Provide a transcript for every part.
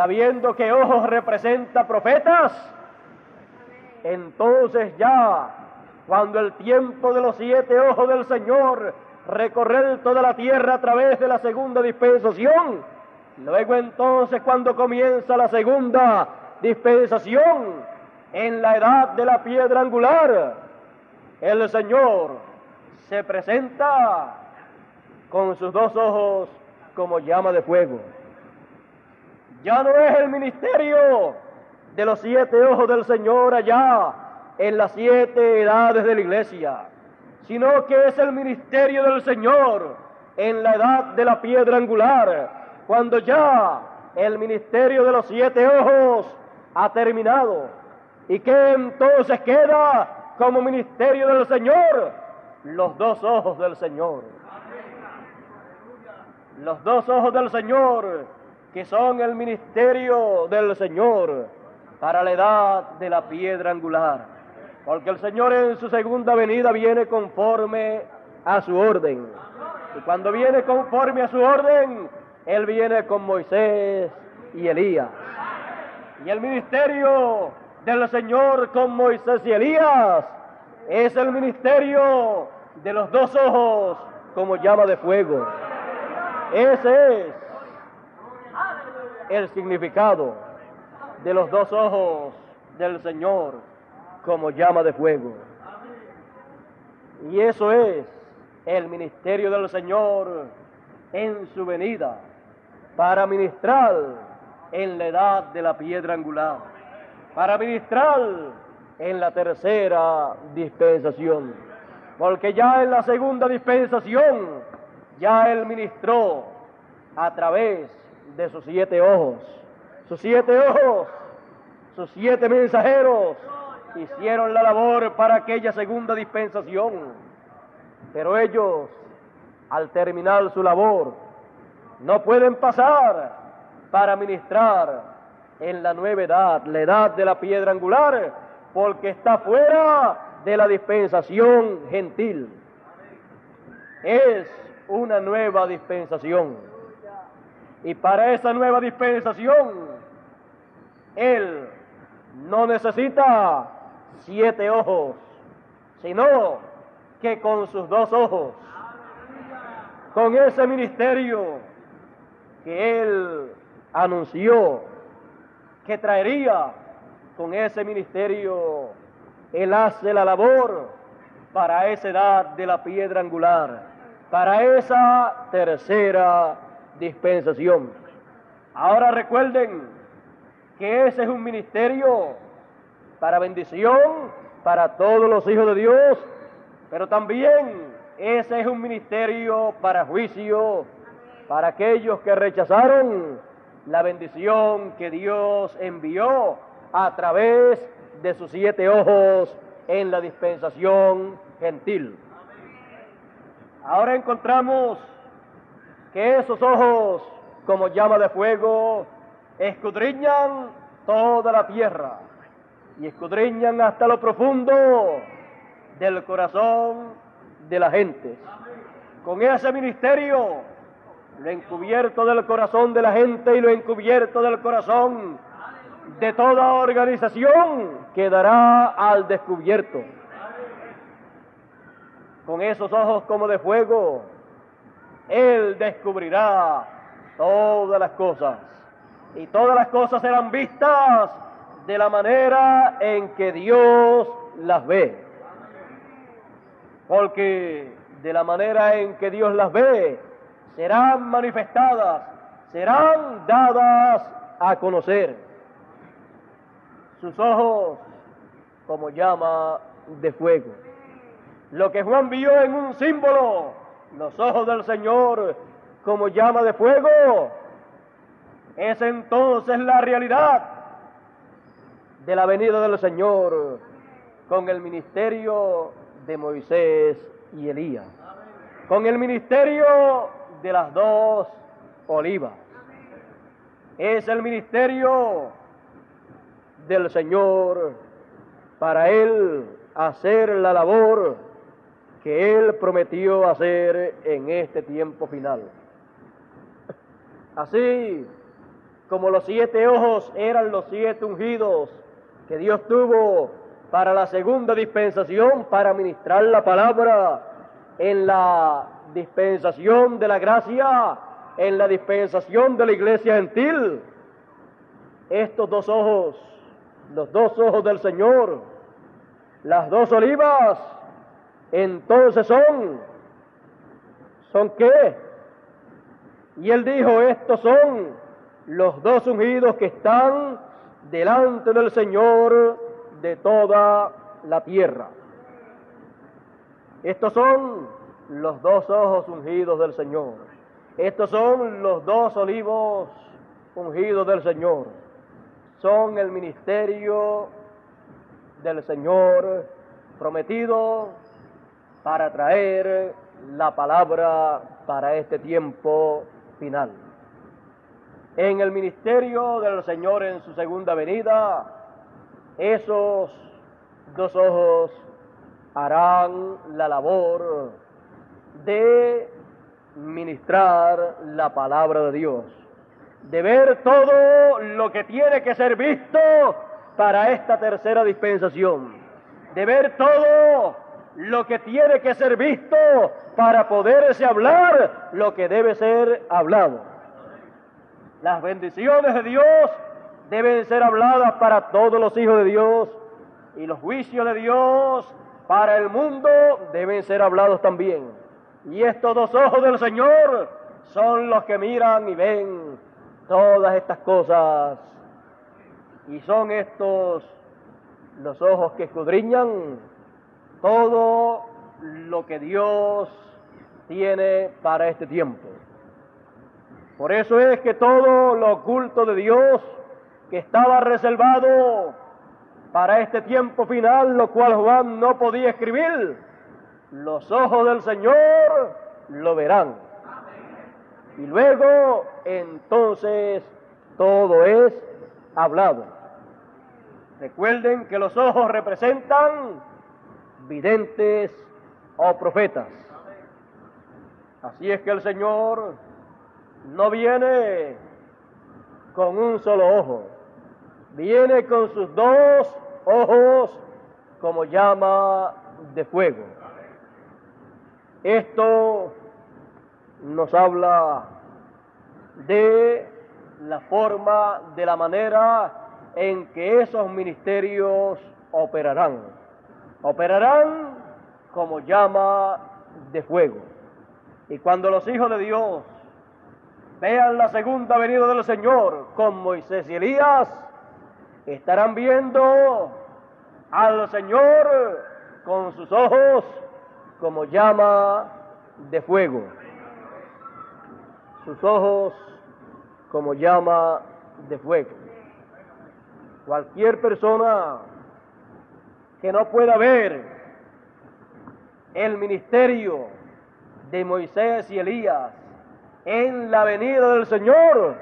sabiendo que ojos representa profetas, entonces ya, cuando el tiempo de los siete ojos del Señor recorrer toda la tierra a través de la segunda dispensación, luego entonces cuando comienza la segunda dispensación, en la edad de la piedra angular, el Señor se presenta con sus dos ojos como llama de fuego. Ya no es el ministerio de los siete ojos del Señor allá en las siete edades de la iglesia, sino que es el ministerio del Señor en la edad de la piedra angular, cuando ya el ministerio de los siete ojos ha terminado. ¿Y que entonces queda como ministerio del Señor? Los dos ojos del Señor. Los dos ojos del Señor que son el ministerio del Señor para la edad de la piedra angular. Porque el Señor en su segunda venida viene conforme a su orden. Y cuando viene conforme a su orden, Él viene con Moisés y Elías. Y el ministerio del Señor con Moisés y Elías es el ministerio de los dos ojos como llama de fuego. Ese es el significado de los dos ojos del Señor como llama de fuego. Y eso es el ministerio del Señor en su venida para ministrar en la edad de la piedra angular, para ministrar en la tercera dispensación, porque ya en la segunda dispensación ya Él ministró a través de sus siete ojos. Sus siete ojos, sus siete mensajeros hicieron la labor para aquella segunda dispensación. Pero ellos, al terminar su labor, no pueden pasar para ministrar en la nueva edad, la edad de la piedra angular, porque está fuera de la dispensación gentil. Es una nueva dispensación. Y para esa nueva dispensación, Él no necesita siete ojos, sino que con sus dos ojos, con ese ministerio que Él anunció que traería, con ese ministerio, Él hace la labor para esa edad de la piedra angular, para esa tercera dispensación. Ahora recuerden que ese es un ministerio para bendición para todos los hijos de Dios, pero también ese es un ministerio para juicio para aquellos que rechazaron la bendición que Dios envió a través de sus siete ojos en la dispensación gentil. Ahora encontramos que esos ojos, como llama de fuego, escudriñan toda la tierra y escudriñan hasta lo profundo del corazón de la gente. Con ese ministerio, lo encubierto del corazón de la gente y lo encubierto del corazón de toda organización quedará al descubierto. Con esos ojos como de fuego, él descubrirá todas las cosas. Y todas las cosas serán vistas de la manera en que Dios las ve. Porque de la manera en que Dios las ve, serán manifestadas, serán dadas a conocer. Sus ojos como llama de fuego. Lo que Juan vio en un símbolo, los ojos del Señor como llama de fuego, es entonces la realidad de la venida del Señor con el ministerio de Moisés y Elías, con el ministerio de las dos olivas. Es el ministerio del Señor para Él hacer la labor que Él prometió hacer en este tiempo final. Así como los siete ojos eran los siete ungidos que Dios tuvo para la segunda dispensación, para ministrar la palabra en la dispensación de la gracia, en la dispensación de la iglesia gentil. Estos dos ojos, los dos ojos del Señor, las dos olivas, entonces son, ¿son qué? Y él dijo, estos son los dos ungidos que están delante del Señor de toda la tierra. Estos son los dos ojos ungidos del Señor. Estos son los dos olivos ungidos del Señor. Son el ministerio del Señor prometido para traer la palabra para este tiempo final. En el ministerio del Señor en su segunda venida, esos dos ojos harán la labor de ministrar la palabra de Dios, de ver todo lo que tiene que ser visto para esta tercera dispensación, de ver todo lo que tiene que ser visto para poderse hablar lo que debe ser hablado. Las bendiciones de Dios deben ser habladas para todos los hijos de Dios y los juicios de Dios para el mundo deben ser hablados también. Y estos dos ojos del Señor son los que miran y ven todas estas cosas. Y son estos los ojos que escudriñan todo lo que Dios tiene para este tiempo. Por eso es que todo lo oculto de Dios que estaba reservado para este tiempo final, lo cual Juan no podía escribir, los ojos del Señor lo verán. Y luego entonces todo es hablado. Recuerden que los ojos representan videntes o profetas. Así es que el Señor no viene con un solo ojo, viene con sus dos ojos como llama de fuego. Esto nos habla de la forma, de la manera en que esos ministerios operarán. Operarán como llama de fuego. Y cuando los hijos de Dios vean la segunda venida del Señor con Moisés y Elías, estarán viendo al Señor con sus ojos como llama de fuego, sus ojos como llama de fuego. Cualquier persona que no pueda ver el ministerio de Moisés y Elías en la venida del Señor,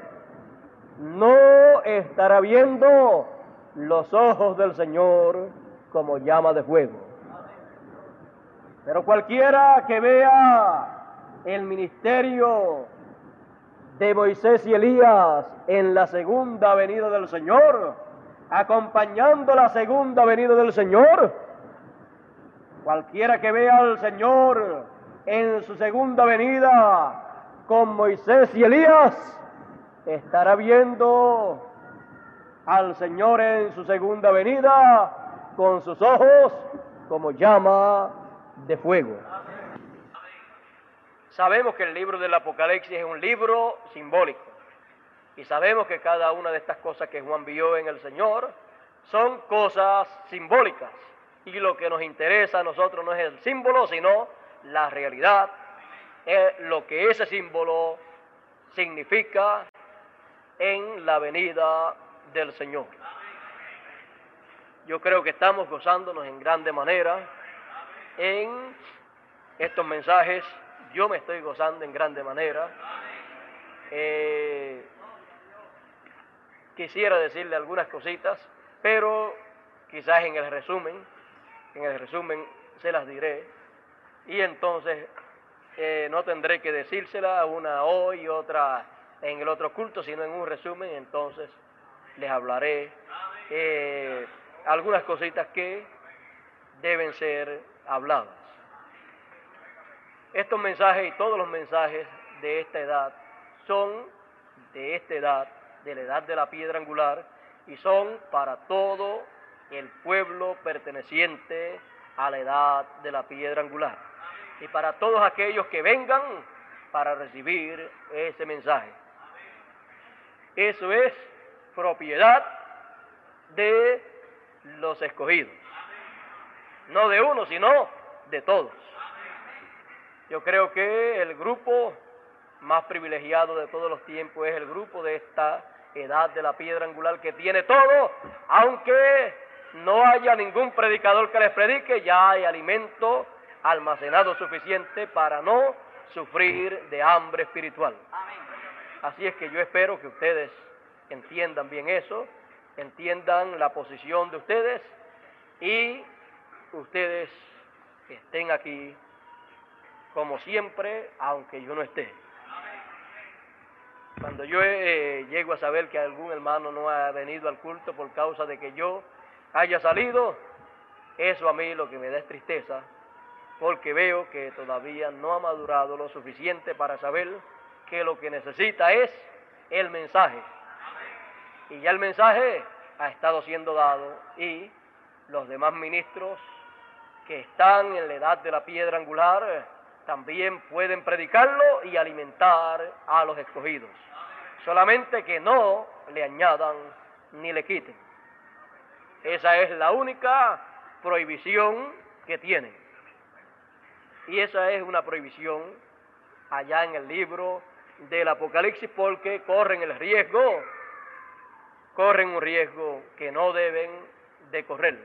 no estará viendo los ojos del Señor como llama de fuego. Pero cualquiera que vea el ministerio de Moisés y Elías en la segunda venida del Señor, acompañando la segunda venida del Señor, cualquiera que vea al Señor en su segunda venida con Moisés y Elías, estará viendo al Señor en su segunda venida con sus ojos como llama de fuego. Sabemos que el libro del Apocalipsis es un libro simbólico y sabemos que cada una de estas cosas que Juan vio en el Señor son cosas simbólicas y lo que nos interesa a nosotros no es el símbolo, sino la realidad lo que ese símbolo significa en la venida del Señor. Yo creo que estamos gozándonos en grande manera en estos mensajes yo me estoy gozando en grande manera. Eh, quisiera decirle algunas cositas, pero quizás en el resumen, en el resumen se las diré, y entonces no tendré que decírsela una hoy y otra en el otro culto, sino en un resumen, entonces les hablaré eh, algunas cositas que deben ser habladas. Estos mensajes y todos los mensajes de esta edad son de esta edad, de la edad de la piedra angular, y son para todo el pueblo perteneciente a la edad de la piedra angular. Y para todos aquellos que vengan para recibir ese mensaje. Eso es propiedad de los escogidos. No de uno, sino de todos. Yo creo que el grupo más privilegiado de todos los tiempos es el grupo de esta edad de la piedra angular que tiene todo, aunque no haya ningún predicador que les predique, ya hay alimento almacenado suficiente para no sufrir de hambre espiritual. Así es que yo espero que ustedes entiendan bien eso, entiendan la posición de ustedes y ustedes estén aquí como siempre, aunque yo no esté. Cuando yo eh, llego a saber que algún hermano no ha venido al culto por causa de que yo haya salido, eso a mí lo que me da es tristeza, porque veo que todavía no ha madurado lo suficiente para saber que lo que necesita es el mensaje. Y ya el mensaje ha estado siendo dado y los demás ministros que están en la edad de la piedra angular también pueden predicarlo y alimentar a los escogidos. Solamente que no le añadan ni le quiten. Esa es la única prohibición que tienen. Y esa es una prohibición allá en el libro del Apocalipsis porque corren el riesgo, corren un riesgo que no deben de correr.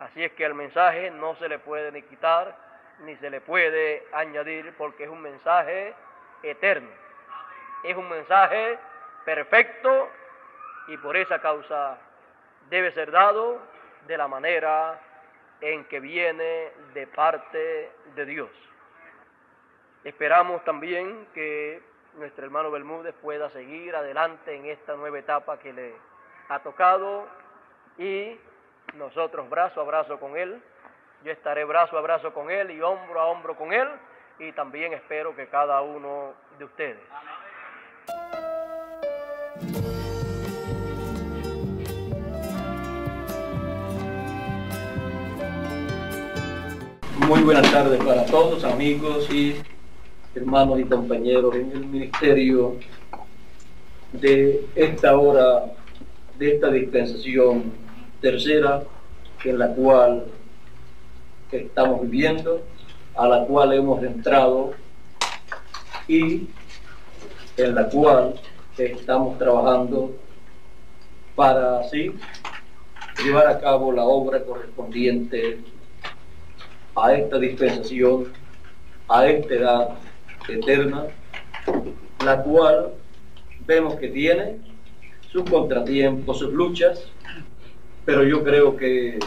Así es que el mensaje no se le puede ni quitar ni se le puede añadir porque es un mensaje eterno. Es un mensaje perfecto y por esa causa debe ser dado de la manera en que viene de parte de Dios. Esperamos también que nuestro hermano Bermúdez pueda seguir adelante en esta nueva etapa que le ha tocado y nosotros brazo a brazo con él yo estaré brazo a brazo con Él y hombro a hombro con Él y también espero que cada uno de ustedes. Muy buenas tardes para todos, amigos y hermanos y compañeros en el ministerio de esta hora, de esta dispensación tercera, en la cual estamos viviendo, a la cual hemos entrado y en la cual estamos trabajando para así llevar a cabo la obra correspondiente a esta dispensación, a esta edad eterna, la cual vemos que tiene sus contratiempos, sus luchas, pero yo creo que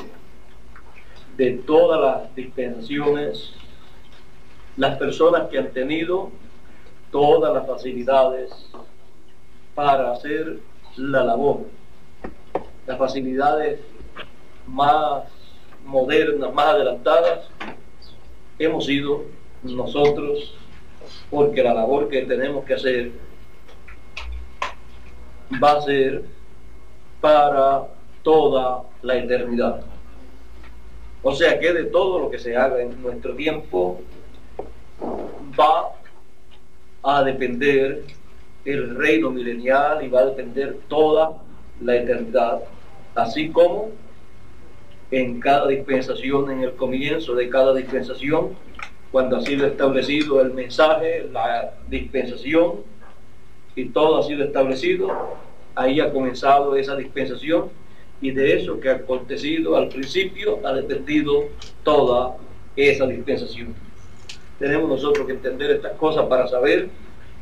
de todas las dispensaciones, las personas que han tenido todas las facilidades para hacer la labor, las facilidades más modernas, más adelantadas, hemos sido nosotros, porque la labor que tenemos que hacer va a ser para toda la eternidad. O sea que de todo lo que se haga en nuestro tiempo va a depender el reino milenial y va a depender toda la eternidad, así como en cada dispensación, en el comienzo de cada dispensación, cuando ha sido establecido el mensaje, la dispensación, y todo ha sido establecido, ahí ha comenzado esa dispensación y de eso que ha acontecido al principio ha dependido toda esa dispensación. tenemos nosotros que entender estas cosas para saber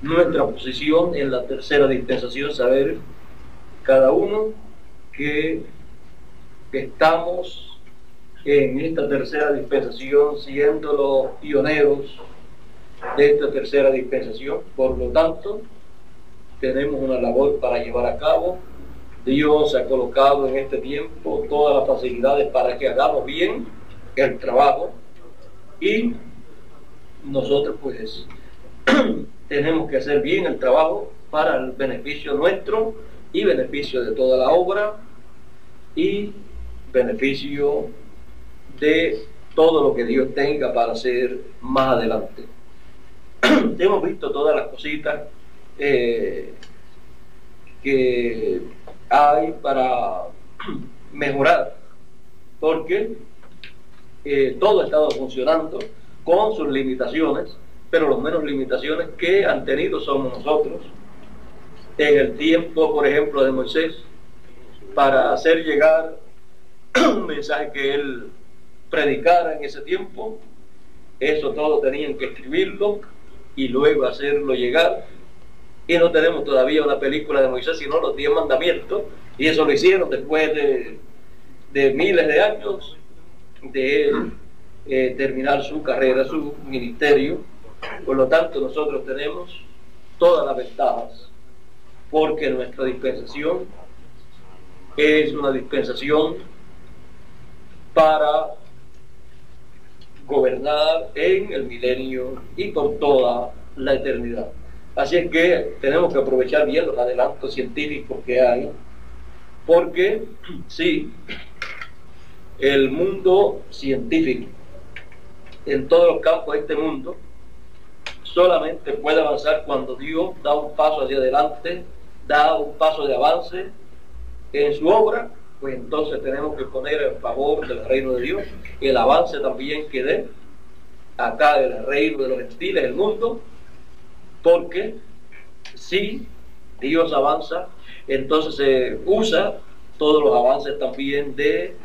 nuestra posición en la tercera dispensación, saber cada uno que estamos en esta tercera dispensación siendo los pioneros de esta tercera dispensación. Por lo tanto, tenemos una labor para llevar a cabo. Dios ha colocado en este tiempo todas las facilidades para que hagamos bien el trabajo y nosotros pues tenemos que hacer bien el trabajo para el beneficio nuestro y beneficio de toda la obra y beneficio de todo lo que Dios tenga para hacer más adelante. Hemos visto todas las cositas eh, que hay para mejorar, porque eh, todo ha estado funcionando con sus limitaciones, pero los menos limitaciones que han tenido somos nosotros. En el tiempo, por ejemplo, de Moisés, para hacer llegar un mensaje que él predicara en ese tiempo, eso todo tenían que escribirlo y luego hacerlo llegar. Y no tenemos todavía una película de Moisés, sino los diez mandamientos, y eso lo hicieron después de, de miles de años de eh, terminar su carrera, su ministerio. Por lo tanto, nosotros tenemos todas las ventajas, porque nuestra dispensación es una dispensación para gobernar en el milenio y por toda la eternidad. Así es que tenemos que aprovechar bien los adelantos científicos que hay, porque sí, el mundo científico en todos los campos de este mundo solamente puede avanzar cuando Dios da un paso hacia adelante, da un paso de avance en su obra, pues entonces tenemos que poner en favor del reino de Dios el avance también que dé acá del reino de los gentiles, el mundo, porque si Dios avanza, entonces se usa todos los avances también de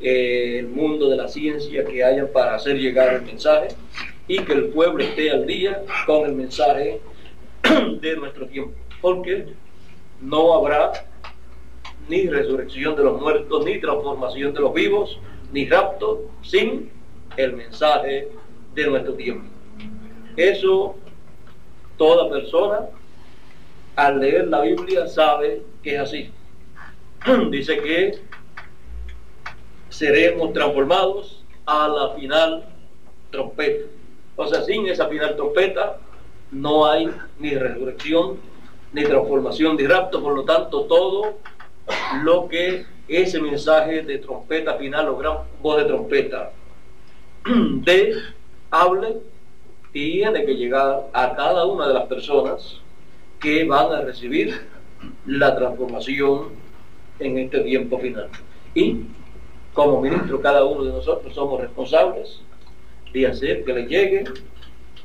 eh, mundo de la ciencia que haya para hacer llegar el mensaje y que el pueblo esté al día con el mensaje de nuestro tiempo, porque no habrá ni resurrección de los muertos, ni transformación de los vivos, ni rapto sin el mensaje de nuestro tiempo. Eso toda persona al leer la Biblia sabe que es así. Dice que seremos transformados a la final trompeta. O sea, sin esa final trompeta no hay ni resurrección, ni transformación, ni rapto. Por lo tanto, todo lo que ese mensaje de trompeta final o gran voz de trompeta de hable tiene que llegar a cada una de las personas que van a recibir la transformación en este tiempo final. Y como ministro cada uno de nosotros somos responsables de hacer que le llegue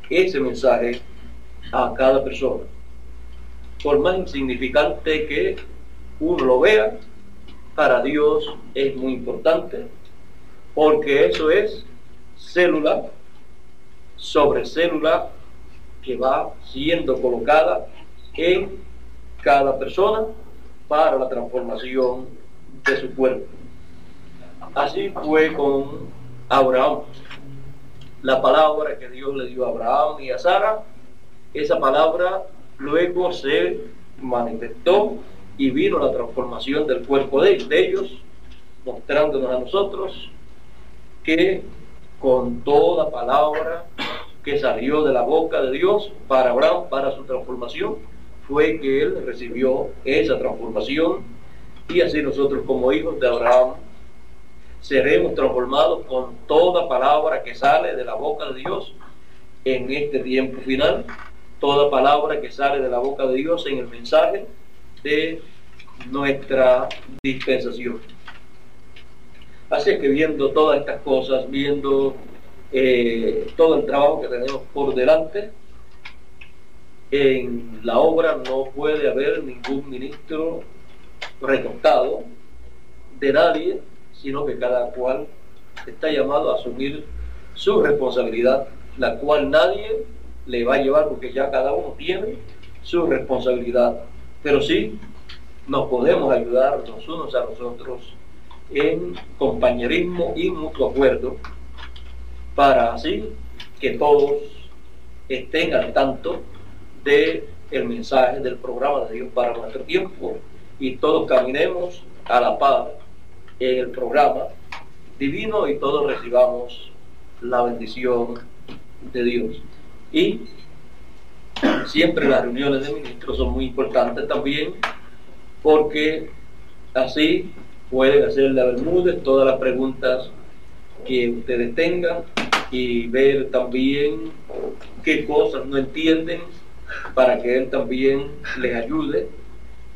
ese mensaje a cada persona. Por más insignificante que uno lo vea, para Dios es muy importante, porque eso es célula sobre célula que va siendo colocada en cada persona para la transformación de su cuerpo. Así fue con Abraham. La palabra que Dios le dio a Abraham y a Sara, esa palabra luego se manifestó y vino la transformación del cuerpo de, ellos, mostrándonos a nosotros que con toda palabra que salió de la boca de Dios para Abraham, para su transformación, fue que él recibió esa transformación. Y así nosotros como hijos de Abraham seremos transformados con toda palabra que sale de la boca de Dios en este tiempo final, toda palabra que sale de la boca de Dios en el mensaje de nuestra dispensación. Así que viendo todas estas cosas, viendo eh, todo el trabajo que tenemos por delante, en la obra no puede haber ningún ministro retocado de nadie, sino que cada cual está llamado a asumir su responsabilidad la cual nadie le va a llevar porque ya cada uno tiene su responsabilidad. Pero sí nos podemos ayudar los unos a los otros en compañerismo y mutuo acuerdo para así que todos estén al tanto de el mensaje del programa de Dios para nuestro tiempo y todos caminemos a la paz en el programa divino y todos recibamos la bendición de Dios. Y siempre las reuniones de ministros son muy importantes también porque así pueden hacerle a Bermúdez todas las preguntas que ustedes tengan y ver también qué cosas no entienden para que él también les ayude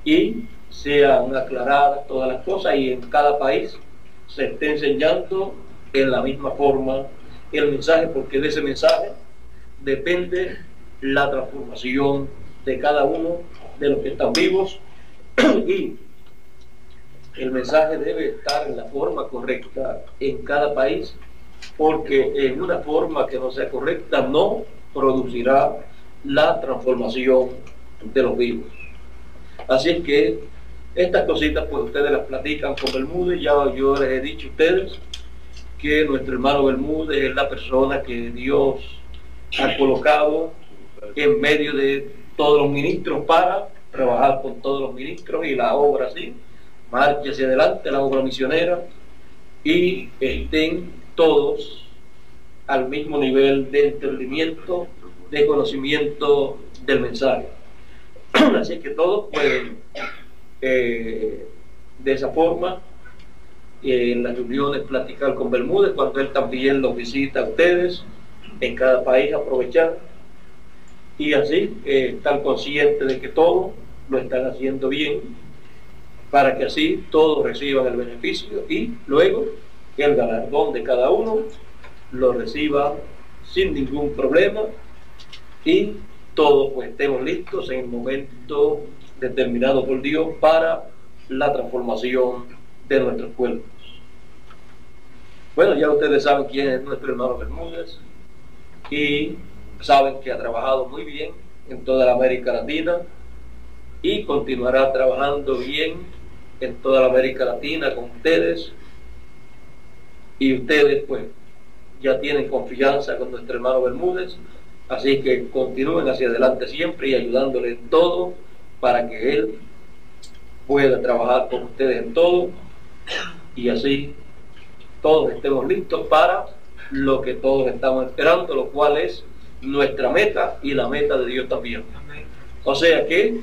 y sean aclaradas todas las cosas y en cada país se esté enseñando en la misma forma el mensaje, porque de ese mensaje depende la transformación de cada uno de los que están vivos y el mensaje debe estar en la forma correcta en cada país, porque en una forma que no sea correcta no producirá la transformación de los vivos. Así es que estas cositas pues ustedes las platican con Bermúdez, ya yo les he dicho a ustedes que nuestro hermano Bermúdez es la persona que Dios ha colocado en medio de todos los ministros para trabajar con todos los ministros y la obra así, marche hacia adelante la obra misionera y estén todos al mismo nivel de entendimiento, de conocimiento del mensaje. Así que todos pueden eh, de esa forma en las reuniones platicar con Bermúdez cuando él también los visita a ustedes en cada país aprovechar y así eh, estar consciente de que todos lo están haciendo bien para que así todos reciban el beneficio y luego el galardón de cada uno lo reciba sin ningún problema y todos pues estemos listos en el momento determinado por Dios para la transformación de nuestros cuerpos. Bueno, ya ustedes saben quién es nuestro hermano Bermúdez y saben que ha trabajado muy bien en toda la América Latina y continuará trabajando bien en toda la América Latina con ustedes. Y ustedes pues ya tienen confianza con nuestro hermano Bermúdez, así que continúen hacia adelante siempre y ayudándole en todo para que él pueda trabajar con ustedes en todo. Y así todos estemos listos para lo que todos estamos esperando, lo cual es nuestra meta y la meta de Dios también. O sea que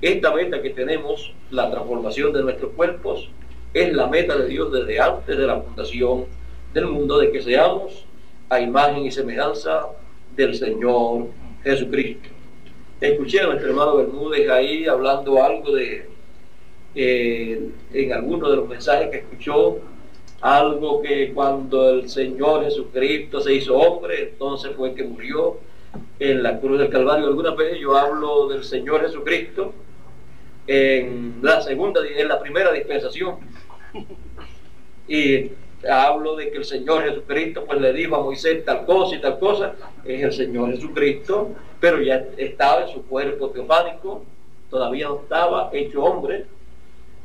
esta meta que tenemos, la transformación de nuestros cuerpos, es la meta de Dios desde antes de la fundación del mundo, de que seamos a imagen y semejanza del Señor Jesucristo. Escuché a nuestro hermano Bermúdez ahí hablando algo de, eh, en alguno de los mensajes que escuchó, algo que cuando el Señor Jesucristo se hizo hombre, entonces fue que murió en la cruz del Calvario. Algunas veces yo hablo del Señor Jesucristo en la segunda, en la primera dispensación. Y hablo de que el Señor Jesucristo pues le dijo a Moisés tal cosa y tal cosa, es el Señor Jesucristo, pero ya estaba en su cuerpo teofánico, todavía no estaba hecho hombre,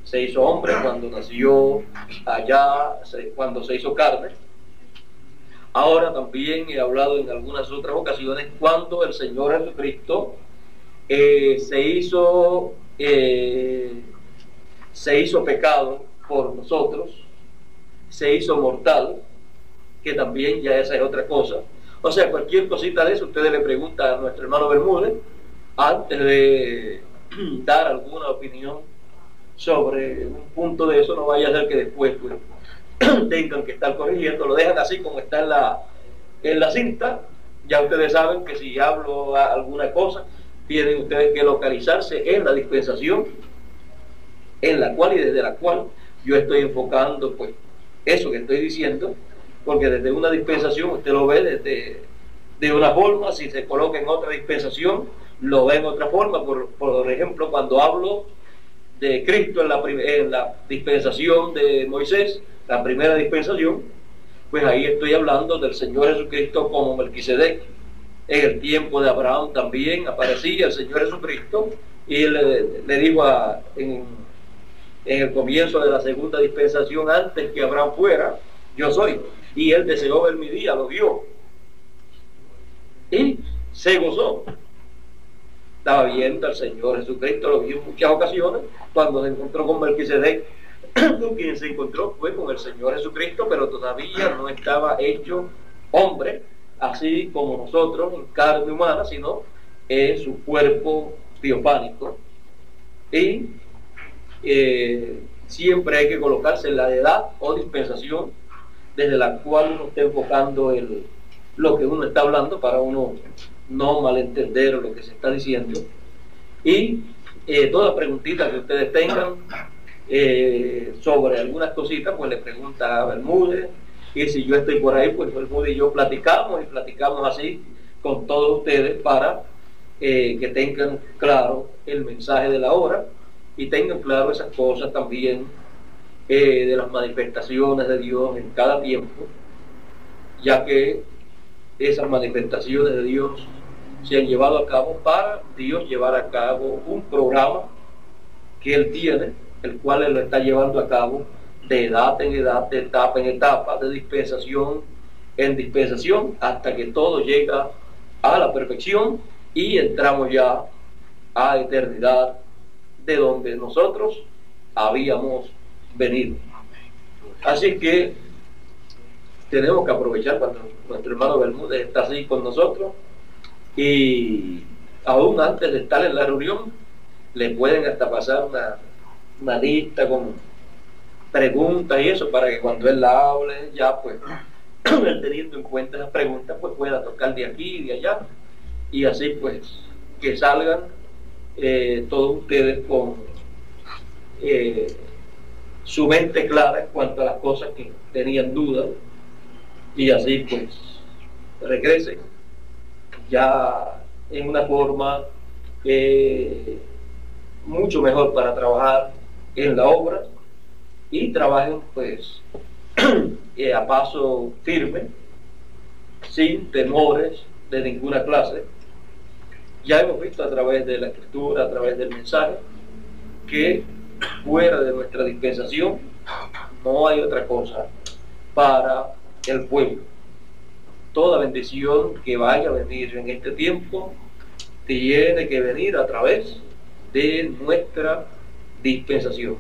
se hizo hombre cuando nació allá, cuando se hizo carne. Ahora también he hablado en algunas otras ocasiones cuando el Señor Jesucristo eh, se hizo eh, se hizo pecado por nosotros, se hizo mortal, que también ya esa es otra cosa. O sea, cualquier cosita de eso, ustedes le preguntan a nuestro hermano Bermúdez antes de dar alguna opinión sobre un punto de eso, no vaya a ser que después pues, tengan que estar corrigiendo, lo dejan así como está en la, en la cinta, ya ustedes saben que si hablo alguna cosa, tienen ustedes que localizarse en la dispensación en la cual y desde la cual yo estoy enfocando pues eso que estoy diciendo, porque desde una dispensación usted lo ve desde de una forma, si se coloca en otra dispensación, lo ve en otra forma, por, por ejemplo, cuando hablo de Cristo en la, en la dispensación de Moisés, la primera dispensación, pues ahí estoy hablando del Señor Jesucristo como Melquisedec. En el tiempo de Abraham también aparecía el Señor Jesucristo y le, le dijo en, en el comienzo de la segunda dispensación, antes que Abraham fuera, yo soy. Y él deseó ver mi día, lo vio. Y se gozó. Estaba viendo al Señor Jesucristo, lo vio en muchas ocasiones, cuando se encontró con Melquisedec, con quien se encontró fue con el Señor Jesucristo, pero todavía no estaba hecho hombre, así como nosotros, en carne humana, sino en su cuerpo biopánico. Y eh, siempre hay que colocarse en la edad o dispensación desde la cual uno está enfocando el, lo que uno está hablando para uno no malentender lo que se está diciendo. Y eh, toda preguntita que ustedes tengan eh, sobre algunas cositas, pues le pregunta a Bermúdez. Y si yo estoy por ahí, pues Bermúdez y yo platicamos y platicamos así con todos ustedes para eh, que tengan claro el mensaje de la hora y tengan claro esas cosas también de las manifestaciones de Dios en cada tiempo, ya que esas manifestaciones de Dios se han llevado a cabo para Dios llevar a cabo un programa que Él tiene, el cual Él lo está llevando a cabo de edad en edad, de etapa en etapa, de dispensación en dispensación, hasta que todo llega a la perfección y entramos ya a eternidad de donde nosotros habíamos venido. Así que tenemos que aprovechar cuando nuestro hermano Bermúdez está así con nosotros y aún antes de estar en la reunión le pueden hasta pasar una, una lista con preguntas y eso para que cuando él la hable ya pues teniendo en cuenta esas preguntas pues pueda tocar de aquí y de allá. Y así pues que salgan eh, todos ustedes con eh, su mente clara en cuanto a las cosas que tenían dudas. Y así pues regresen ya en una forma eh, mucho mejor para trabajar en la obra y trabajen pues eh, a paso firme sin temores de ninguna clase ya hemos visto a través de la escritura a través del mensaje que fuera de nuestra dispensación, no hay otra cosa para el pueblo. Toda bendición que vaya a venir en este tiempo tiene que venir a través de nuestra dispensación.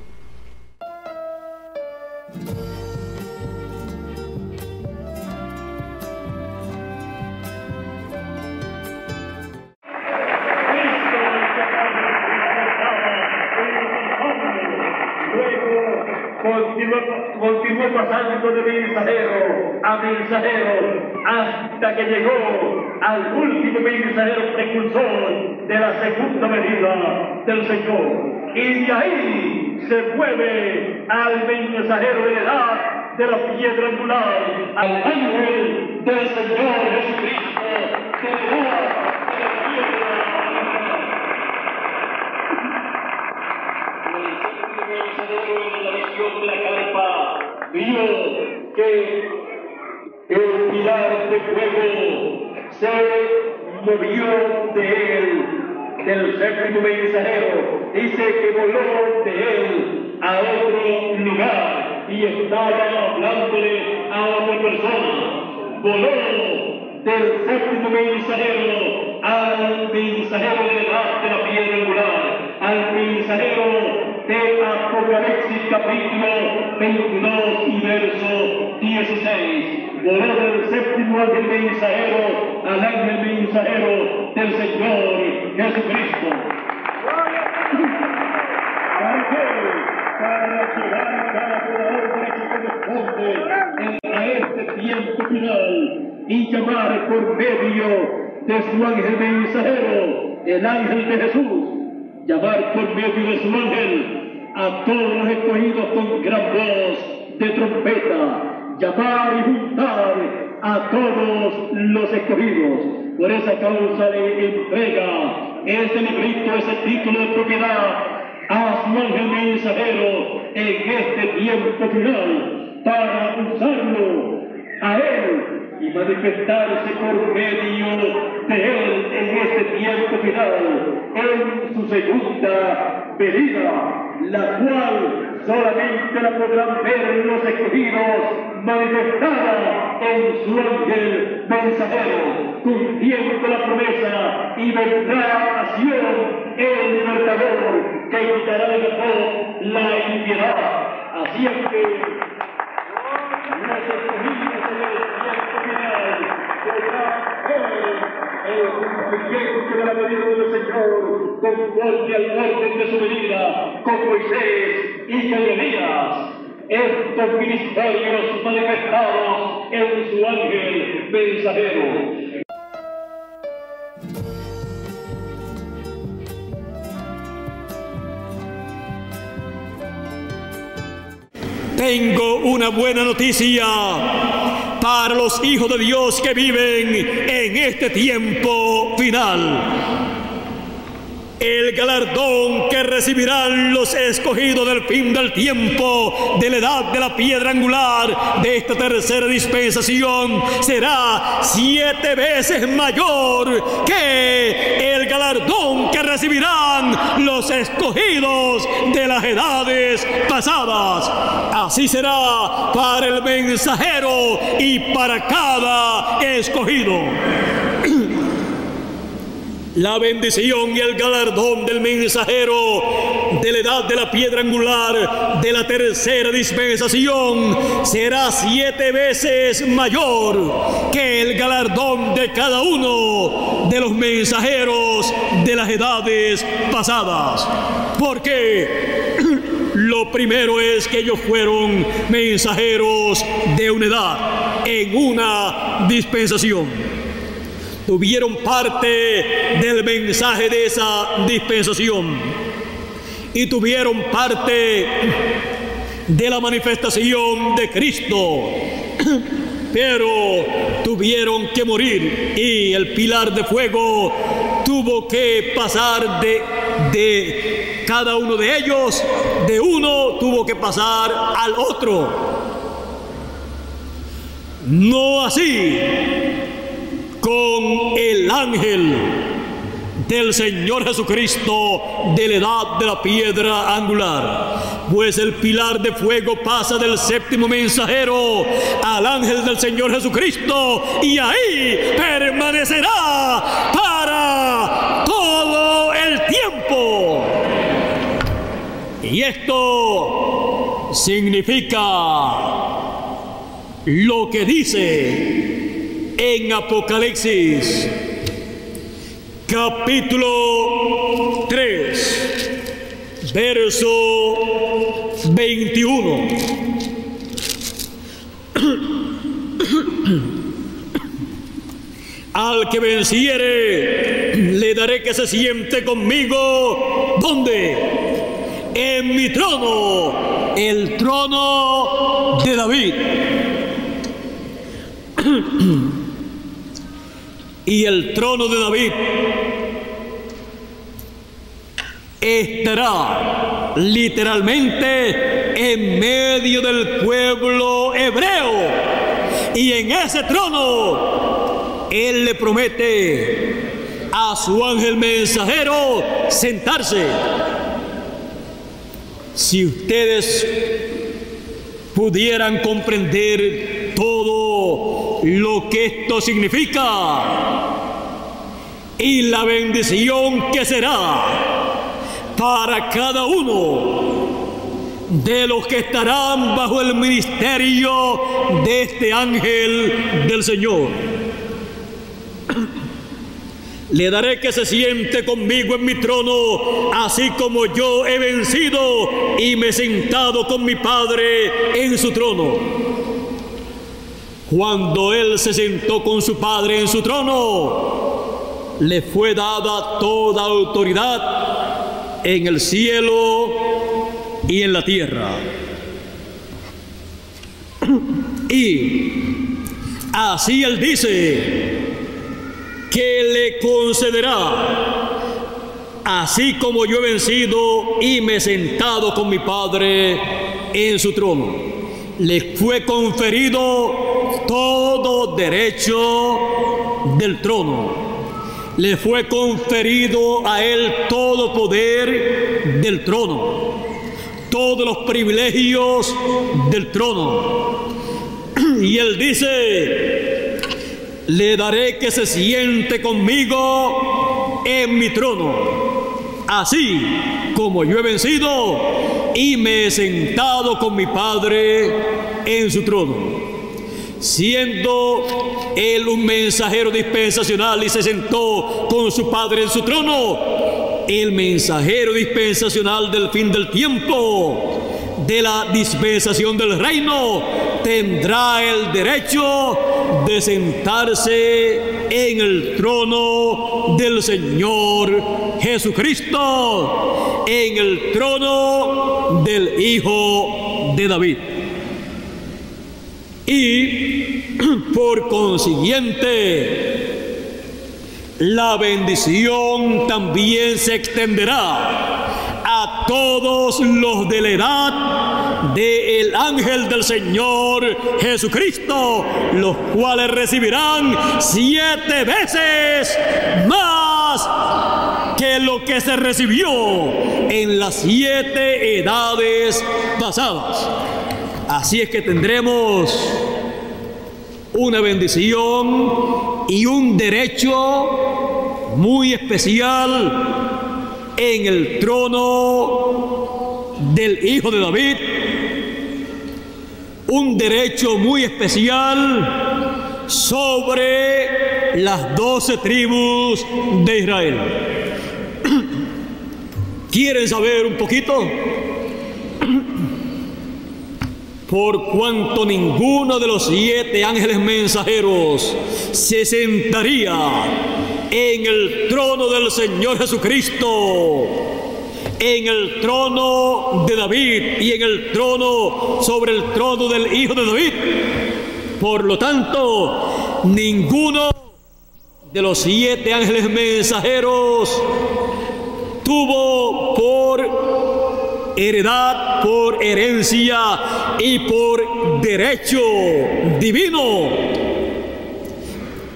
Pasando de mensajero a mensajero hasta que llegó al último mensajero precursor de la segunda venida del Señor. Y de ahí se mueve al mensajero de edad de la piedra angular, al ángel del Señor Jesucristo, que de la piedra de la carpa vio que el pilar de fuego se movió de él, del séptimo mensajero. Dice que voló de él a otro lugar y estaba hablándole a otra persona. Voló del séptimo mensajero al mensajero de la, de la piedra angular, al mensajero de Apocalipsis capítulo 22 y verso 16. Voló del séptimo ángel mensajero al ángel mensajero del Señor Jesucristo. ¿Para qué? Para llevar a cabo la obra que corresponde a este tiempo final y llamar por medio de su ángel mensajero, el ángel de Jesús, llamar por medio de su ángel a todos los escogidos con gran voz de trompeta, llamar y juntar a todos los escogidos. Por esa causa le entrega ese librito, ese título de propiedad a su ángel mensajero en este tiempo final para usarlo a Él y manifestarse por medio de Él en este tiempo final, en su segunda venida, la cual solamente la podrán ver los escogidos manifestada en su ángel mensajero, cumpliendo la promesa y vendrá a Sion el libertador que quitará de la la impiedad. Así es que conforme al orden de su venida con Moisés y con Elías estos ministerios manifestados en su ángel mensajero. Tengo una buena noticia para los hijos de Dios que viven en este tiempo final el galardón que recibirán los escogidos del fin del tiempo, de la edad de la piedra angular de esta tercera dispensación, será siete veces mayor que el galardón que recibirán los escogidos de las edades pasadas. Así será para el mensajero y para cada escogido la bendición y el galardón del mensajero de la edad de la piedra angular de la tercera dispensación será siete veces mayor que el galardón de cada uno de los mensajeros de las edades pasadas. Porque lo primero es que ellos fueron mensajeros de una edad en una dispensación tuvieron parte del mensaje de esa dispensación y tuvieron parte de la manifestación de Cristo. Pero tuvieron que morir y el pilar de fuego tuvo que pasar de, de cada uno de ellos, de uno tuvo que pasar al otro. No así el ángel del Señor Jesucristo de la edad de la piedra angular. Pues el pilar de fuego pasa del séptimo mensajero al ángel del Señor Jesucristo y ahí permanecerá para todo el tiempo. Y esto significa lo que dice en Apocalipsis capítulo 3, verso 21. Al que venciere, le daré que se siente conmigo. ¿Dónde? En mi trono, el trono de David y el trono de David estará literalmente en medio del pueblo hebreo. Y en ese trono Él le promete a su ángel mensajero sentarse. Si ustedes pudieran comprender todo lo que esto significa y la bendición que será para cada uno de los que estarán bajo el ministerio de este ángel del Señor. Le daré que se siente conmigo en mi trono, así como yo he vencido y me he sentado con mi Padre en su trono. Cuando él se sentó con su padre en su trono, le fue dada toda autoridad en el cielo y en la tierra. Y así él dice que le concederá, así como yo he vencido y me he sentado con mi Padre en su trono. Le fue conferido todo derecho del trono. Le fue conferido a él todo poder del trono, todos los privilegios del trono. Y él dice, le daré que se siente conmigo en mi trono, así como yo he vencido y me he sentado con mi Padre en su trono siendo él un mensajero dispensacional y se sentó con su Padre en su trono, el mensajero dispensacional del fin del tiempo, de la dispensación del reino, tendrá el derecho de sentarse en el trono del Señor Jesucristo, en el trono del Hijo de David. Y por consiguiente, la bendición también se extenderá a todos los de la edad del ángel del Señor Jesucristo, los cuales recibirán siete veces más que lo que se recibió en las siete edades pasadas. Así es que tendremos una bendición y un derecho muy especial en el trono del Hijo de David, un derecho muy especial sobre las doce tribus de Israel. ¿Quieren saber un poquito? Por cuanto ninguno de los siete ángeles mensajeros se sentaría en el trono del Señor Jesucristo, en el trono de David y en el trono sobre el trono del Hijo de David. Por lo tanto, ninguno de los siete ángeles mensajeros tuvo por heredad por herencia y por derecho divino.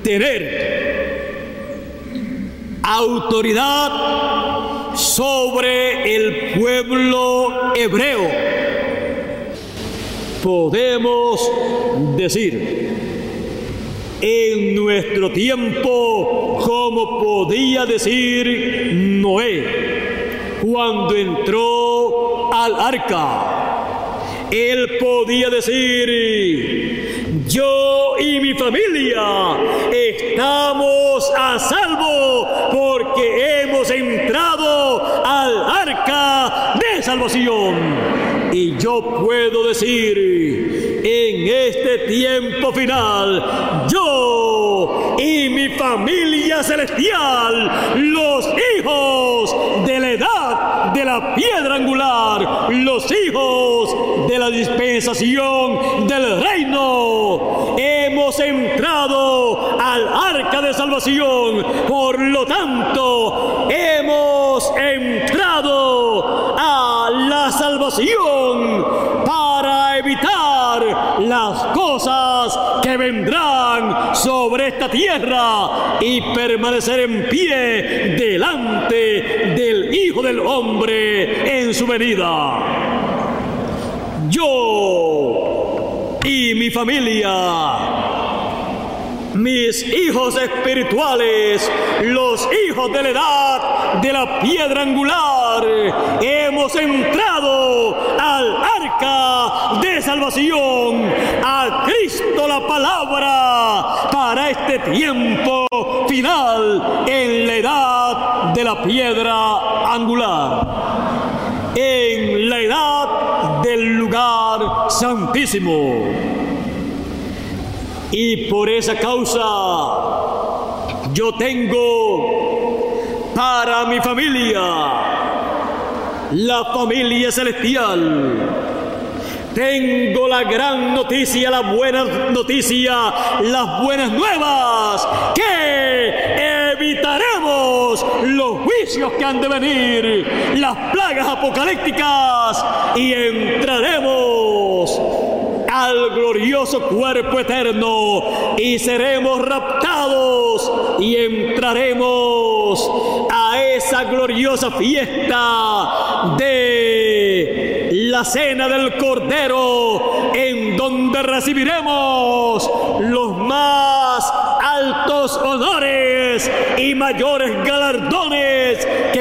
Tener autoridad sobre el pueblo hebreo. Podemos decir, en nuestro tiempo, como podía decir Noé, cuando entró al arca, él podía decir, yo y mi familia estamos a salvo porque hemos entrado al arca de salvación. Y yo puedo decir, en este tiempo final, yo y mi familia celestial, los hijos de la edad de la piedra angular, los hijos de la dispensación del reino, hemos entrado al arca de salvación. Por lo tanto, hemos entrado a la salvación para evitar las cosas que vendrán sobre esta tierra y permanecer en pie delante del Hijo del Hombre en su venida. Yo y mi familia mis hijos espirituales, los hijos de la edad de la piedra angular, hemos entrado al arca de salvación, a Cristo la palabra, para este tiempo final en la edad de la piedra angular, en la edad del lugar santísimo. Y por esa causa yo tengo para mi familia la familia celestial. Tengo la gran noticia, la buena noticia, las buenas nuevas, que evitaremos los juicios que han de venir, las plagas apocalípticas y entraremos al glorioso cuerpo eterno y seremos raptados y entraremos a esa gloriosa fiesta de la cena del Cordero en donde recibiremos los más altos honores y mayores galardones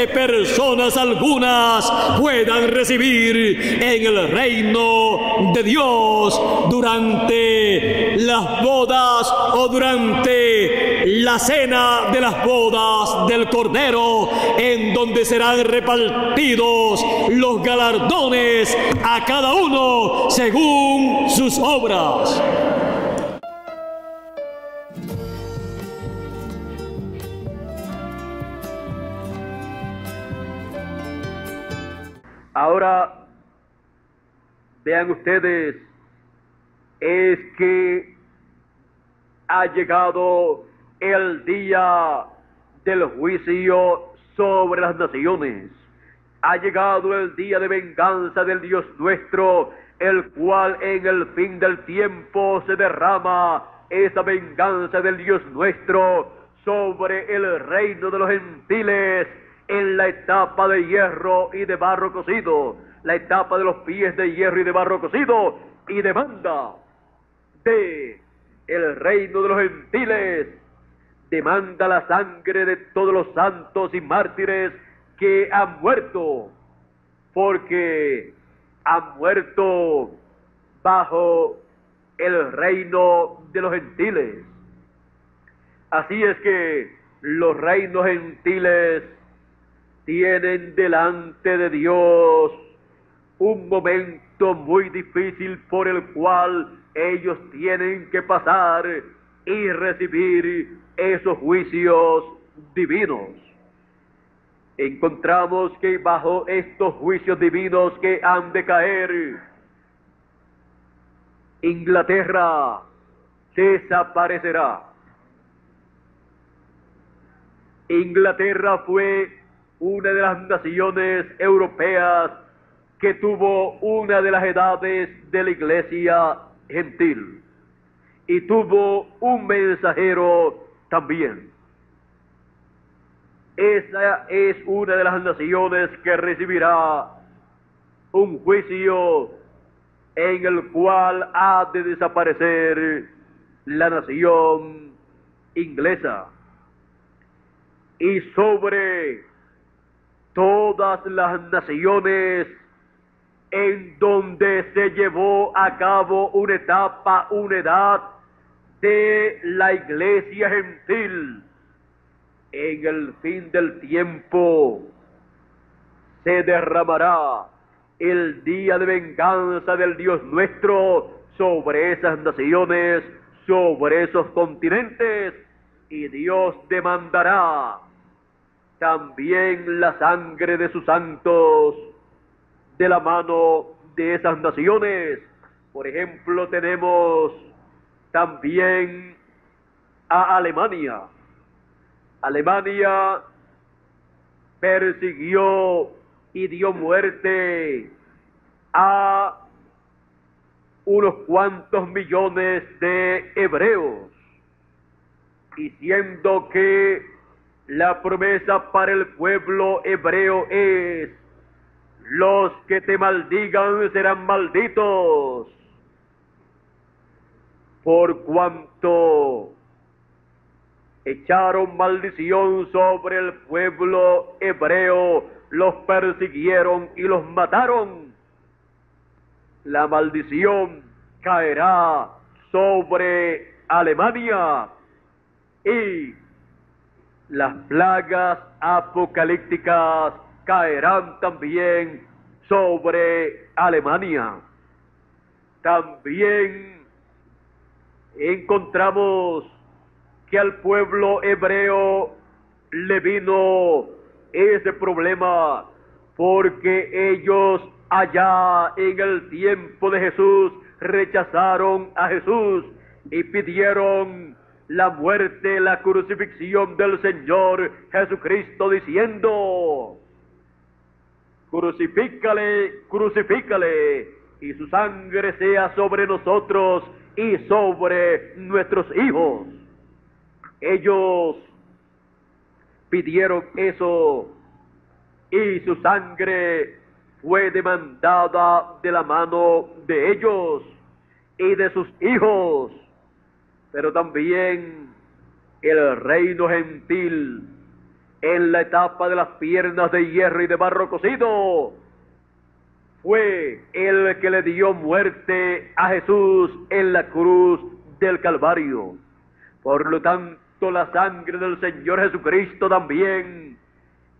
personas algunas puedan recibir en el reino de Dios durante las bodas o durante la cena de las bodas del Cordero, en donde serán repartidos los galardones a cada uno según sus obras. Ahora, vean ustedes, es que ha llegado el día del juicio sobre las naciones. Ha llegado el día de venganza del Dios nuestro, el cual en el fin del tiempo se derrama esa venganza del Dios nuestro sobre el reino de los gentiles en la etapa de hierro y de barro cocido, la etapa de los pies de hierro y de barro cocido, y demanda de el reino de los gentiles, demanda la sangre de todos los santos y mártires que han muerto, porque han muerto bajo el reino de los gentiles. Así es que los reinos gentiles tienen delante de Dios un momento muy difícil por el cual ellos tienen que pasar y recibir esos juicios divinos. Encontramos que bajo estos juicios divinos que han de caer, Inglaterra desaparecerá. Inglaterra fue una de las naciones europeas que tuvo una de las edades de la iglesia gentil y tuvo un mensajero también. Esa es una de las naciones que recibirá un juicio en el cual ha de desaparecer la nación inglesa. Y sobre todas las naciones en donde se llevó a cabo una etapa, una edad de la iglesia gentil. En el fin del tiempo se derramará el día de venganza del Dios nuestro sobre esas naciones, sobre esos continentes, y Dios demandará también la sangre de sus santos de la mano de esas naciones. Por ejemplo, tenemos también a Alemania. Alemania persiguió y dio muerte a unos cuantos millones de hebreos, diciendo que la promesa para el pueblo hebreo es, los que te maldigan serán malditos, por cuanto echaron maldición sobre el pueblo hebreo, los persiguieron y los mataron. La maldición caerá sobre Alemania y las plagas apocalípticas caerán también sobre Alemania. También encontramos que al pueblo hebreo le vino ese problema porque ellos allá en el tiempo de Jesús rechazaron a Jesús y pidieron la muerte, la crucifixión del Señor Jesucristo diciendo, crucifícale, crucifícale. y su sangre sea sobre nosotros y sobre nuestros hijos. Ellos pidieron eso y su sangre fue demandada de la mano de ellos y de sus hijos, pero también el reino gentil en la etapa de las piernas de hierro y de barro cocido fue el que le dio muerte a Jesús en la cruz del Calvario. Por lo tanto, la sangre del Señor Jesucristo también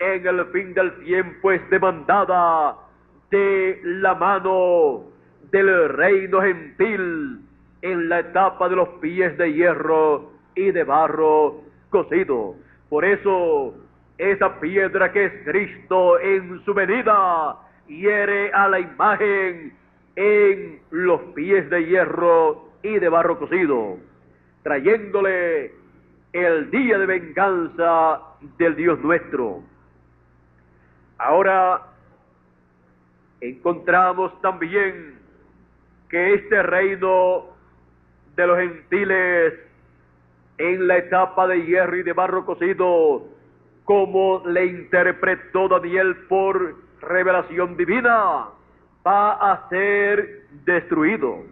en el fin del tiempo es demandada de la mano del reino gentil en la etapa de los pies de hierro y de barro cocido. Por eso, esa piedra que es Cristo en su venida hiere a la imagen en los pies de hierro y de barro cocido, trayéndole el día de venganza del Dios nuestro. Ahora encontramos también que este reino de los gentiles en la etapa de hierro y de barro cocido, como le interpretó Daniel por revelación divina, va a ser destruido.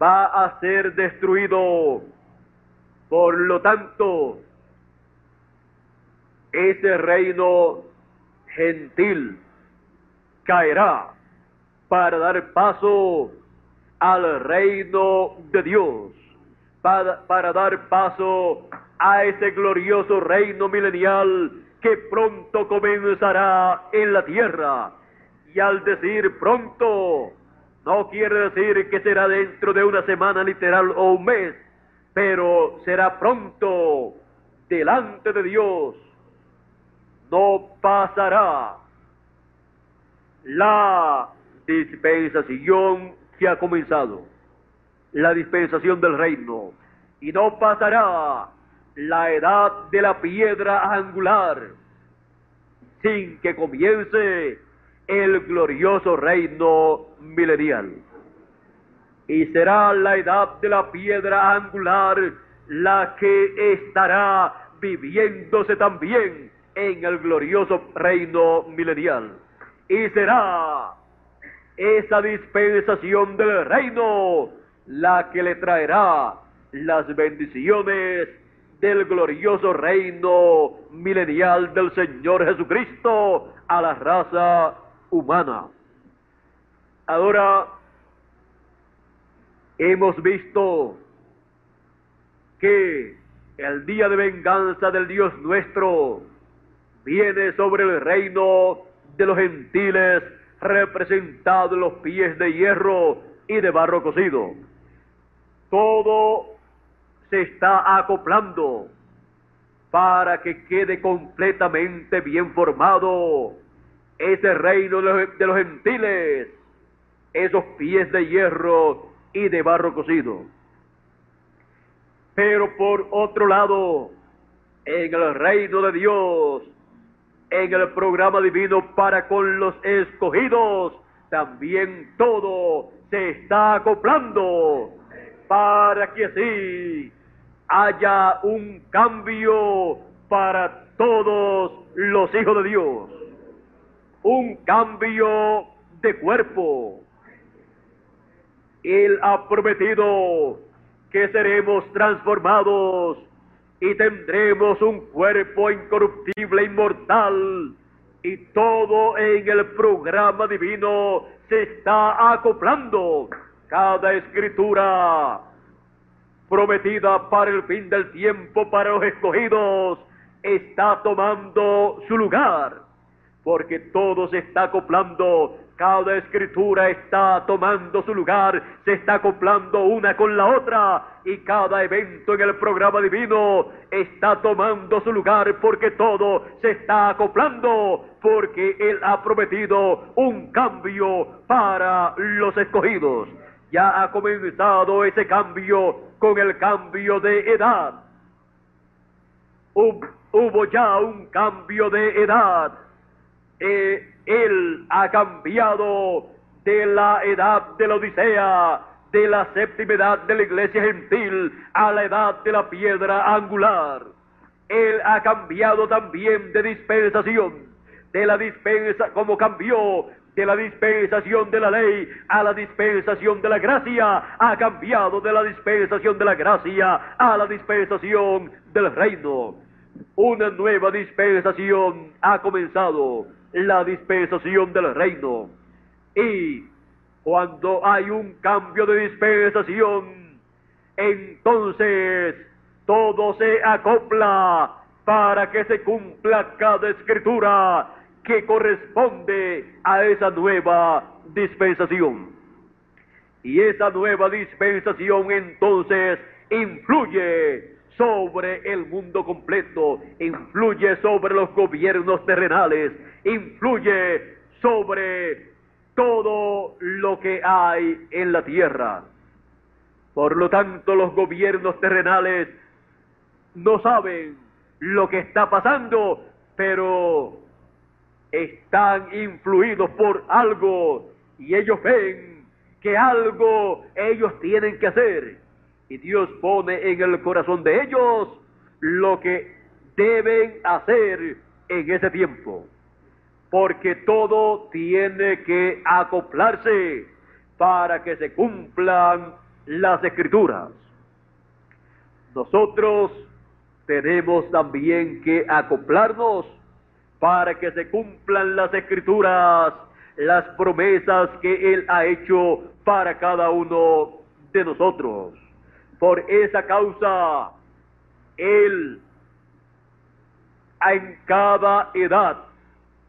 Va a ser destruido. Por lo tanto, ese reino gentil caerá para dar paso al reino de Dios, para, dar paso a ese glorioso reino milenial que pronto comenzará en la tierra. Y al decir pronto, no quiere decir que será dentro de una semana literal o un mes, pero será pronto delante de Dios. No pasará la dispensación que ha comenzado, la dispensación del reino, y no pasará la edad de la piedra angular, sin que comience el glorioso reino milenial. Y será la edad de la piedra angular la que estará viviéndose también en el glorioso reino milenial. Y será esa dispensación del reino la que le traerá las bendiciones del glorioso reino milenial del Señor Jesucristo a la raza humana. Ahora hemos visto que el día de venganza del Dios nuestro viene sobre el reino de los gentiles representado en los pies de hierro y de barro cocido. Todo se está acoplando para que quede completamente bien formado ese reino de los, gentiles, esos pies de hierro y de barro cocido. Pero por otro lado, en el reino de Dios, en el programa divino para con los escogidos, también todo se está acoplando para que así haya un cambio para todos los hijos de Dios, un cambio de cuerpo. Él ha prometido que seremos transformados y tendremos un cuerpo incorruptible, inmortal, y todo en el programa divino se está acoplando. Cada escritura prometida para el fin del tiempo para los escogidos está tomando su lugar, porque todo se está acoplando cada escritura está tomando su lugar, se está acoplando una con la otra y cada evento en el programa divino está tomando su lugar porque todo se está acoplando, porque Él ha prometido un cambio para los escogidos. Ya ha comenzado ese cambio con el cambio de edad. Hubo ya un cambio de edad eh, Él ha cambiado de la edad de la Odisea, de la séptima edad de la iglesia gentil, a la edad de la piedra angular. Él ha cambiado también de dispensación, de la dispensa, como cambió de la dispensación de la ley a la dispensación de la gracia, ha cambiado de la dispensación de la gracia a la dispensación del reino. Una nueva dispensación ha comenzado, la dispensación del reino. Y cuando hay un cambio de dispensación, entonces todo se acopla para que se cumpla cada escritura que corresponde a esa nueva dispensación. Y esa nueva dispensación entonces influye sobre el mundo completo, influye sobre los gobiernos terrenales, influye sobre todo lo que hay en la tierra. Por lo tanto, los gobiernos terrenales no saben lo que está pasando, pero están influidos por algo y ellos ven que algo ellos tienen que hacer. Y Dios pone en el corazón de ellos lo que deben hacer en ese tiempo porque todo tiene que acoplarse para que se cumplan las escrituras. Nosotros tenemos también que acoplarnos para que se cumplan las escrituras, las promesas que Él ha hecho para cada uno de nosotros. Por esa causa, Él en cada edad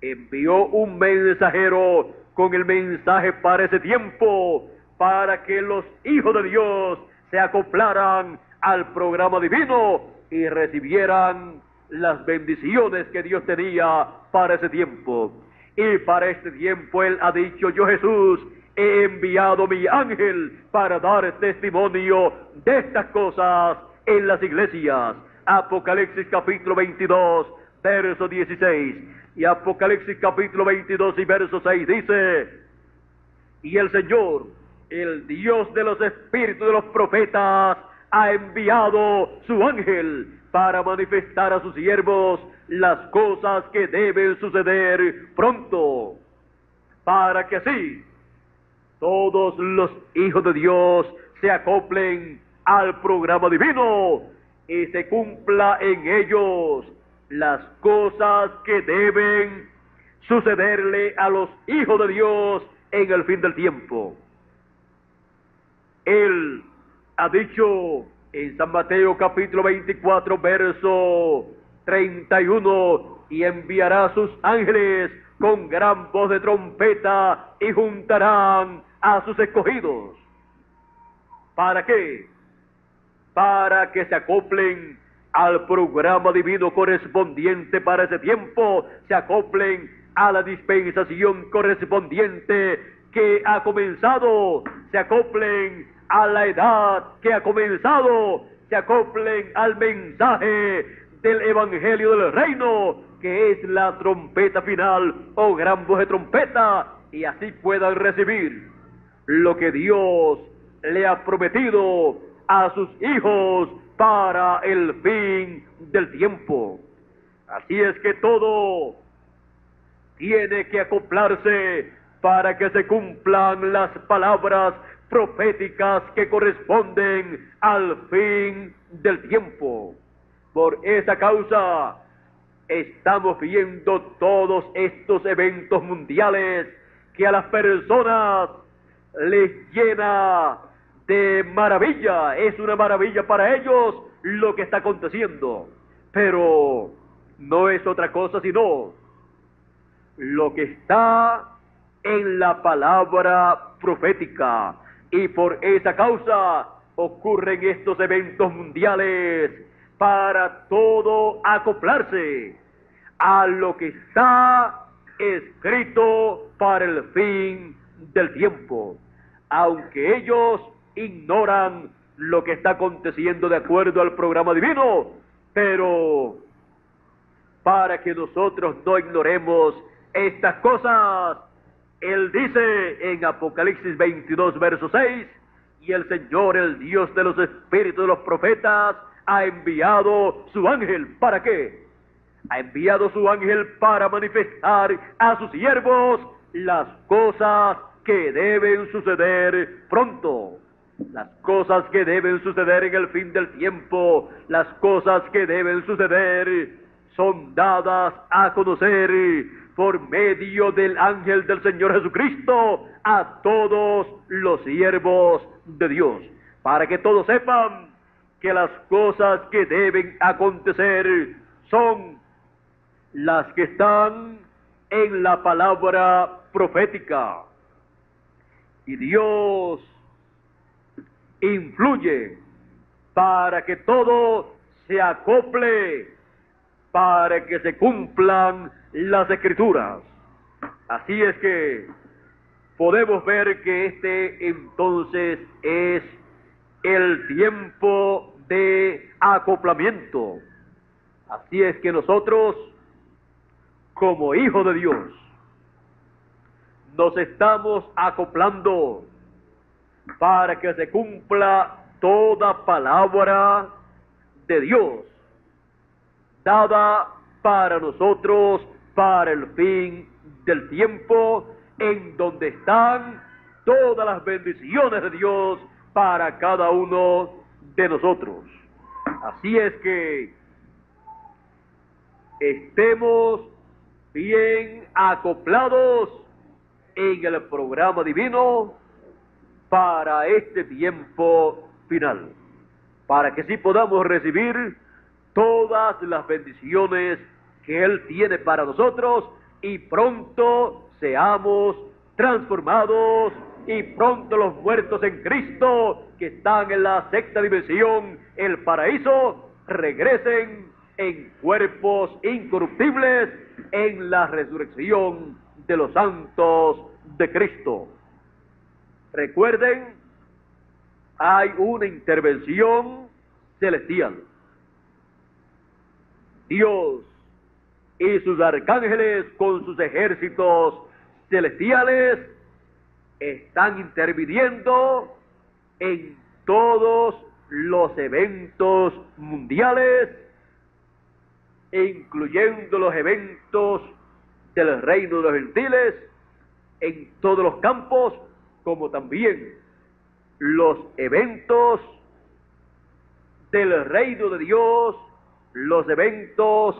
envió un mensajero con el mensaje para ese tiempo, para que los hijos de Dios se acoplaran al programa divino y recibieran las bendiciones que Dios tenía para ese tiempo. Y para este tiempo Él ha dicho, yo Jesús he enviado mi ángel para dar testimonio de estas cosas en las iglesias. Apocalipsis capítulo 22, verso 16. Y Apocalipsis capítulo 22 y verso 6 dice, y el Señor, el Dios de los espíritus de los profetas, ha enviado su ángel para manifestar a sus siervos las cosas que deben suceder pronto, para que así todos los hijos de Dios se acoplen al programa divino y se cumpla en ellos las cosas que deben sucederle a los hijos de Dios en el fin del tiempo. Él ha dicho en San Mateo capítulo 24 verso 31 y enviará a sus ángeles con gran voz de trompeta y juntarán a sus escogidos. ¿Para qué? Para que se acoplen al programa divino correspondiente para ese tiempo, se acoplen a la dispensación correspondiente que ha comenzado, se acoplen a la edad que ha comenzado, se acoplen al mensaje del Evangelio del Reino, que es la trompeta final o gran voz de trompeta, y así puedan recibir lo que Dios le ha prometido a sus hijos para el fin del tiempo. Así es que todo tiene que acoplarse para que se cumplan las palabras proféticas que corresponden al fin del tiempo. Por esa causa estamos viendo todos estos eventos mundiales que a las personas les llena de maravilla, es una maravilla para ellos lo que está aconteciendo, pero no es otra cosa sino lo que está en la palabra profética. Y por esa causa ocurren estos eventos mundiales para todo acoplarse a lo que está escrito para el fin del tiempo. Aunque ellos ignoran lo que está aconteciendo de acuerdo al programa divino, pero para que nosotros no ignoremos estas cosas, Él dice en Apocalipsis 22, verso 6, y el Señor, el Dios de los espíritus de los profetas, ha enviado su ángel. ¿Para qué? Ha enviado su ángel para manifestar a sus siervos las cosas que deben suceder pronto. Las cosas que deben suceder en el fin del tiempo, las cosas que deben suceder son dadas a conocer por medio del ángel del Señor Jesucristo a todos los siervos de Dios, para que todos sepan que las cosas que deben acontecer son las que están en la palabra profética. Y Dios influye para que todo se acople, para que se cumplan las escrituras. Así es que podemos ver que este entonces es el tiempo de acoplamiento. Así es que nosotros, como hijos de Dios, nos estamos acoplando para que se cumpla toda palabra de Dios, dada para nosotros para el fin del tiempo, en donde están todas las bendiciones de Dios para cada uno de nosotros. Así es que estemos bien acoplados en el programa divino para este tiempo final, para que sí podamos recibir todas las bendiciones que Él tiene para nosotros y pronto seamos transformados y pronto los muertos en Cristo que están en la sexta dimensión, el paraíso, regresen en cuerpos incorruptibles en la resurrección de los santos de Cristo. Recuerden, hay una intervención celestial. Dios y sus arcángeles con sus ejércitos celestiales están interviniendo en todos los eventos mundiales, incluyendo los eventos del reino de los gentiles, en todos los campos, como también los eventos del reino de Dios, los eventos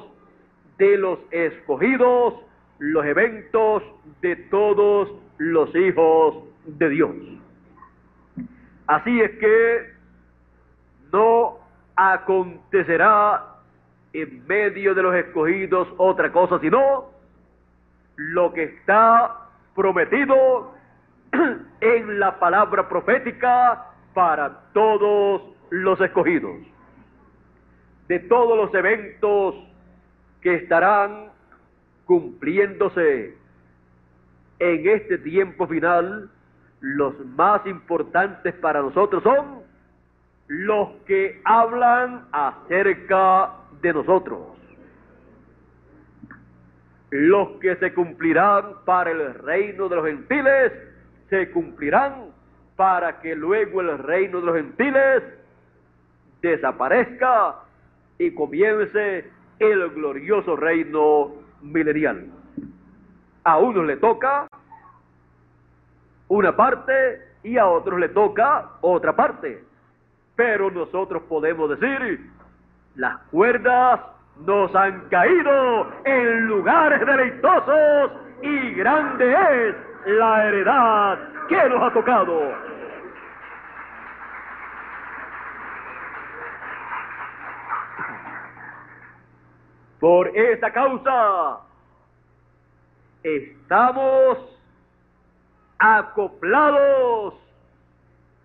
de los escogidos, los eventos de todos los hijos de Dios. Así es que no acontecerá en medio de los escogidos otra cosa, sino lo que está prometido en la palabra profética para todos los escogidos. De todos los eventos que estarán cumpliéndose en este tiempo final, los más importantes para nosotros son los que hablan acerca de nosotros. Los que se cumplirán para el reino de los gentiles, se cumplirán para que luego el reino de los gentiles desaparezca y comience el glorioso reino milenial. A unos le toca una parte y a otros le toca otra parte. Pero nosotros podemos decir, las cuerdas nos han caído en lugares deleitosos y grande es la heredad que nos ha tocado. Por esa causa estamos acoplados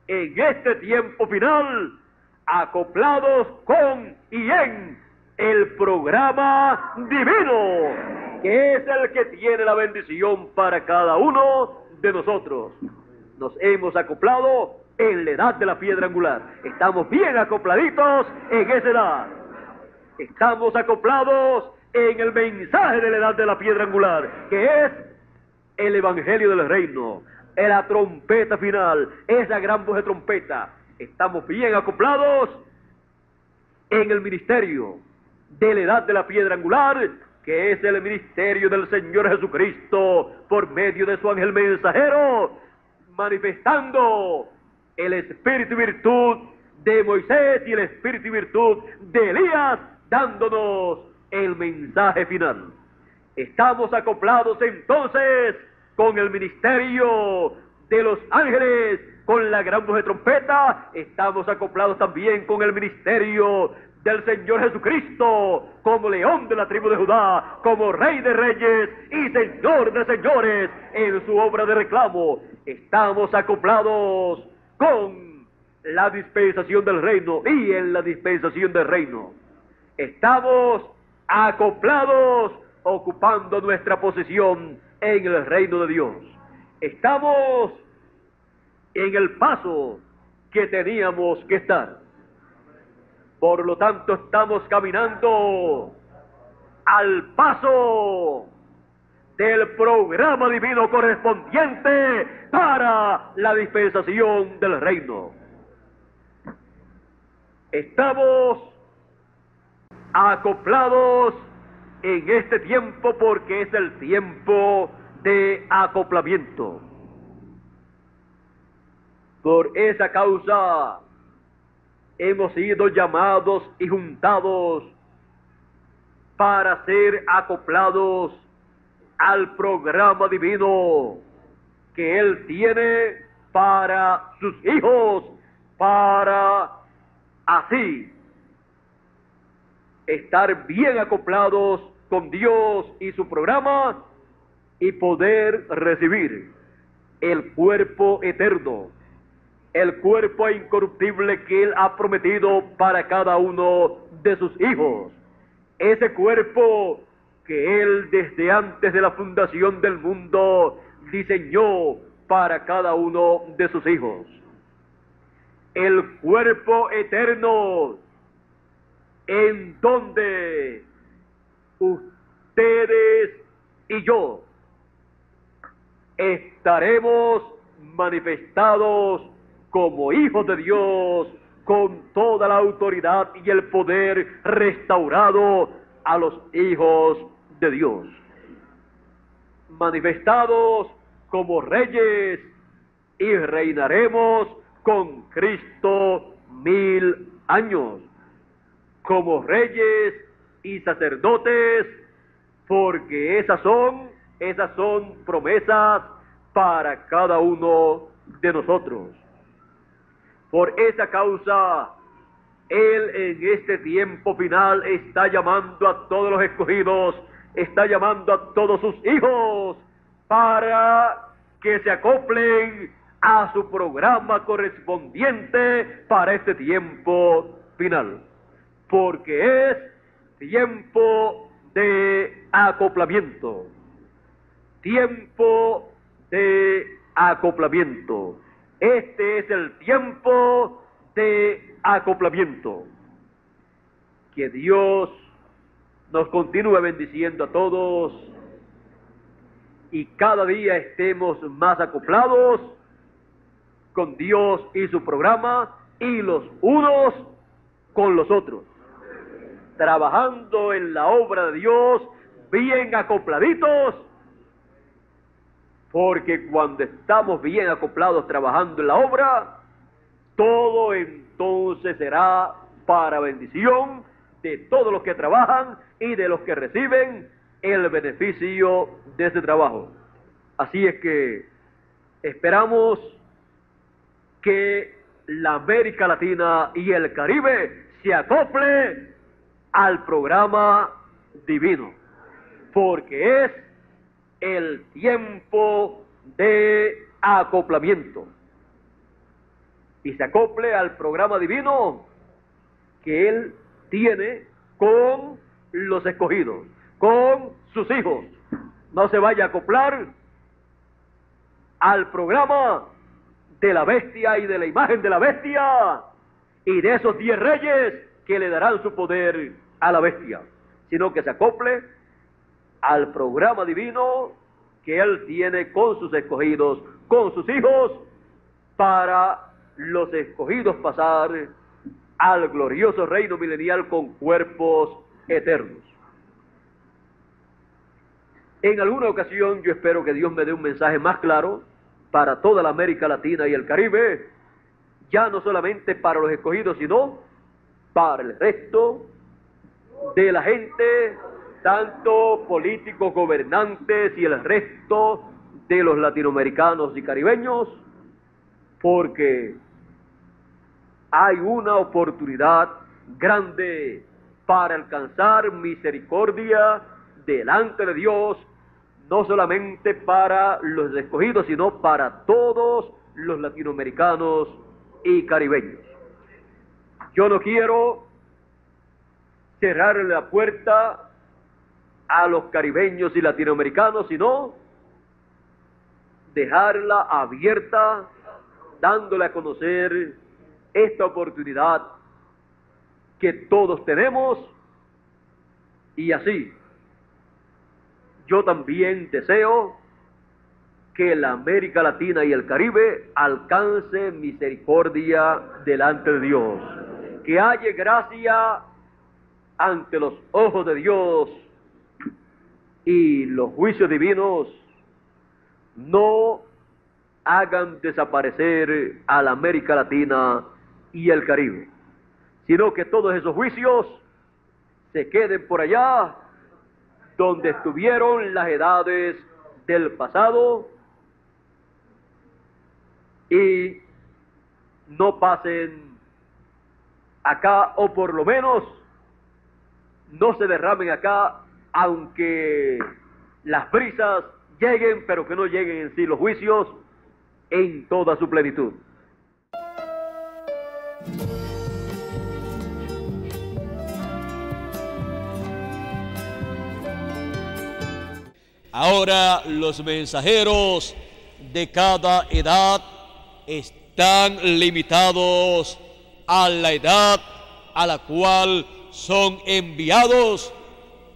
en este tiempo final, acoplados con y en el programa divino, que es el que tiene la bendición para cada uno de nosotros. Nos hemos acoplado en la edad de la piedra angular. Estamos bien acopladitos en esa edad. Estamos acoplados en el mensaje de la edad de la piedra angular, que es el Evangelio del Reino, la trompeta final, esa gran voz de trompeta. Estamos bien acoplados en el ministerio de la edad de la piedra angular, que es el ministerio del Señor Jesucristo por medio de su ángel mensajero, manifestando el espíritu y virtud de Moisés y el espíritu y virtud de Elías, dándonos el mensaje final. Estamos acoplados entonces con el ministerio de los ángeles, con la gran voz de trompeta, estamos acoplados también con el ministerio del Señor Jesucristo, como león de la tribu de Judá, como rey de reyes y señor de señores en su obra de reclamo. Estamos acoplados con la dispensación del reino y en la dispensación del reino. Estamos acoplados ocupando nuestra posición en el reino de Dios. Estamos en el paso que teníamos que estar. Por lo tanto, estamos caminando al paso del programa divino correspondiente para la dispensación del reino. Estamos acoplados en este tiempo porque es el tiempo de acoplamiento. Por esa causa hemos sido llamados y juntados para ser acoplados al programa divino que Él tiene para sus hijos, para así estar bien acoplados con Dios y su programa y poder recibir el cuerpo eterno, el cuerpo incorruptible que Él ha prometido para cada uno de sus hijos. Ese cuerpo que Él desde antes de la fundación del mundo diseñó para cada uno de sus hijos. El cuerpo eterno en donde ustedes y yo estaremos manifestados como hijos de Dios con toda la autoridad y el poder restaurado a los hijos de Dios. Manifestados como reyes y reinaremos con Cristo mil años como reyes y sacerdotes, porque esas son, esas son promesas para cada uno de nosotros. Por esa causa, Él en este tiempo final está llamando a todos los escogidos, está llamando a todos sus hijos para que se acoplen a su programa correspondiente para este tiempo final porque es tiempo de acoplamiento. Tiempo de acoplamiento. Este es el tiempo de acoplamiento. Que Dios nos continúe bendiciendo a todos y cada día estemos más acoplados con Dios y su programa y los unos con los otros trabajando en la obra de Dios, bien acopladitos, porque cuando estamos bien acoplados trabajando en la obra, todo entonces será para bendición de todos los que trabajan y de los que reciben el beneficio de ese trabajo. Así es que esperamos que la América Latina y el Caribe se acople al programa divino, porque es el tiempo de acoplamiento. Y se acople al programa divino que Él tiene con los escogidos, con sus hijos. No se vaya a acoplar al programa de la bestia y de la imagen de la bestia y de esos diez reyes que le darán su poder a la bestia, sino que se acople al programa divino que Él tiene con sus escogidos, con sus hijos, para los escogidos pasar al glorioso reino milenial con cuerpos eternos. En alguna ocasión yo espero que Dios me dé un mensaje más claro para toda la América Latina y el Caribe, ya no solamente para los escogidos, sino para el resto de la gente, tanto políticos, gobernantes y el resto de los latinoamericanos y caribeños, porque hay una oportunidad grande para alcanzar misericordia delante de Dios, no solamente para los escogidos, sino para todos los latinoamericanos y caribeños. Yo no quiero cerrarle la puerta a los caribeños y latinoamericanos, sino dejarla abierta, dándole a conocer esta oportunidad que todos tenemos. Y así yo también deseo que la América Latina y el Caribe alcance misericordia delante de Dios, que haya gracia ante los ojos de Dios y los juicios divinos no hagan desaparecer a la América Latina y el Caribe, sino que todos esos juicios se queden por allá donde estuvieron las edades del pasado y no pasen acá o por lo menos no se derramen acá aunque las brisas lleguen pero que no lleguen en sí los juicios en toda su plenitud. Ahora los mensajeros de cada edad están limitados a la edad a la cual son enviados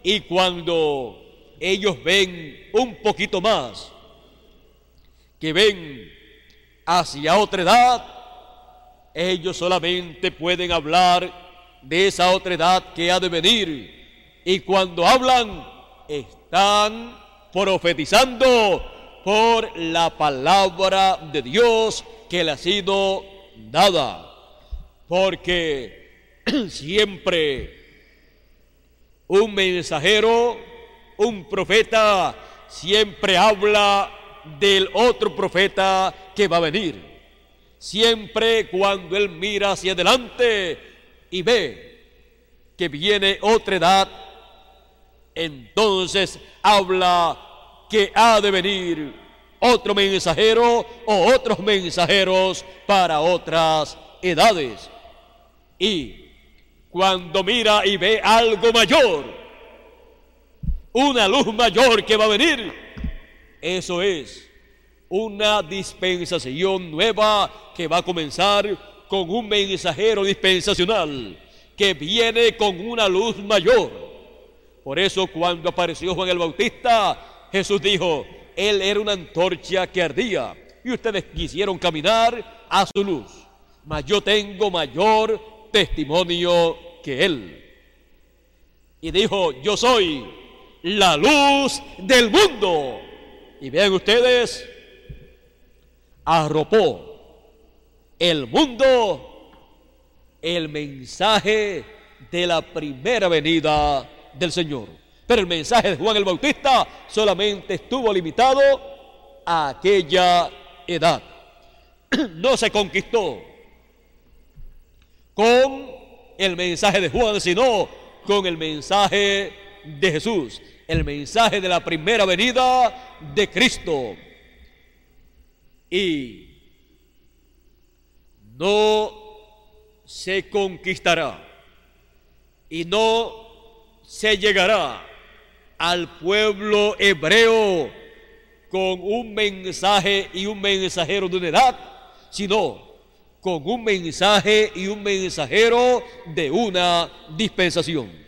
y cuando ellos ven un poquito más, que ven hacia otra edad, ellos solamente pueden hablar de esa otra edad que ha de venir. Y cuando hablan, están profetizando por la palabra de Dios que le ha sido dada. Porque siempre un mensajero, un profeta, siempre habla del otro profeta que va a venir. Siempre cuando él mira hacia adelante y ve que viene otra edad, entonces habla que ha de venir otro mensajero o otros mensajeros para otras edades. Y cuando mira y ve algo mayor, una luz mayor que va a venir, eso es una dispensación nueva que va a comenzar con un mensajero dispensacional que viene con una luz mayor por eso cuando apareció Juan el Bautista, Jesús dijo, Él era una antorcha que ardía y ustedes quisieron caminar a su luz. Mas yo tengo mayor testimonio que Él. Y dijo, yo soy la luz del mundo. Y vean ustedes, arropó el mundo el mensaje de la primera venida del Señor. Pero el mensaje de Juan el Bautista solamente estuvo limitado a aquella edad. No se conquistó con el mensaje de Juan, sino con el mensaje de Jesús, el mensaje de la primera venida de Cristo. Y no se conquistará y no se llegará al pueblo hebreo con un mensaje y un mensajero de una edad, sino con un mensaje y un mensajero de una dispensación.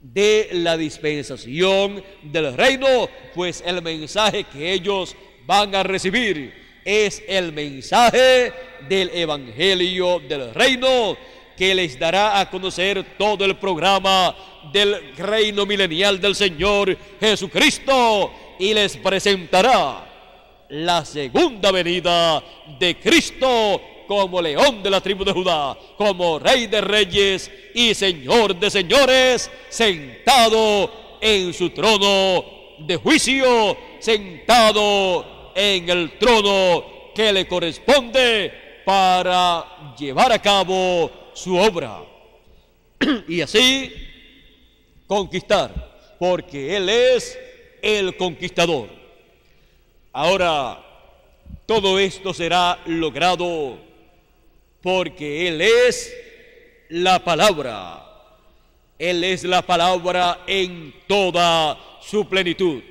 de la dispensación del reino, pues el mensaje que ellos van a recibir es el mensaje del Evangelio del reino que les dará a conocer todo el programa del reino milenial del Señor Jesucristo y les presentará la segunda venida de Cristo como león de la tribu de Judá, como rey de reyes y señor de señores, sentado en su trono de juicio, sentado en el trono que le corresponde para llevar a cabo su obra. y así conquistar, porque Él es el conquistador. Ahora, todo esto será logrado porque Él es la palabra. Él es la palabra en toda su plenitud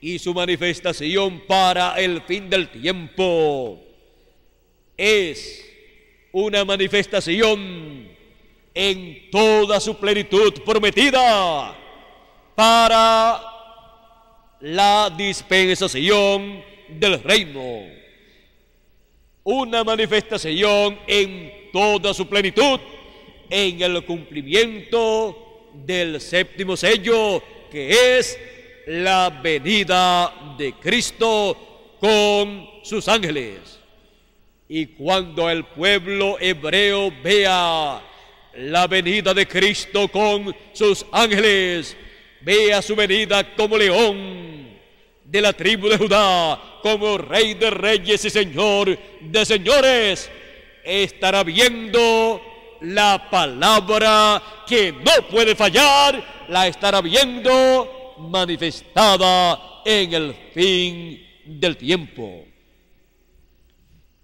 y su manifestación para el fin del tiempo es una manifestación en toda su plenitud prometida para la dispensación del reino una manifestación en toda su plenitud en el cumplimiento del séptimo sello, que es la venida de Cristo con sus ángeles. Y cuando el pueblo hebreo vea la venida de Cristo con sus ángeles, vea su venida como león de la tribu de Judá, como rey de reyes y señor de señores, estará viendo la palabra que no puede fallar, la estará viendo manifestada en el fin del tiempo.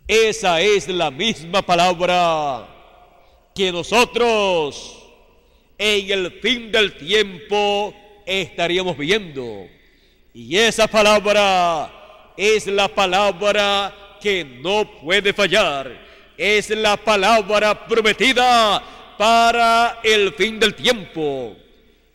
Esa es la misma palabra que nosotros en el fin del tiempo estaríamos viendo. Y esa palabra es la palabra que no puede fallar. Es la palabra prometida para el fin del tiempo.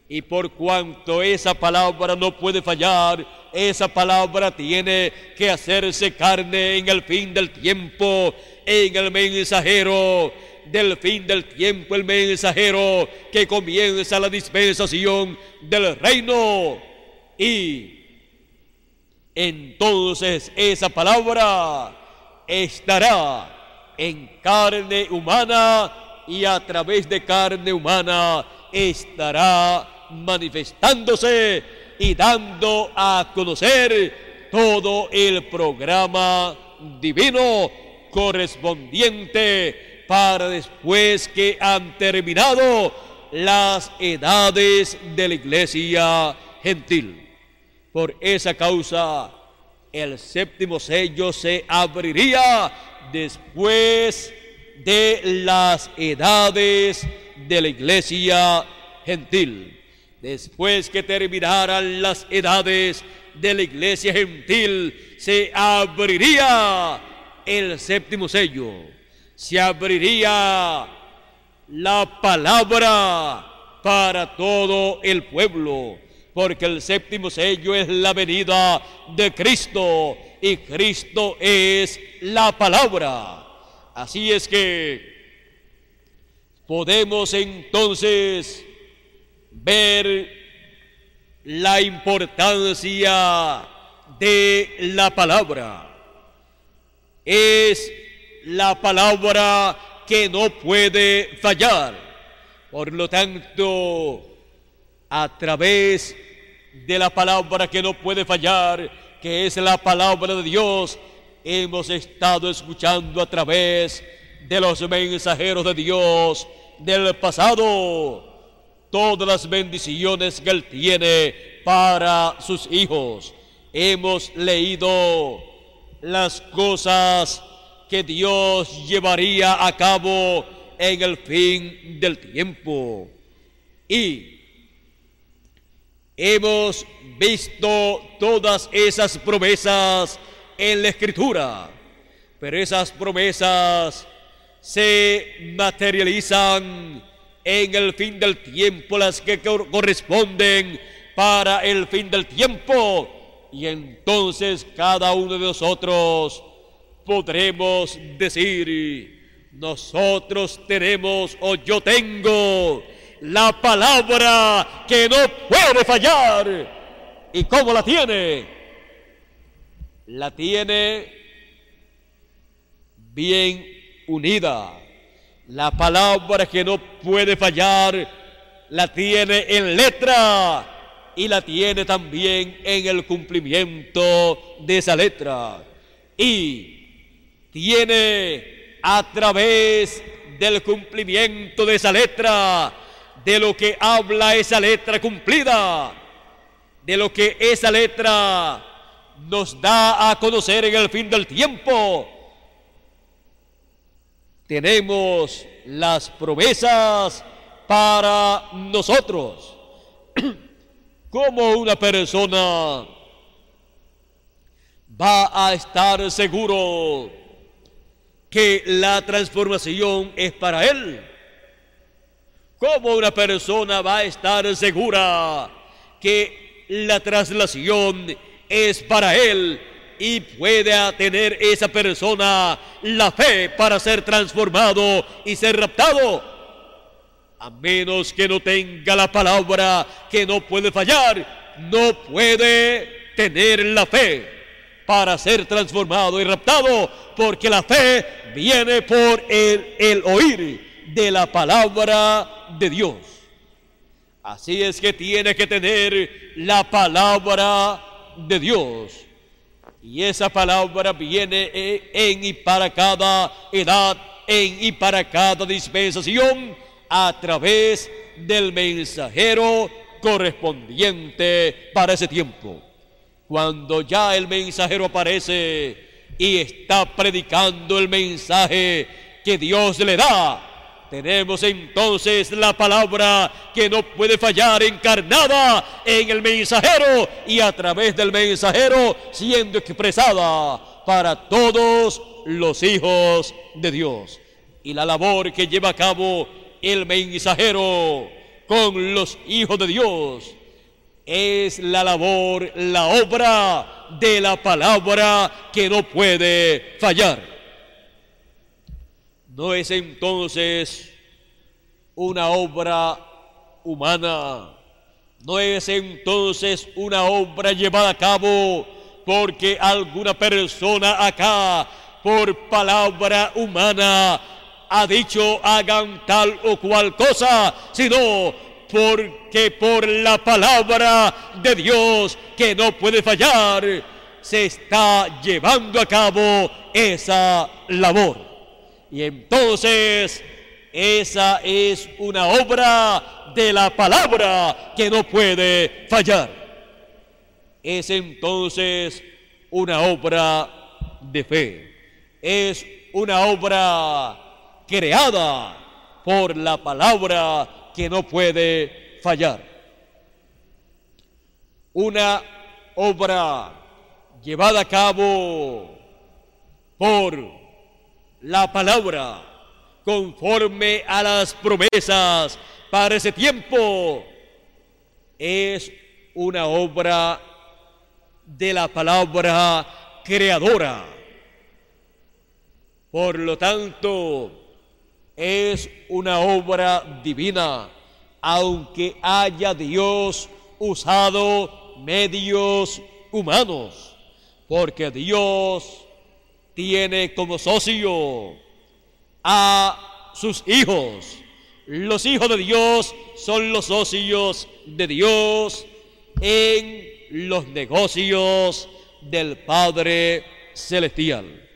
Y por cuanto esa palabra no puede fallar, esa palabra tiene que hacerse carne en el fin del tiempo, en el mensajero del fin del tiempo, el mensajero que comienza la dispensación del reino. Y entonces esa palabra estará en carne humana y a través de carne humana estará manifestándose y dando a conocer todo el programa divino correspondiente para después que han terminado las edades de la iglesia gentil. Por esa causa, el séptimo sello se abriría después de las edades de la iglesia gentil. Después que terminaran las edades de la iglesia gentil, se abriría el séptimo sello. Se abriría la palabra para todo el pueblo porque el séptimo sello es la venida de Cristo y Cristo es la palabra. Así es que podemos entonces ver la importancia de la palabra. Es la palabra que no puede fallar. Por lo tanto, a través de la palabra que no puede fallar, que es la palabra de Dios, hemos estado escuchando a través de los mensajeros de Dios del pasado todas las bendiciones que Él tiene para sus hijos. Hemos leído las cosas que Dios llevaría a cabo en el fin del tiempo. Y Hemos visto todas esas promesas en la escritura, pero esas promesas se materializan en el fin del tiempo las que corresponden para el fin del tiempo. Y entonces cada uno de nosotros podremos decir, nosotros tenemos o yo tengo la palabra que no puede fallar. ¿Y cómo la tiene? La tiene bien unida. La palabra que no puede fallar la tiene en letra y la tiene también en el cumplimiento de esa letra. Y tiene a través del cumplimiento de esa letra, de lo que habla esa letra cumplida, de lo que esa letra nos da a conocer en el fin del tiempo. Tenemos las promesas para nosotros. ¿Cómo una persona va a estar seguro que la transformación es para él? ¿Cómo una persona va a estar segura que la traslación es para él y puede tener esa persona la fe para ser transformado y ser raptado? a menos que no tenga la palabra que no puede fallar, no puede tener la fe para ser transformado y raptado, porque la fe viene por el, el oír de la palabra de Dios. Así es que tiene que tener la palabra de Dios. Y esa palabra viene en y para cada edad, en y para cada dispensación a través del mensajero correspondiente para ese tiempo. Cuando ya el mensajero aparece y está predicando el mensaje que Dios le da, tenemos entonces la palabra que no puede fallar encarnada en el mensajero y a través del mensajero siendo expresada para todos los hijos de Dios. Y la labor que lleva a cabo el mensajero con los hijos de Dios. Es la labor, la obra de la palabra que no puede fallar. No es entonces una obra humana, no es entonces una obra llevada a cabo porque alguna persona acá por palabra humana ha dicho hagan tal o cual cosa, sino porque por la palabra de Dios que no puede fallar, se está llevando a cabo esa labor. Y entonces esa es una obra de la palabra que no puede fallar. Es entonces una obra de fe. Es una obra creada por la palabra que no puede fallar. Una obra llevada a cabo por la palabra conforme a las promesas para ese tiempo es una obra de la palabra creadora. Por lo tanto, es una obra divina, aunque haya Dios usado medios humanos, porque Dios tiene como socio a sus hijos. Los hijos de Dios son los socios de Dios en los negocios del Padre Celestial.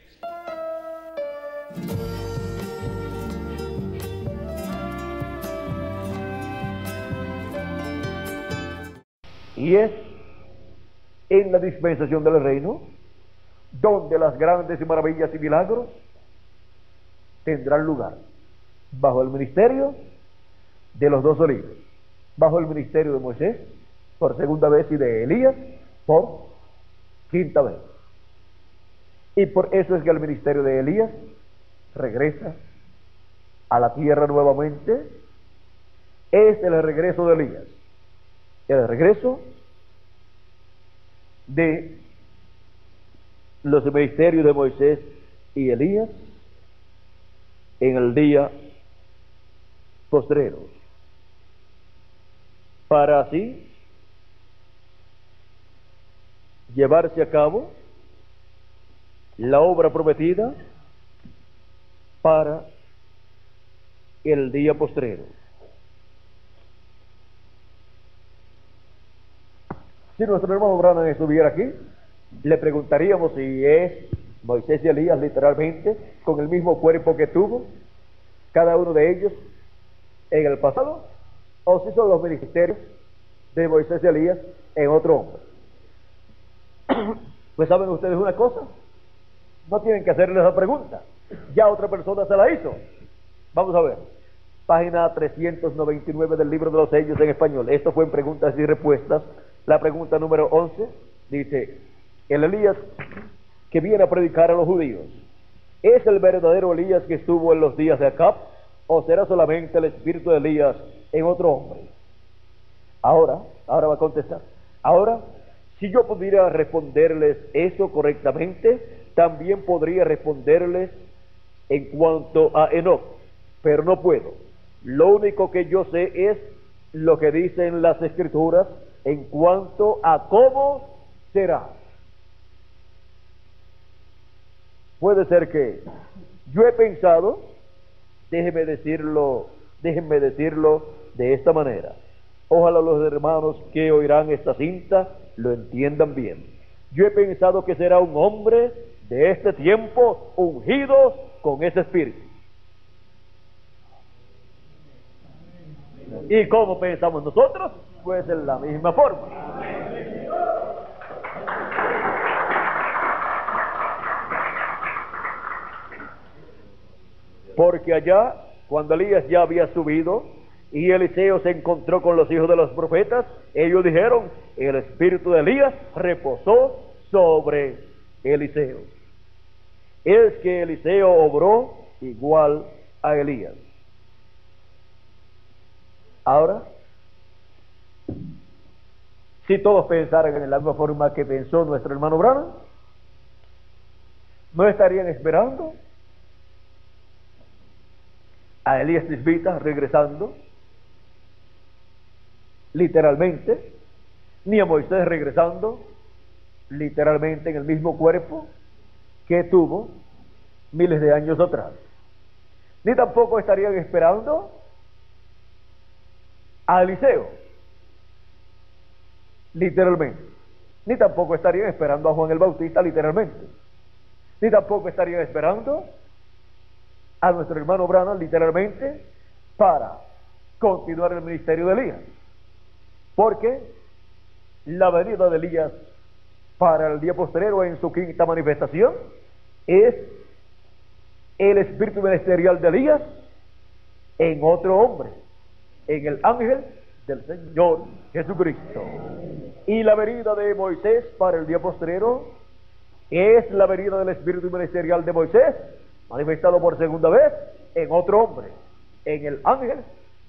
Y es en la dispensación del reino donde las grandes maravillas y milagros tendrán lugar bajo el ministerio de los dos olivos, bajo el ministerio de Moisés por segunda vez y de Elías por quinta vez. Y por eso es que el ministerio de Elías regresa a la tierra nuevamente es el regreso de Elías. El regreso de los ministerios de Moisés y Elías en el día postrero. Para así llevarse a cabo la obra prometida para el día postrero. Si nuestro hermano Branham estuviera aquí, le preguntaríamos si es Moisés y Elías literalmente con el mismo cuerpo que tuvo cada uno de ellos en el pasado, o si son los ministerios de Moisés y Elías en otro hombre. Pues saben ustedes una cosa, no tienen que hacerle esa pregunta, ya otra persona se la hizo. Vamos a ver, página 399 del libro de los sellos en español. Esto fue en preguntas y respuestas. La pregunta número 11 dice, el Elías que viene a predicar a los judíos, ¿es el verdadero Elías que estuvo en los días de Acab o será solamente el espíritu de Elías en otro hombre? Ahora, ahora va a contestar. Ahora, si yo pudiera responderles eso correctamente, también podría responderles en cuanto a Enoch, pero no puedo. Lo único que yo sé es lo que dicen las escrituras en cuanto a cómo será. Puede ser que yo he pensado, déjeme decirlo, déjenme decirlo de esta manera. Ojalá los hermanos que oirán esta cinta lo entiendan bien. Yo he pensado que será un hombre de este tiempo ungido con ese espíritu. ¿Y cómo pensamos nosotros? Pues en la misma forma. Porque allá, cuando Elías ya había subido y Eliseo se encontró con los hijos de los profetas, ellos dijeron, el espíritu de Elías reposó sobre Eliseo. Es que Eliseo obró igual a Elías. Ahora, si todos pensaran en la misma forma que pensó nuestro hermano Branham, ¿no estarían esperando a Elías Tisbita regresando, literalmente, ni a Moisés regresando, literalmente en el mismo cuerpo que tuvo miles de años atrás. Ni tampoco estarían esperando a Eliseo, literalmente. Ni tampoco estarían esperando a Juan el Bautista, literalmente. Ni tampoco estarían esperando a nuestro hermano Branham literalmente para continuar el ministerio de Elías. Porque la venida de Elías para el día posterior en su quinta manifestación es el espíritu ministerial de Elías en otro hombre, en el ángel del Señor Jesucristo. Y la venida de Moisés para el día posterior es la venida del espíritu ministerial de Moisés manifestado por segunda vez en otro hombre, en el ángel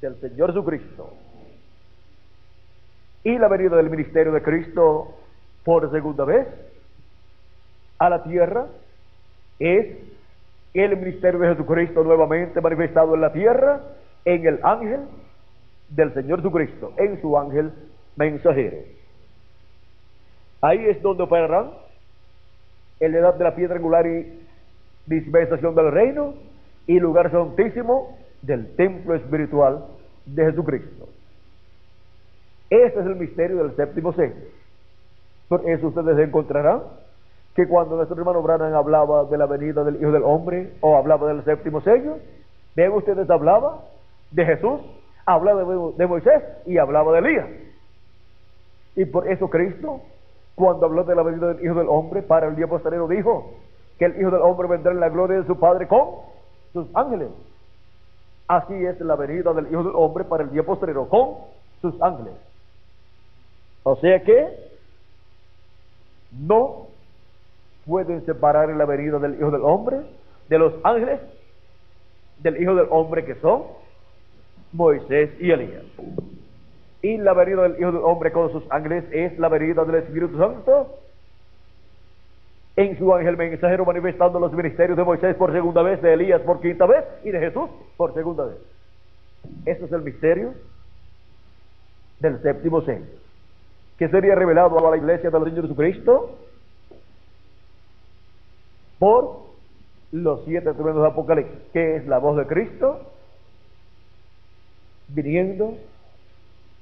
del Señor Jesucristo. Y la venida del ministerio de Cristo por segunda vez a la tierra es el ministerio de Jesucristo nuevamente manifestado en la tierra en el ángel del Señor Jesucristo, en su ángel mensajero. Ahí es donde operarán en la edad de la piedra angular y dispensación del reino y lugar santísimo del templo espiritual de Jesucristo. Este es el misterio del séptimo sello. Por eso ustedes encontrarán que cuando nuestro hermano Branham hablaba de la venida del Hijo del Hombre o hablaba del séptimo sello, ven ustedes hablaba de Jesús, hablaba de Moisés y hablaba de Elías. Y por eso Cristo, cuando habló de la venida del Hijo del Hombre para el día posterior, dijo, que el Hijo del Hombre vendrá en la gloria de su Padre con sus ángeles. Así es la venida del Hijo del Hombre para el día posterior con sus ángeles. O sea que no pueden separar la venida del Hijo del Hombre de los ángeles del Hijo del Hombre que son Moisés y Elías. Y la venida del Hijo del Hombre con sus ángeles es la venida del Espíritu Santo en su ángel mensajero manifestando los ministerios de Moisés por segunda vez, de Elías por quinta vez y de Jesús por segunda vez. Ese es el misterio del séptimo sello, que sería revelado a la iglesia del Señor Jesucristo por los siete truenos de Apocalipsis, que es la voz de Cristo viniendo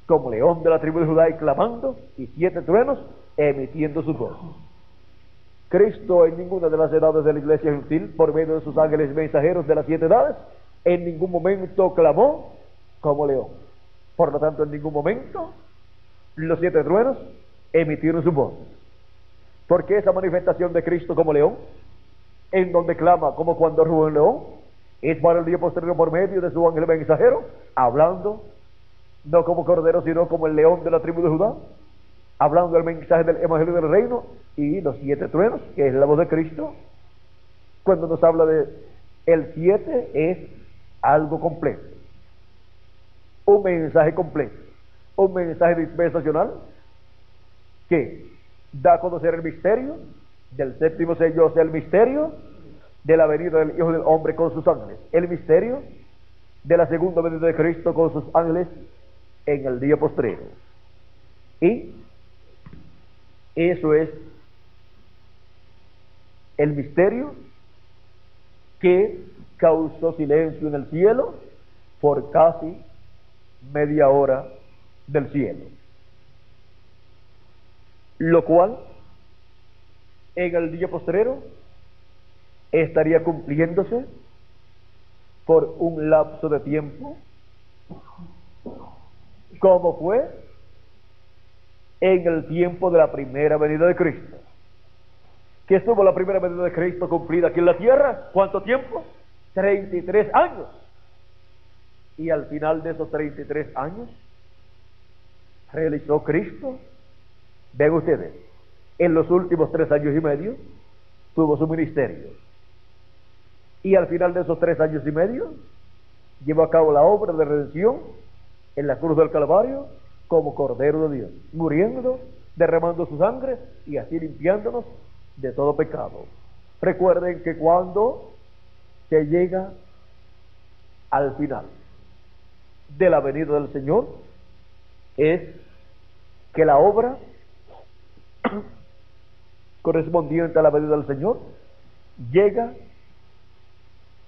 como león de la tribu de Judá y clamando, y siete truenos emitiendo su voz. Cristo en ninguna de las edades de la iglesia gentil, por medio de sus ángeles mensajeros de las siete edades, en ningún momento clamó como león. Por lo tanto, en ningún momento los siete truenos emitieron su voz. Porque esa manifestación de Cristo como león, en donde clama como cuando ruge un león, es para el día posterior por medio de su ángel mensajero, hablando no como cordero, sino como el león de la tribu de Judá, hablando del mensaje del Evangelio del Reino y los siete truenos, que es la voz de Cristo. Cuando nos habla de el siete es algo completo, un mensaje completo, un mensaje dispensacional que da a conocer el misterio del séptimo sello, o sea, el misterio de la venida del Hijo del Hombre con sus ángeles, el misterio de la segunda venida de Cristo con sus ángeles en el día postrero. Y eso es el misterio que causó silencio en el cielo por casi media hora del cielo. Lo cual en el día postrero estaría cumpliéndose por un lapso de tiempo como fue en el tiempo de la primera venida de Cristo. ¿Qué estuvo la primera venida de Cristo cumplida aquí en la tierra? ¿Cuánto tiempo? 33 años. Y al final de esos 33 años, realizó Cristo, ven ustedes, en los últimos tres años y medio, tuvo su ministerio. Y al final de esos tres años y medio, llevó a cabo la obra de redención en la cruz del Calvario como Cordero de Dios, muriendo, derramando su sangre y así limpiándonos de todo pecado. Recuerden que cuando se llega al final de la venida del Señor, es que la obra correspondiente a la venida del Señor llega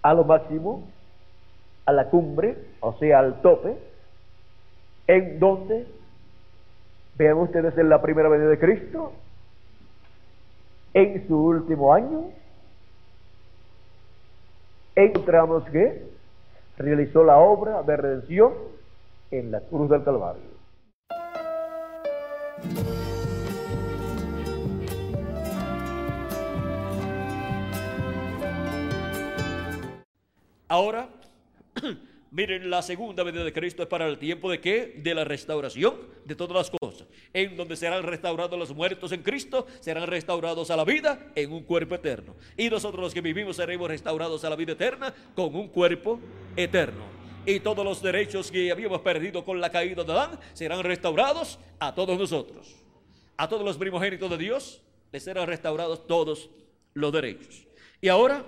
a lo máximo, a la cumbre, o sea, al tope, en donde, vean ustedes en la primera venida de Cristo, en su último año, encontramos que realizó la obra de redención en la cruz del Calvario. Ahora, miren, la segunda venida de Cristo es para el tiempo de qué? De la restauración de todas las cosas. En donde serán restaurados los muertos en Cristo, serán restaurados a la vida en un cuerpo eterno. Y nosotros los que vivimos seremos restaurados a la vida eterna con un cuerpo eterno. Y todos los derechos que habíamos perdido con la caída de Adán serán restaurados a todos nosotros. A todos los primogénitos de Dios les serán restaurados todos los derechos. Y ahora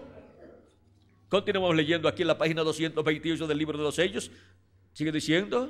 Continuamos leyendo aquí en la página 228 del libro de los sellos. Sigue diciendo,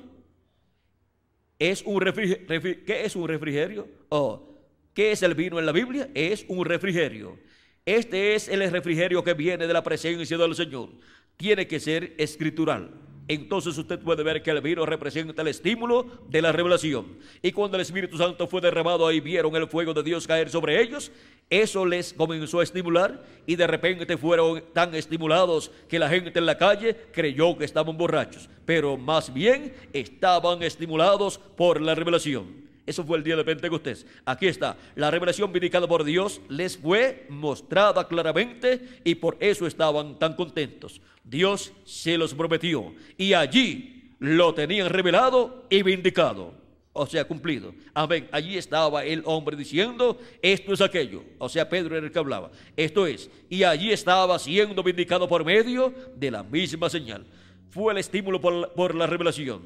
es un ¿qué es un refrigerio? Oh, ¿Qué es el vino en la Biblia? Es un refrigerio. Este es el refrigerio que viene de la presencia del Señor. Tiene que ser escritural entonces usted puede ver que el vino representa el estímulo de la revelación. Y cuando el Espíritu Santo fue derramado ahí vieron el fuego de Dios caer sobre ellos, eso les comenzó a estimular y de repente fueron tan estimulados que la gente en la calle creyó que estaban borrachos, pero más bien estaban estimulados por la revelación. Eso fue el día de Pentecostés. Aquí está. La revelación vindicada por Dios les fue mostrada claramente y por eso estaban tan contentos. Dios se los prometió y allí lo tenían revelado y vindicado. O sea, cumplido. Amén. Allí estaba el hombre diciendo, esto es aquello. O sea, Pedro era el que hablaba. Esto es. Y allí estaba siendo vindicado por medio de la misma señal. fue el estímulo por la, por la revelación.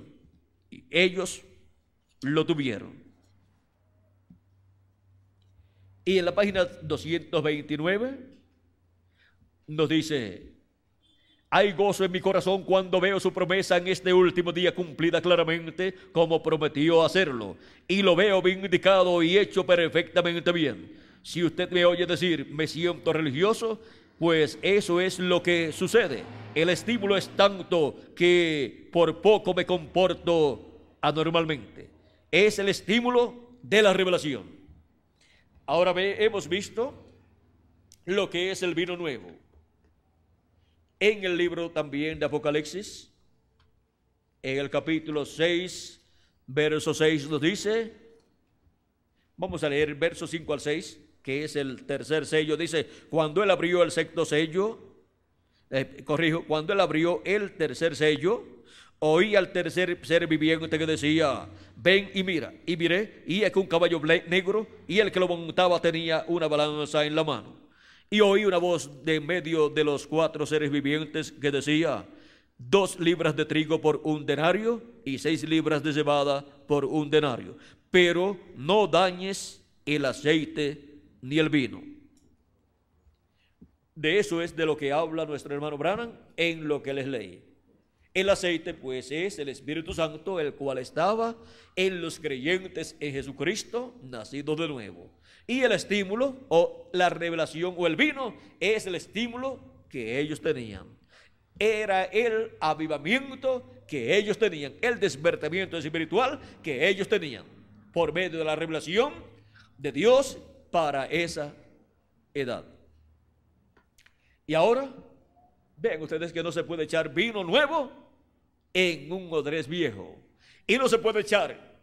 Y ellos lo tuvieron. Y en la página 229 nos dice, hay gozo en mi corazón cuando veo su promesa en este último día cumplida claramente como prometió hacerlo. Y lo veo vindicado y hecho perfectamente bien. Si usted me oye decir, me siento religioso, pues eso es lo que sucede. El estímulo es tanto que por poco me comporto anormalmente. Es el estímulo de la revelación. Ahora ve, hemos visto lo que es el vino nuevo. En el libro también de Apocalipsis, en el capítulo 6, verso 6 nos dice, vamos a leer verso 5 al 6, que es el tercer sello, dice, cuando él abrió el sexto sello, eh, corrijo, cuando él abrió el tercer sello, oí al tercer ser viviente que decía, ven y mira, y miré, y es que un caballo negro, y el que lo montaba tenía una balanza en la mano. Y oí una voz de medio de los cuatro seres vivientes que decía, dos libras de trigo por un denario y seis libras de cebada por un denario. Pero no dañes el aceite ni el vino. De eso es de lo que habla nuestro hermano Branham en lo que les leí. El aceite, pues, es el Espíritu Santo, el cual estaba en los creyentes en Jesucristo, nacidos de nuevo. Y el estímulo, o la revelación, o el vino, es el estímulo que ellos tenían. Era el avivamiento que ellos tenían, el despertamiento espiritual que ellos tenían, por medio de la revelación de Dios para esa edad. Y ahora, vean ustedes que no se puede echar vino nuevo en un odrés viejo. Y no se puede echar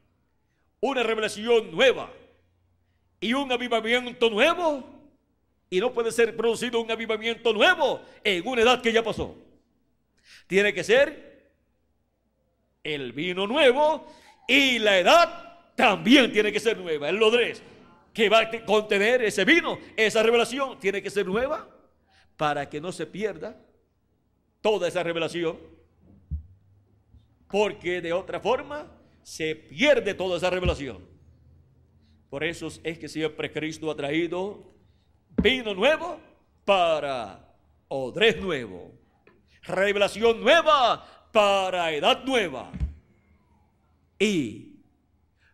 una revelación nueva y un avivamiento nuevo. Y no puede ser producido un avivamiento nuevo en una edad que ya pasó. Tiene que ser el vino nuevo y la edad también tiene que ser nueva. El odrés que va a contener ese vino, esa revelación, tiene que ser nueva para que no se pierda toda esa revelación. Porque de otra forma se pierde toda esa revelación. Por eso es que siempre Cristo ha traído vino nuevo para odrés nuevo. Revelación nueva para edad nueva. Y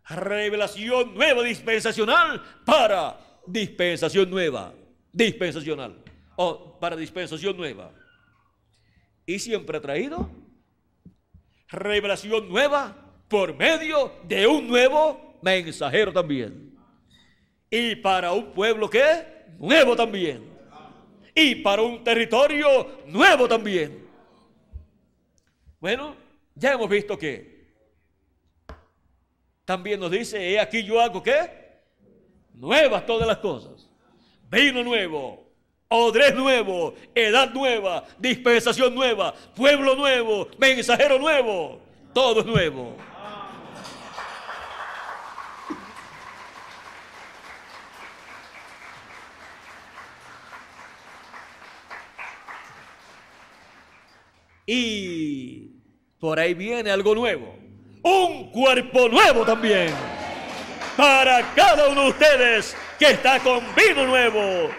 revelación nueva dispensacional para dispensación nueva, dispensacional o para dispensación nueva. Y siempre ha traído revelación nueva por medio de un nuevo mensajero también. Y para un pueblo que nuevo también. Y para un territorio nuevo también. Bueno, ya hemos visto que también nos dice, he aquí yo hago qué? Nuevas todas las cosas. Vino nuevo, odrés nuevo, edad nueva, dispensación nueva, pueblo nuevo, mensajero nuevo, todo es nuevo. Y por ahí viene algo nuevo un cuerpo nuevo también. Para cada uno de ustedes que está con vino nuevo,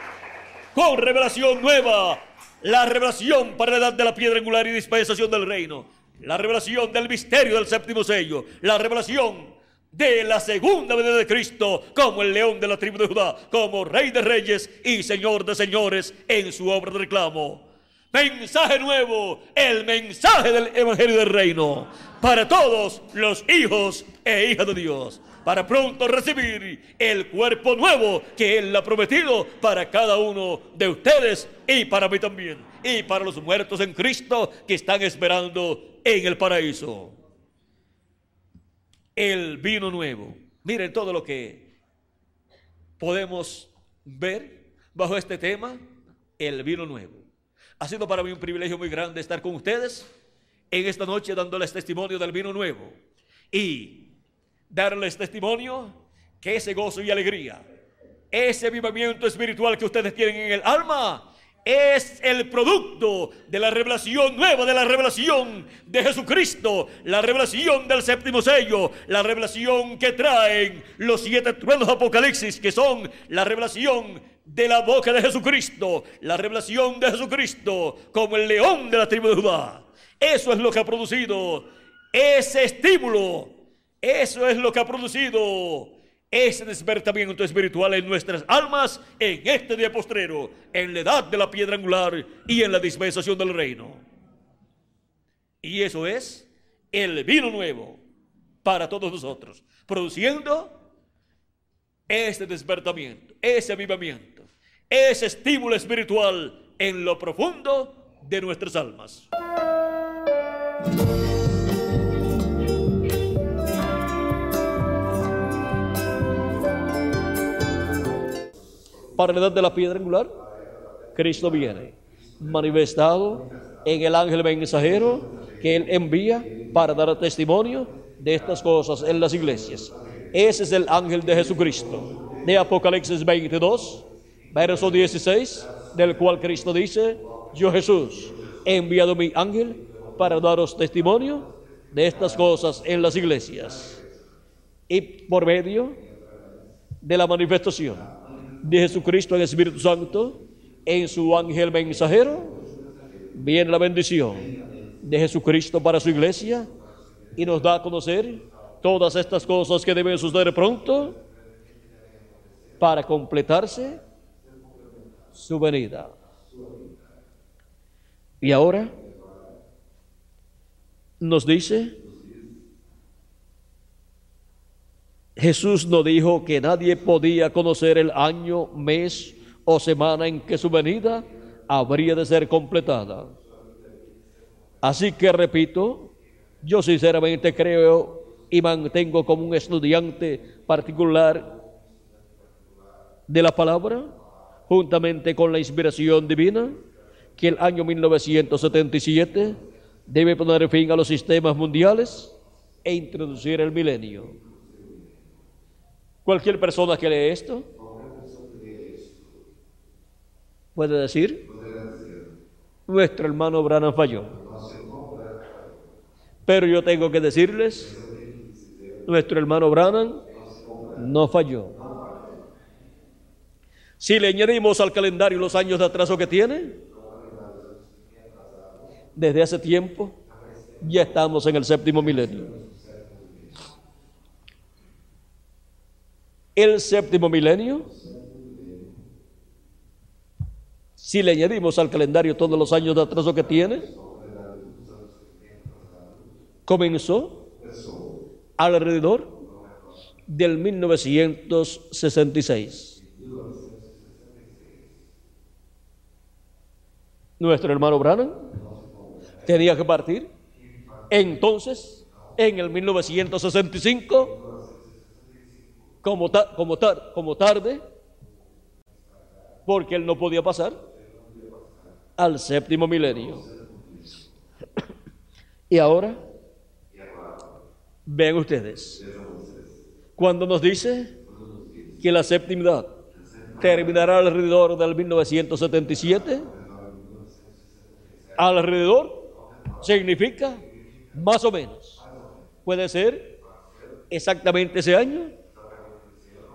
con revelación nueva, la revelación para la edad de la piedra angular y dispensación del reino, la revelación del misterio del séptimo sello, la revelación de la segunda venida de Cristo como el león de la tribu de Judá, como rey de reyes y señor de señores en su obra de reclamo. Mensaje nuevo, el mensaje del evangelio del reino para todos los hijos e hijas de Dios, para pronto recibir el cuerpo nuevo que Él ha prometido para cada uno de ustedes y para mí también, y para los muertos en Cristo que están esperando en el paraíso. El vino nuevo. Miren todo lo que podemos ver bajo este tema, el vino nuevo. Ha sido para mí un privilegio muy grande estar con ustedes en esta noche dándoles testimonio del vino nuevo y darles testimonio que ese gozo y alegría, ese avivamiento espiritual que ustedes tienen en el alma, es el producto de la revelación nueva, de la revelación de Jesucristo, la revelación del séptimo sello, la revelación que traen los siete truenos de Apocalipsis, que son la revelación de la boca de Jesucristo, la revelación de Jesucristo como el león de la tribu de Judá. Eso es lo que ha producido ese estímulo, eso es lo que ha producido ese despertamiento espiritual en nuestras almas en este día postrero, en la edad de la piedra angular y en la dispensación del reino. Y eso es el vino nuevo para todos nosotros, produciendo ese despertamiento, ese avivamiento, ese estímulo espiritual en lo profundo de nuestras almas. La edad de la piedra angular, Cristo viene manifestado en el ángel mensajero que él envía para dar testimonio de estas cosas en las iglesias. Ese es el ángel de Jesucristo. De Apocalipsis 22, verso 16, del cual Cristo dice, yo Jesús he enviado mi ángel para daros testimonio de estas cosas en las iglesias. Y por medio de la manifestación de Jesucristo en Espíritu Santo, en su ángel mensajero, viene la bendición de Jesucristo para su iglesia y nos da a conocer todas estas cosas que deben suceder pronto para completarse su venida. Y ahora nos dice Jesús no dijo que nadie podía conocer el año, mes o semana en que su venida habría de ser completada. Así que repito, yo sinceramente creo y mantengo como un estudiante particular de la palabra, juntamente con la inspiración divina, que el año 1977 debe poner fin a los sistemas mundiales e introducir el milenio. Cualquier persona que lee esto puede decir, nuestro hermano Branham falló. Pero yo tengo que decirles, nuestro hermano Branham no falló. Si le añadimos al calendario los años de atraso que tiene, desde hace tiempo ya estamos en el séptimo milenio. El séptimo milenio, si le añadimos al calendario todos los años de atraso que tiene, comenzó alrededor del 1966. Nuestro hermano Branham tenía que partir entonces en el 1965 como, como, como tarde, porque él no podía pasar al séptimo milenio. Y ahora, ven ustedes, cuando nos dice que la séptima terminará alrededor del 1977, alrededor significa más o menos. Puede ser exactamente ese año,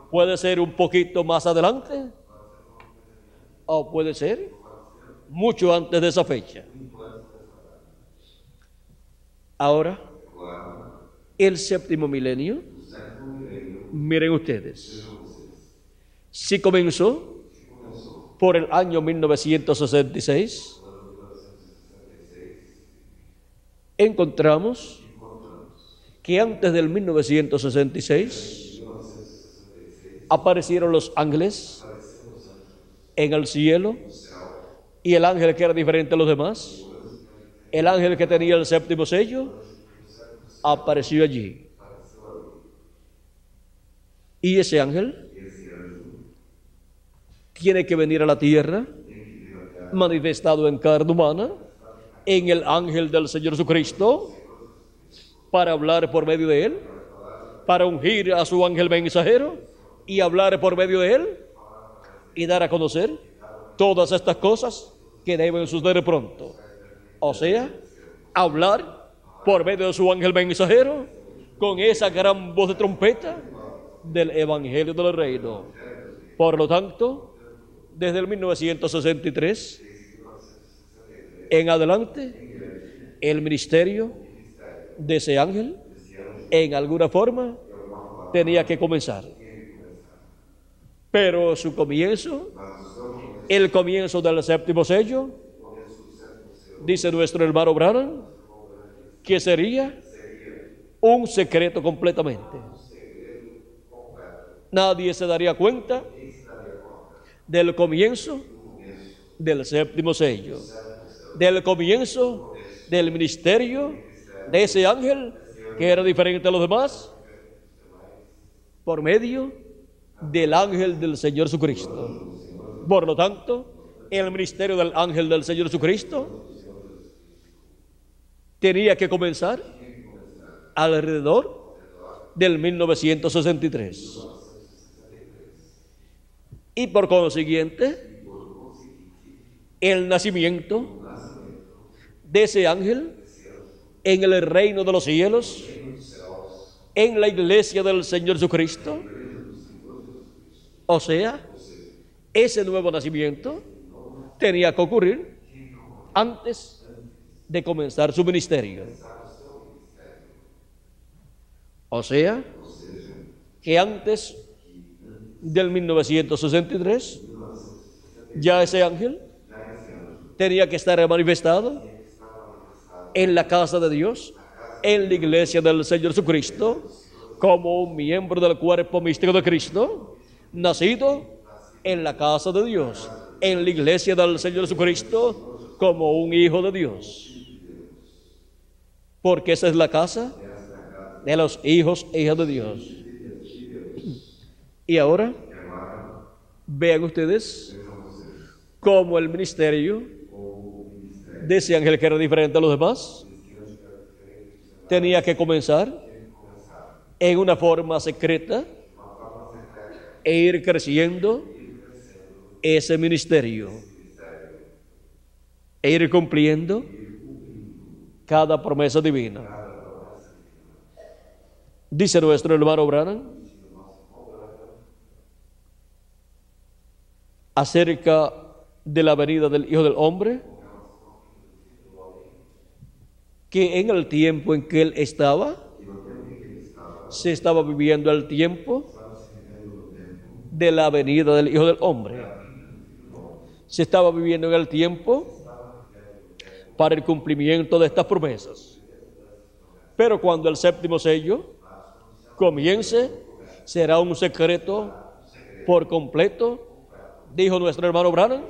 Puede ser un poquito más adelante o puede ser mucho antes de esa fecha. Ahora, el séptimo milenio, miren ustedes, si comenzó por el año 1966, encontramos que antes del 1966 aparecieron los ángeles en el cielo y el ángel que era diferente a los demás, el ángel que tenía el séptimo sello, apareció allí. Y ese ángel tiene que venir a la tierra, manifestado en carne humana, en el ángel del Señor Jesucristo, para hablar por medio de él, para ungir a su ángel mensajero y hablar por medio de él y dar a conocer todas estas cosas que deben suceder pronto. O sea, hablar por medio de su ángel mensajero con esa gran voz de trompeta del Evangelio del Reino. Por lo tanto, desde el 1963 en adelante, el ministerio de ese ángel, en alguna forma, tenía que comenzar. Pero su comienzo, el comienzo del séptimo sello, dice nuestro hermano Branham, que sería un secreto completamente. Nadie se daría cuenta del comienzo del séptimo sello, del comienzo del ministerio de ese ángel que era diferente a los demás, por medio del ángel del Señor Jesucristo. Por lo tanto, el ministerio del ángel del Señor Jesucristo tenía que comenzar alrededor del 1963. Y por consiguiente, el nacimiento de ese ángel en el reino de los cielos, en la iglesia del Señor Jesucristo. O sea, ese nuevo nacimiento tenía que ocurrir antes de comenzar su ministerio. O sea, que antes del 1963 ya ese ángel tenía que estar manifestado en la casa de Dios, en la iglesia del Señor Jesucristo, como un miembro del cuerpo místico de Cristo, nacido en la casa de Dios, en la iglesia del Señor Jesucristo, como un hijo de Dios. Porque esa es la casa de los hijos e hijas de Dios. Y ahora, vean ustedes cómo el ministerio de ese ángel que era diferente a los demás tenía que comenzar en una forma secreta e ir creciendo ese ministerio e ir cumpliendo cada promesa divina. Dice nuestro hermano Branham acerca de la venida del Hijo del Hombre, que en el tiempo en que él estaba, se estaba viviendo el tiempo de la venida del Hijo del Hombre. Se estaba viviendo en el tiempo para el cumplimiento de estas promesas. Pero cuando el séptimo sello comience, será un secreto por completo, dijo nuestro hermano Branham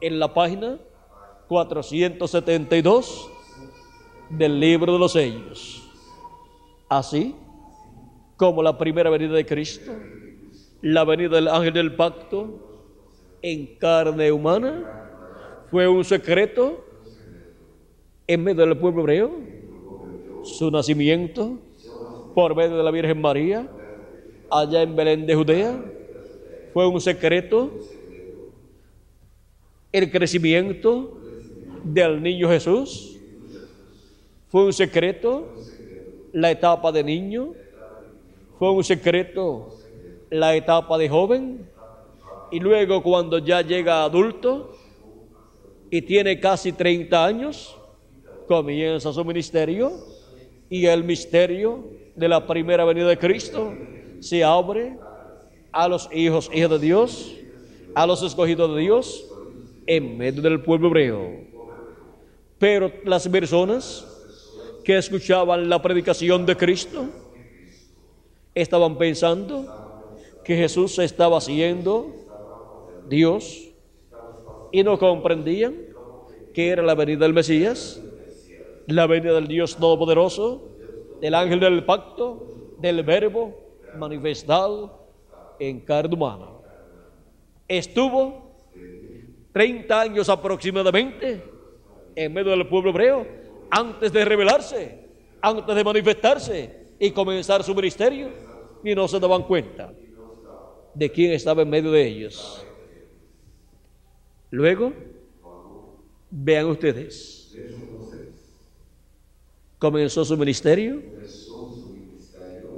en la página 472 del libro de los sellos. Así como la primera venida de Cristo, la venida del ángel del pacto en carne humana, fue un secreto en medio del pueblo hebreo, su nacimiento por medio de la Virgen María, allá en Belén de Judea, fue un secreto el crecimiento del niño Jesús, fue un secreto la etapa de niño, fue un secreto la etapa de joven, y luego cuando ya llega adulto y tiene casi 30 años, comienza su ministerio y el misterio de la primera venida de Cristo se abre a los hijos, hijas de Dios, a los escogidos de Dios en medio del pueblo hebreo. Pero las personas que escuchaban la predicación de Cristo estaban pensando que Jesús estaba haciendo Dios y no comprendían que era la venida del Mesías, la venida del Dios Todopoderoso, del ángel del pacto, del verbo manifestado en carne humana. Estuvo 30 años aproximadamente en medio del pueblo hebreo antes de revelarse, antes de manifestarse y comenzar su ministerio y no se daban cuenta de quién estaba en medio de ellos. Luego, Vean ustedes. Comenzó su ministerio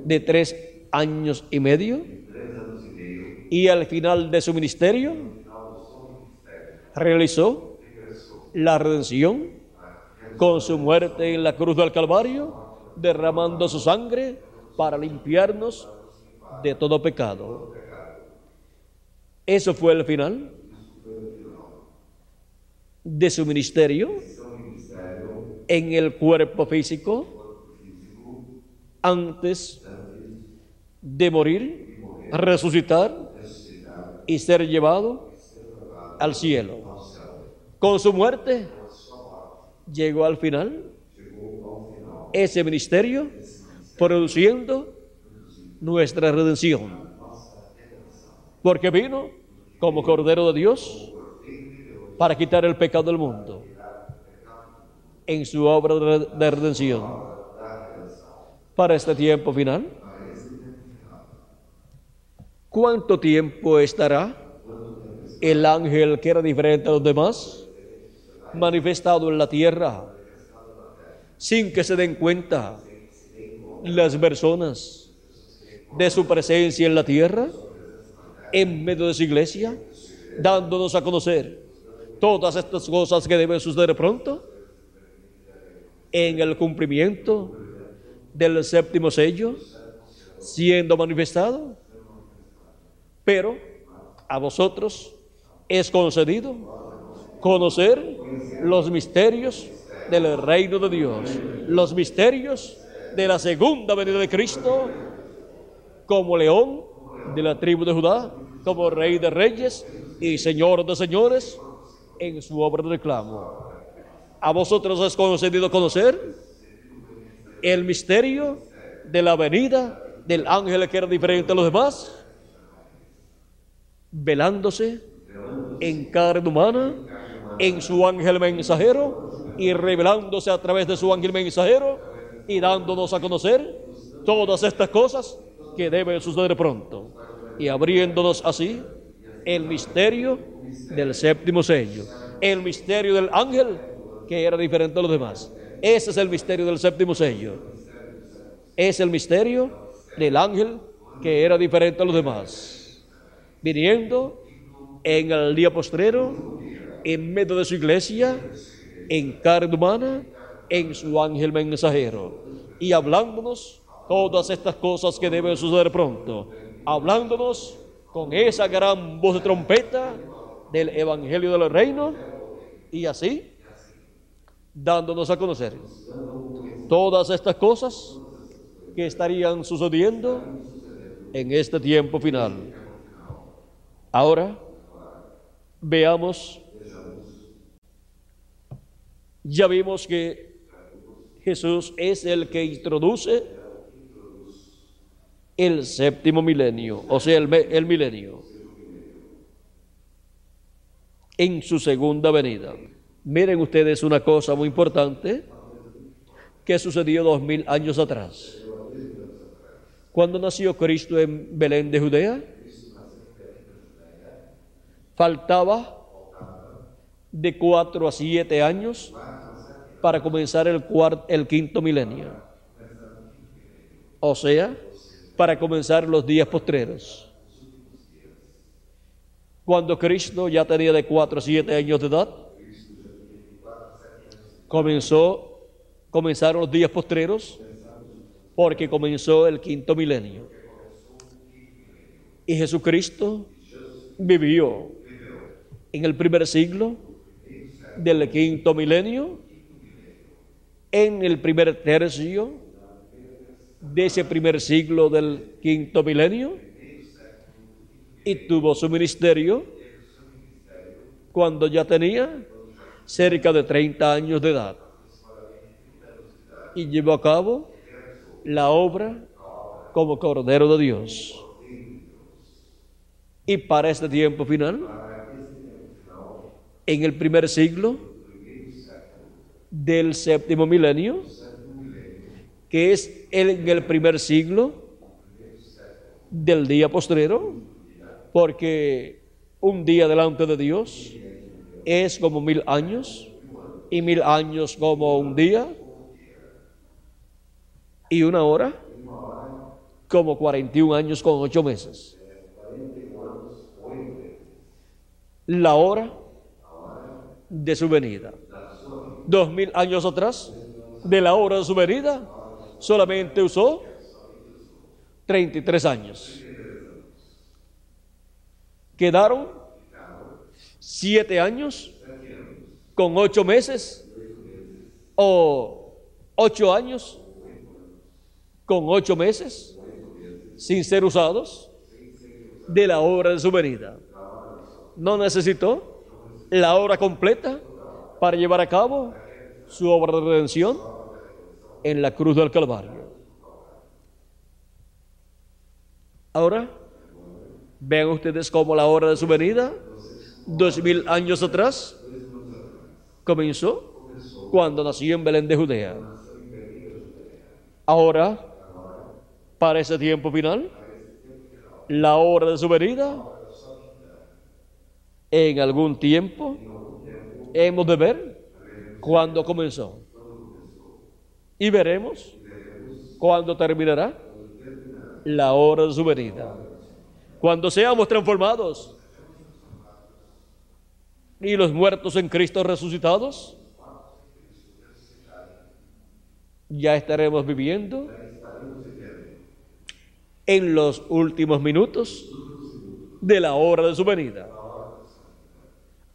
de tres años y medio y al final de su ministerio realizó la redención con su muerte en la cruz del Calvario, derramando su sangre para limpiarnos de todo pecado. Eso fue el final de su ministerio en el cuerpo físico antes de morir, resucitar y ser llevado al cielo. Con su muerte llegó al final ese ministerio produciendo nuestra redención. Porque vino como Cordero de Dios para quitar el pecado del mundo en su obra de redención. Para este tiempo final, ¿cuánto tiempo estará el ángel que era diferente a los demás manifestado en la tierra sin que se den cuenta las personas de su presencia en la tierra, en medio de su iglesia, dándonos a conocer todas estas cosas que deben suceder pronto en el cumplimiento del séptimo sello siendo manifestado. Pero a vosotros es concedido conocer los misterios del reino de Dios, los misterios de la segunda venida de Cristo como león de la tribu de Judá, como rey de reyes y señor de señores en su obra de reclamo. A vosotros es concedido conocer el misterio de la venida del ángel que era diferente a los demás, velándose en carne humana, en su ángel mensajero y revelándose a través de su ángel mensajero y dándonos a conocer todas estas cosas que deben suceder pronto y abriéndonos así el misterio del séptimo sello, el misterio del ángel que era diferente a los demás. Ese es el misterio del séptimo sello. Es el misterio del ángel que era diferente a los demás. Viniendo en el día postrero, en medio de su iglesia, en carne humana, en su ángel mensajero, y hablándonos todas estas cosas que deben suceder pronto, hablándonos con esa gran voz de trompeta del Evangelio del Reino, y así dándonos a conocer todas estas cosas que estarían sucediendo en este tiempo final. Ahora veamos, ya vimos que Jesús es el que introduce el séptimo milenio, o sea, el, el milenio, en su segunda venida. Miren ustedes una cosa muy importante que sucedió dos mil años atrás. Cuando nació Cristo en Belén de Judea, faltaba de cuatro a siete años para comenzar el, el quinto milenio. O sea, para comenzar los días postreros. Cuando Cristo ya tenía de cuatro a siete años de edad, comenzó, comenzaron los días postreros porque comenzó el quinto milenio. Y Jesucristo vivió en el primer siglo del quinto milenio, en el primer tercio de ese primer siglo del quinto milenio, y tuvo su ministerio cuando ya tenía cerca de 30 años de edad. Y llevó a cabo la obra como Cordero de Dios. Y para este tiempo final, en el primer siglo del séptimo milenio, que es en el primer siglo del día postrero, porque un día delante de Dios es como mil años y mil años como un día y una hora como 41 años con ocho meses. La hora de su venida. Dos mil años atrás, de la hora de su venida, solamente usó 33 años. Quedaron siete años con ocho meses o ocho años con ocho meses sin ser usados de la obra de su venida. No necesitó la obra completa para llevar a cabo su obra de redención en la cruz del Calvario. Ahora, vean ustedes cómo la hora de su venida, dos mil años atrás, comenzó cuando nació en Belén de Judea. Ahora, para ese tiempo final, la hora de su venida, en algún tiempo, hemos de ver cuándo comenzó. Y veremos cuándo terminará la hora de su venida. Cuando seamos transformados y los muertos en Cristo resucitados, ya estaremos viviendo en los últimos minutos de la hora de su venida.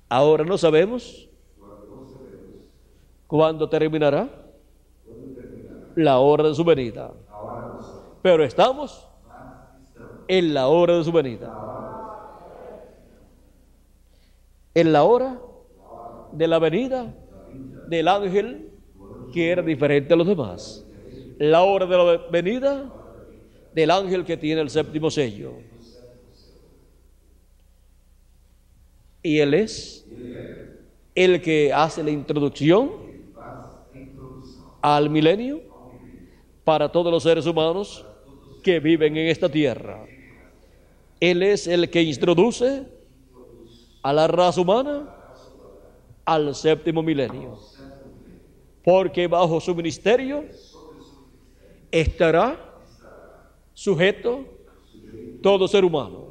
Ahora no sabemos cuándo terminará la hora de su venida. Pero estamos en la hora de su venida. En la hora de la venida del ángel que era diferente a los demás. La hora de la venida del ángel que tiene el séptimo sello. Y él es el que hace la introducción al milenio para todos los seres humanos que viven en esta tierra. Él es el que introduce a la raza humana al séptimo milenio. Porque bajo su ministerio estará sujeto todo ser humano.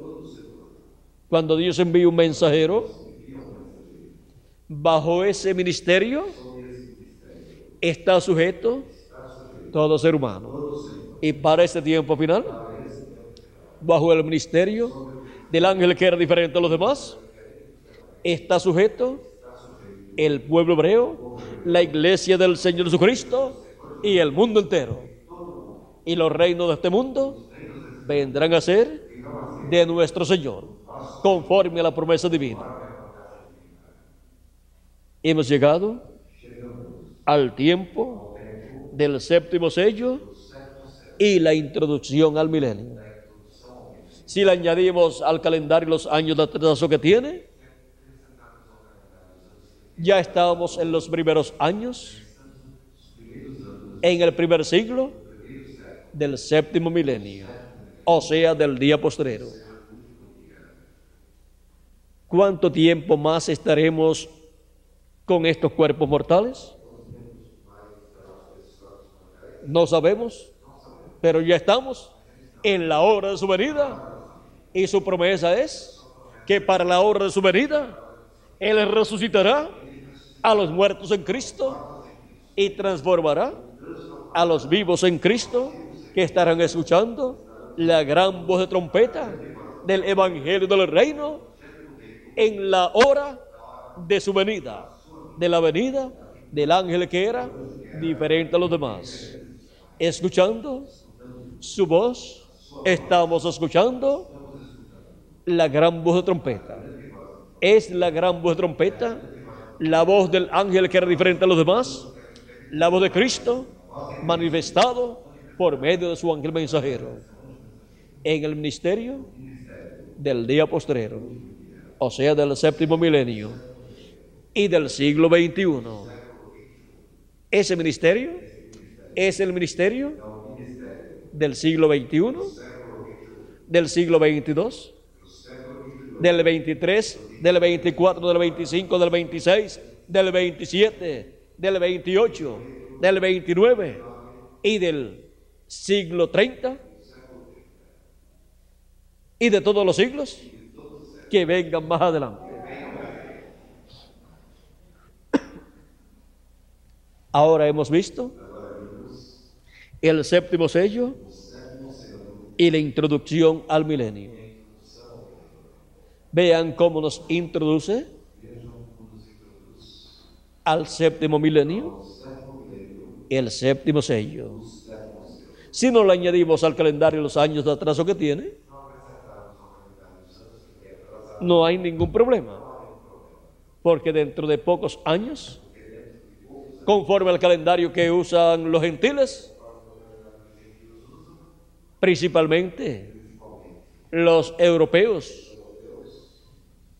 Cuando Dios envía un mensajero, bajo ese ministerio está sujeto todo ser humano. Y para ese tiempo final, bajo el ministerio del ángel que era diferente a los demás, está sujeto el pueblo hebreo, la iglesia del Señor Jesucristo y el mundo entero. Y los reinos de este mundo vendrán a ser de nuestro Señor, conforme a la promesa divina. Hemos llegado al tiempo del séptimo sello y la introducción al milenio. Si le añadimos al calendario los años de atraso que tiene, ya estábamos en los primeros años, en el primer siglo del séptimo milenio, o sea, del día postrero. ¿Cuánto tiempo más estaremos con estos cuerpos mortales? No sabemos, pero ya estamos en la hora de su venida y su promesa es que para la hora de su venida Él resucitará a los muertos en Cristo y transformará a los vivos en Cristo que estarán escuchando la gran voz de trompeta del Evangelio del Reino en la hora de su venida, de la venida del ángel que era diferente a los demás. Escuchando su voz, estamos escuchando la gran voz de trompeta. Es la gran voz de trompeta, la voz del ángel que era diferente a los demás, la voz de Cristo manifestado por medio de su ángel mensajero en el ministerio del día postrero, o sea, del séptimo milenio y del siglo XXI. Ese ministerio es el ministerio del siglo XXI, del siglo XXII, del 23, del 24, del 25, del 26, del 27 del 28, del 29 y del siglo 30 y de todos los siglos que vengan más adelante. Ahora hemos visto el séptimo sello y la introducción al milenio. Vean cómo nos introduce al séptimo milenio el séptimo sello. Si no le añadimos al calendario los años de atraso que tiene, no hay ningún problema. Porque dentro de pocos años, conforme al calendario que usan los gentiles, principalmente los europeos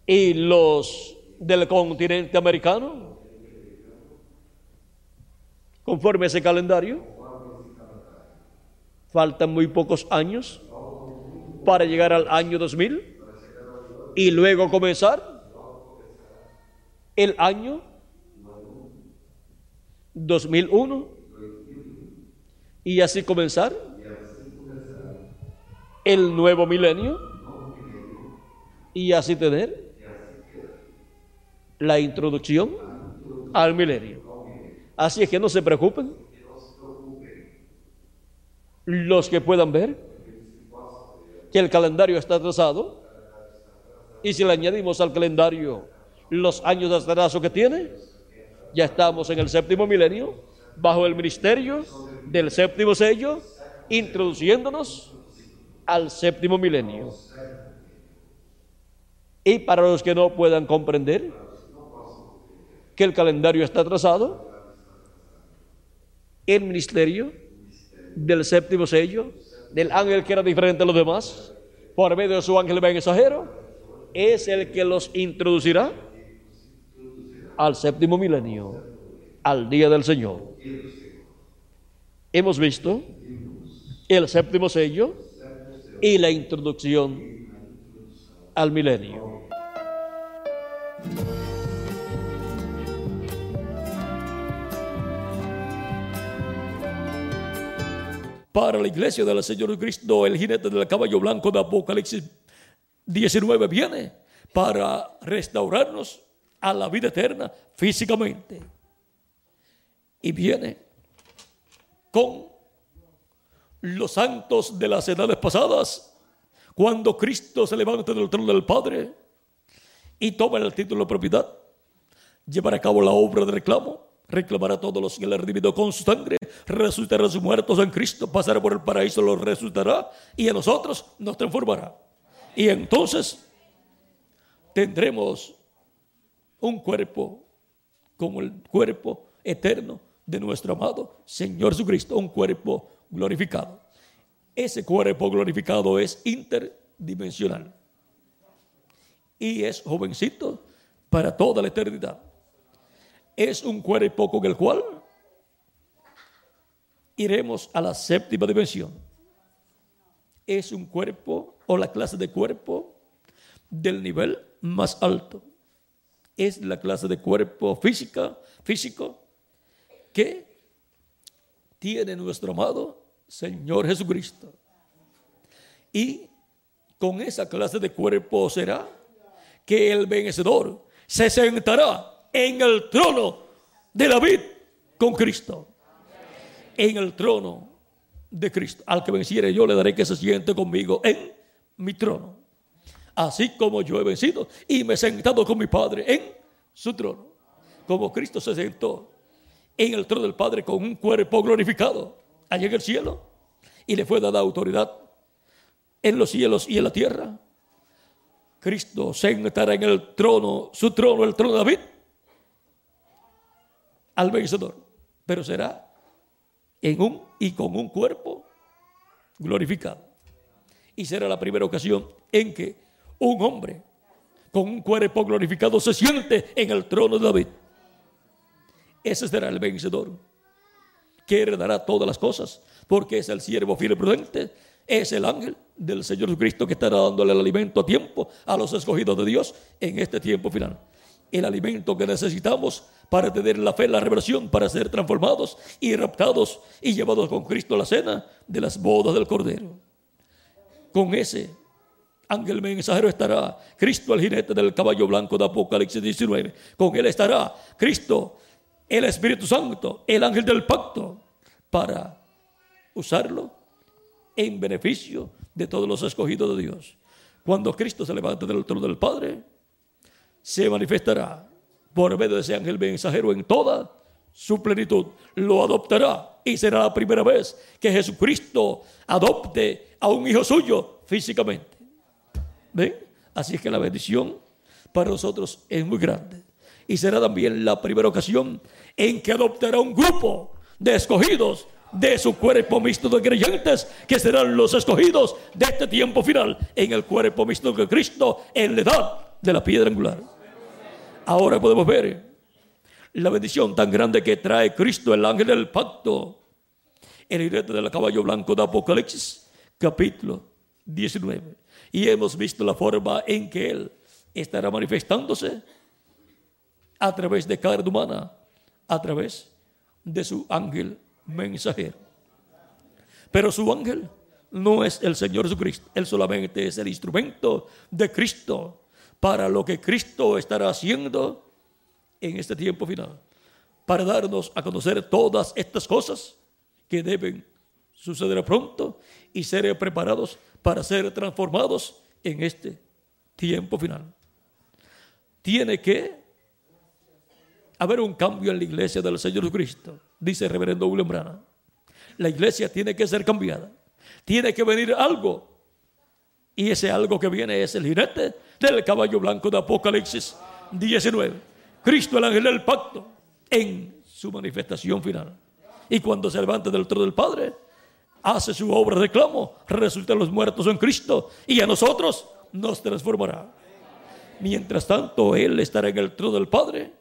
y los del continente americano, conforme ese calendario, faltan muy pocos años para llegar al año 2000 y luego comenzar el año 2001 y así comenzar el nuevo milenio y así tener la introducción al milenio. Así es que no se preocupen los que puedan ver que el calendario está atrasado y si le añadimos al calendario los años de atraso que tiene, ya estamos en el séptimo milenio, bajo el ministerio del séptimo sello, introduciéndonos al séptimo milenio. Y para los que no puedan comprender que el calendario está atrasado, el ministerio del séptimo sello, del ángel que era diferente a los demás, por medio de su ángel mensajero, es el que los introducirá al séptimo milenio, al día del Señor. Hemos visto el séptimo sello y la introducción al milenio. Para la iglesia del Señor Cristo, el jinete del caballo blanco de Apocalipsis 19 viene para restaurarnos a la vida eterna físicamente. Y viene con los santos de las edades pasadas, cuando Cristo se levanta del trono del Padre y toma el título de propiedad, llevará a cabo la obra de reclamo, reclamará a todos los que le han redimido con su sangre, resucitará a sus muertos en Cristo, pasará por el paraíso, los resucitará y a nosotros nos transformará. Y entonces tendremos un cuerpo como el cuerpo eterno de nuestro amado Señor Jesucristo, un cuerpo glorificado. Ese cuerpo glorificado es interdimensional y es jovencito para toda la eternidad. Es un cuerpo con el cual iremos a la séptima dimensión. Es un cuerpo o la clase de cuerpo del nivel más alto. Es la clase de cuerpo física, físico que tiene nuestro amado Señor Jesucristo. Y con esa clase de cuerpo será que el vencedor se sentará en el trono de David con Cristo. En el trono de Cristo. Al que venciere yo le daré que se siente conmigo en mi trono. Así como yo he vencido y me he sentado con mi Padre en su trono. Como Cristo se sentó en el trono del Padre con un cuerpo glorificado allá en el cielo y le fue dada autoridad en los cielos y en la tierra. Cristo sentará en el trono, su trono, el trono de David, al vencedor, pero será en un y con un cuerpo glorificado. Y será la primera ocasión en que un hombre con un cuerpo glorificado se siente en el trono de David. Ese será el vencedor que heredará todas las cosas, porque es el siervo fiel y prudente, es el ángel del Señor Cristo que estará dándole el alimento a tiempo a los escogidos de Dios en este tiempo final. El alimento que necesitamos para tener la fe, la revelación, para ser transformados y raptados y llevados con Cristo a la cena de las bodas del Cordero. Con ese ángel mensajero estará Cristo, el jinete del caballo blanco de Apocalipsis 19. Con él estará Cristo, el Espíritu Santo, el ángel del pacto, para usarlo en beneficio de todos los escogidos de Dios. Cuando Cristo se levante del trono del Padre, se manifestará por medio de ese ángel mensajero en toda su plenitud. Lo adoptará y será la primera vez que Jesucristo adopte a un hijo suyo físicamente. ¿Ven? Así es que la bendición para nosotros es muy grande. Y será también la primera ocasión en que adoptará un grupo de escogidos de su cuerpo mixto de creyentes, que serán los escogidos de este tiempo final en el cuerpo mixto de Cristo en la edad de la piedra angular. Ahora podemos ver la bendición tan grande que trae Cristo, el ángel del pacto, el jinete del caballo blanco de Apocalipsis, capítulo 19. Y hemos visto la forma en que Él estará manifestándose a través de carne humana, a través de su ángel mensajero. Pero su ángel no es el Señor Jesucristo, Él solamente es el instrumento de Cristo para lo que Cristo estará haciendo en este tiempo final, para darnos a conocer todas estas cosas que deben suceder pronto y ser preparados para ser transformados en este tiempo final. Tiene que haber un cambio en la iglesia del Señor Jesucristo dice el reverendo William Branham. La iglesia tiene que ser cambiada. Tiene que venir algo. Y ese algo que viene es el jinete del caballo blanco de Apocalipsis 19. Cristo, el ángel del pacto, en su manifestación final. Y cuando se levanta del trono del Padre, hace su obra reclamo, resultan los muertos en Cristo y a nosotros nos transformará. Mientras tanto, Él estará en el trono del Padre,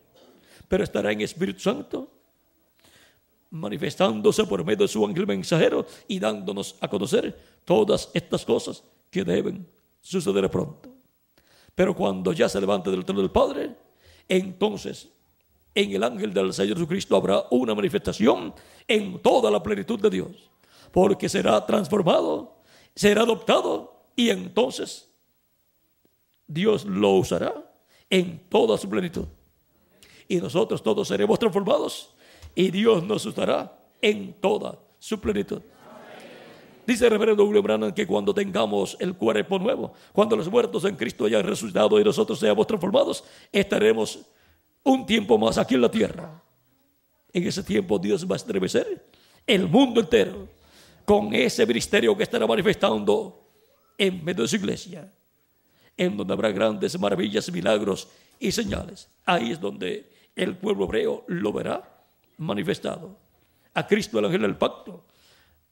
pero estará en Espíritu Santo manifestándose por medio de su ángel mensajero y dándonos a conocer todas estas cosas que deben suceder pronto. Pero cuando ya se levante del trono del Padre, entonces en el ángel del Señor Jesucristo habrá una manifestación en toda la plenitud de Dios, porque será transformado, será adoptado y entonces Dios lo usará en toda su plenitud. Y nosotros todos seremos transformados y Dios nos usará en toda su plenitud. Dice el reverendo William Branham que cuando tengamos el cuerpo nuevo, cuando los muertos en Cristo hayan resucitado y nosotros seamos transformados, estaremos un tiempo más aquí en la tierra. En ese tiempo Dios va a estremecer el mundo entero con ese ministerio que estará manifestando en medio de su iglesia, en donde habrá grandes maravillas, milagros y señales. Ahí es donde el pueblo hebreo lo verá manifestado a Cristo el ángel del pacto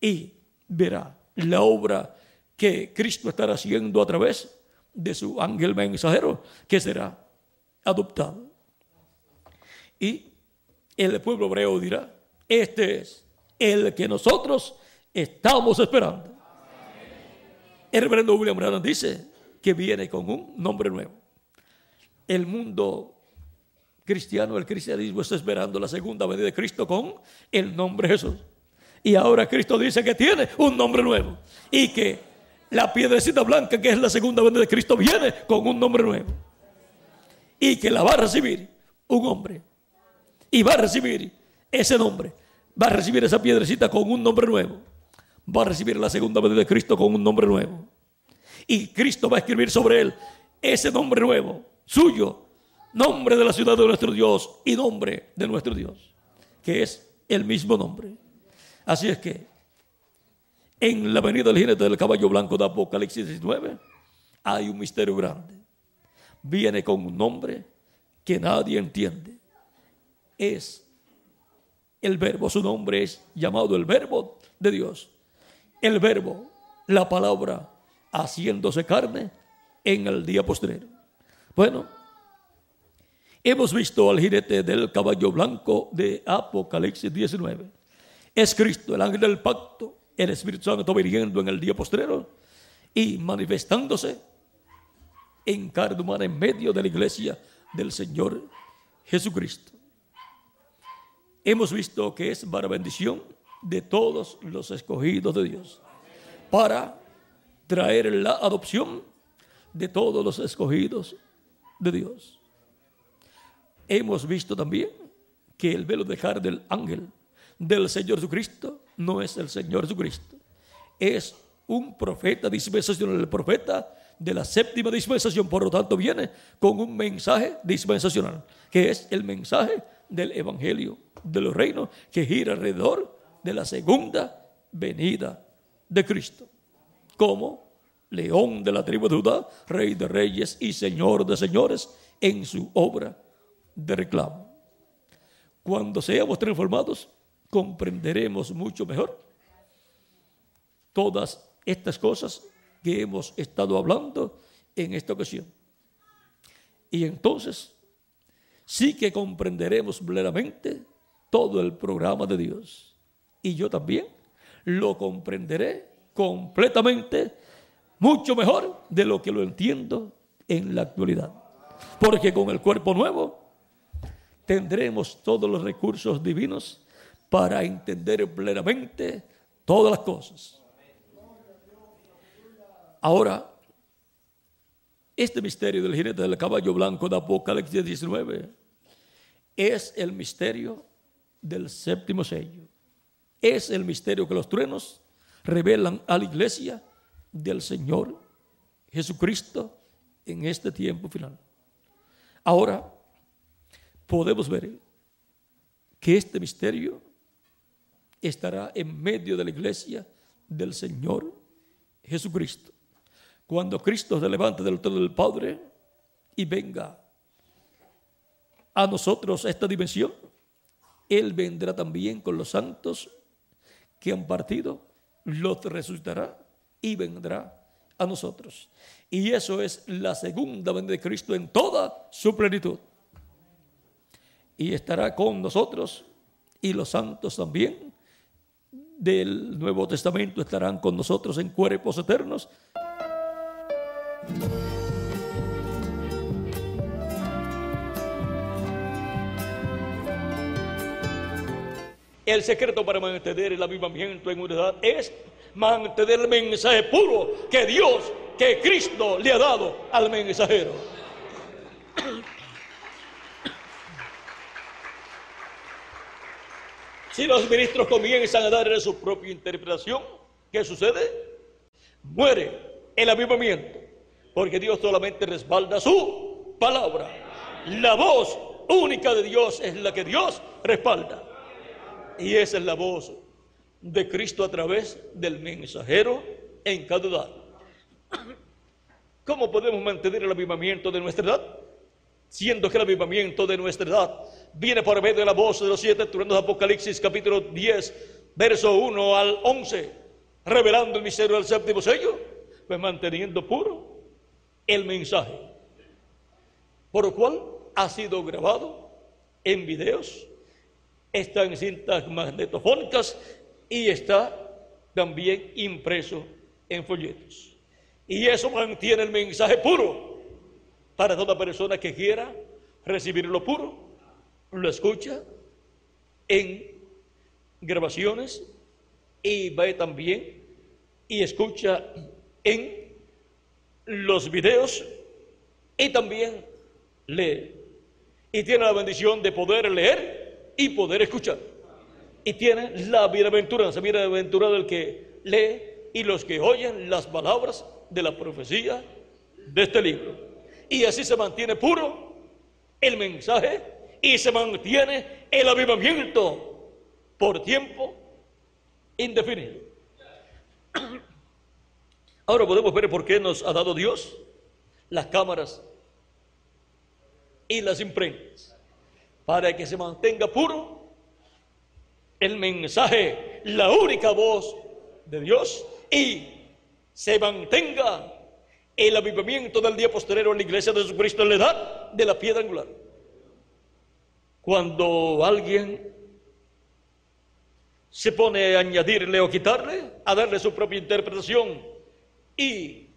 y verá la obra que Cristo estará haciendo a través de su ángel mensajero que será adoptado. Y el pueblo hebreo dirá, este es el que nosotros estamos esperando. El reverendo William Branham dice que viene con un nombre nuevo. El mundo cristiano, el cristianismo está esperando la segunda venida de Cristo con el nombre Jesús. Y ahora Cristo dice que tiene un nombre nuevo y que la piedrecita blanca, que es la segunda venida de Cristo, viene con un nombre nuevo. Y que la va a recibir un hombre. Y va a recibir ese nombre. Va a recibir esa piedrecita con un nombre nuevo. Va a recibir la segunda venida de Cristo con un nombre nuevo. Y Cristo va a escribir sobre él ese nombre nuevo, suyo, nombre de la ciudad de nuestro Dios y nombre de nuestro Dios, que es el mismo nombre. Así es que en la venida del jinete del caballo blanco de Apocalipsis 19 hay un misterio grande. Viene con un nombre que nadie entiende. Es el verbo, su nombre es llamado el verbo de Dios. El verbo, la palabra, haciéndose carne en el día postrero. Bueno, Hemos visto al jinete del caballo blanco de Apocalipsis 19. Es Cristo, el ángel del pacto, el Espíritu Santo viniendo en el día postrero y manifestándose en carne humana en medio de la iglesia del Señor Jesucristo. hemos visto que es para bendición de todos los escogidos de Dios, para traer la adopción de todos los escogidos de Dios. Hemos visto también que el velo de del ángel del Señor Jesucristo no es el Señor Jesucristo, es un profeta dispensacional, el profeta de la séptima dispensación, por lo tanto viene con un mensaje dispensacional, que es el mensaje del Evangelio de los reinos que gira alrededor de la segunda venida de Cristo, como león de la tribu de Judá, rey de reyes y señor de señores, en su obra de reclamo. Cuando seamos transformados, comprenderemos mucho mejor todas estas cosas que hemos estado hablando en esta ocasión. Y entonces sí que comprenderemos plenamente todo el programa de Dios. Y yo también lo comprenderé completamente, mucho mejor de lo que lo entiendo en la actualidad. Porque con el cuerpo nuevo tendremos todos los recursos divinos para entender plenamente todas las cosas. Ahora, este misterio del jinete del caballo blanco de Apocalipsis 19 es el misterio del séptimo sello. Es el misterio que los truenos revelan a la iglesia del Señor Jesucristo en este tiempo final. Ahora podemos ver que este misterio estará en medio de la iglesia del Señor Jesucristo. Cuando Cristo se levante del trono del Padre y venga a nosotros esta dimensión, Él vendrá también con los santos que han partido, los resucitará y vendrá a nosotros. Y eso es la segunda venida de Cristo en toda su plenitud. Y estará con nosotros y los santos también del Nuevo Testamento estarán con nosotros en cuerpos eternos el secreto para mantener el avivamiento en unidad es mantener el mensaje puro que Dios, que Cristo le ha dado al mensajero. Si los ministros comienzan a darle su propia interpretación, ¿qué sucede? Muere el avivamiento porque Dios solamente respalda su palabra. La voz única de Dios es la que Dios respalda. Y esa es la voz de Cristo a través del mensajero en cada edad. ¿Cómo podemos mantener el avivamiento de nuestra edad? Siendo que el avivamiento de nuestra edad viene por medio de la voz de los siete truenos de Apocalipsis capítulo 10, verso 1 al 11, revelando el misterio del séptimo sello, pues manteniendo puro el mensaje, por lo cual ha sido grabado en videos, está en cintas magnetofónicas y está también impreso en folletos. Y eso mantiene el mensaje puro para toda persona que quiera recibirlo puro, lo escucha en grabaciones y ve también y escucha en los videos y también lee. Y tiene la bendición de poder leer y poder escuchar. Y tiene la bienaventuranza, bienaventurado el que lee y los que oyen las palabras de la profecía de este libro. Y así se mantiene puro el mensaje y se mantiene el avivamiento por tiempo indefinido. Ahora podemos ver por qué nos ha dado Dios las cámaras y las imprentas, para que se mantenga puro el mensaje, la única voz de Dios y se mantenga el avivamiento del día posterior en la iglesia de Jesucristo en la edad de la piedra angular. Cuando alguien se pone a añadirle o quitarle, a darle su propia interpretación y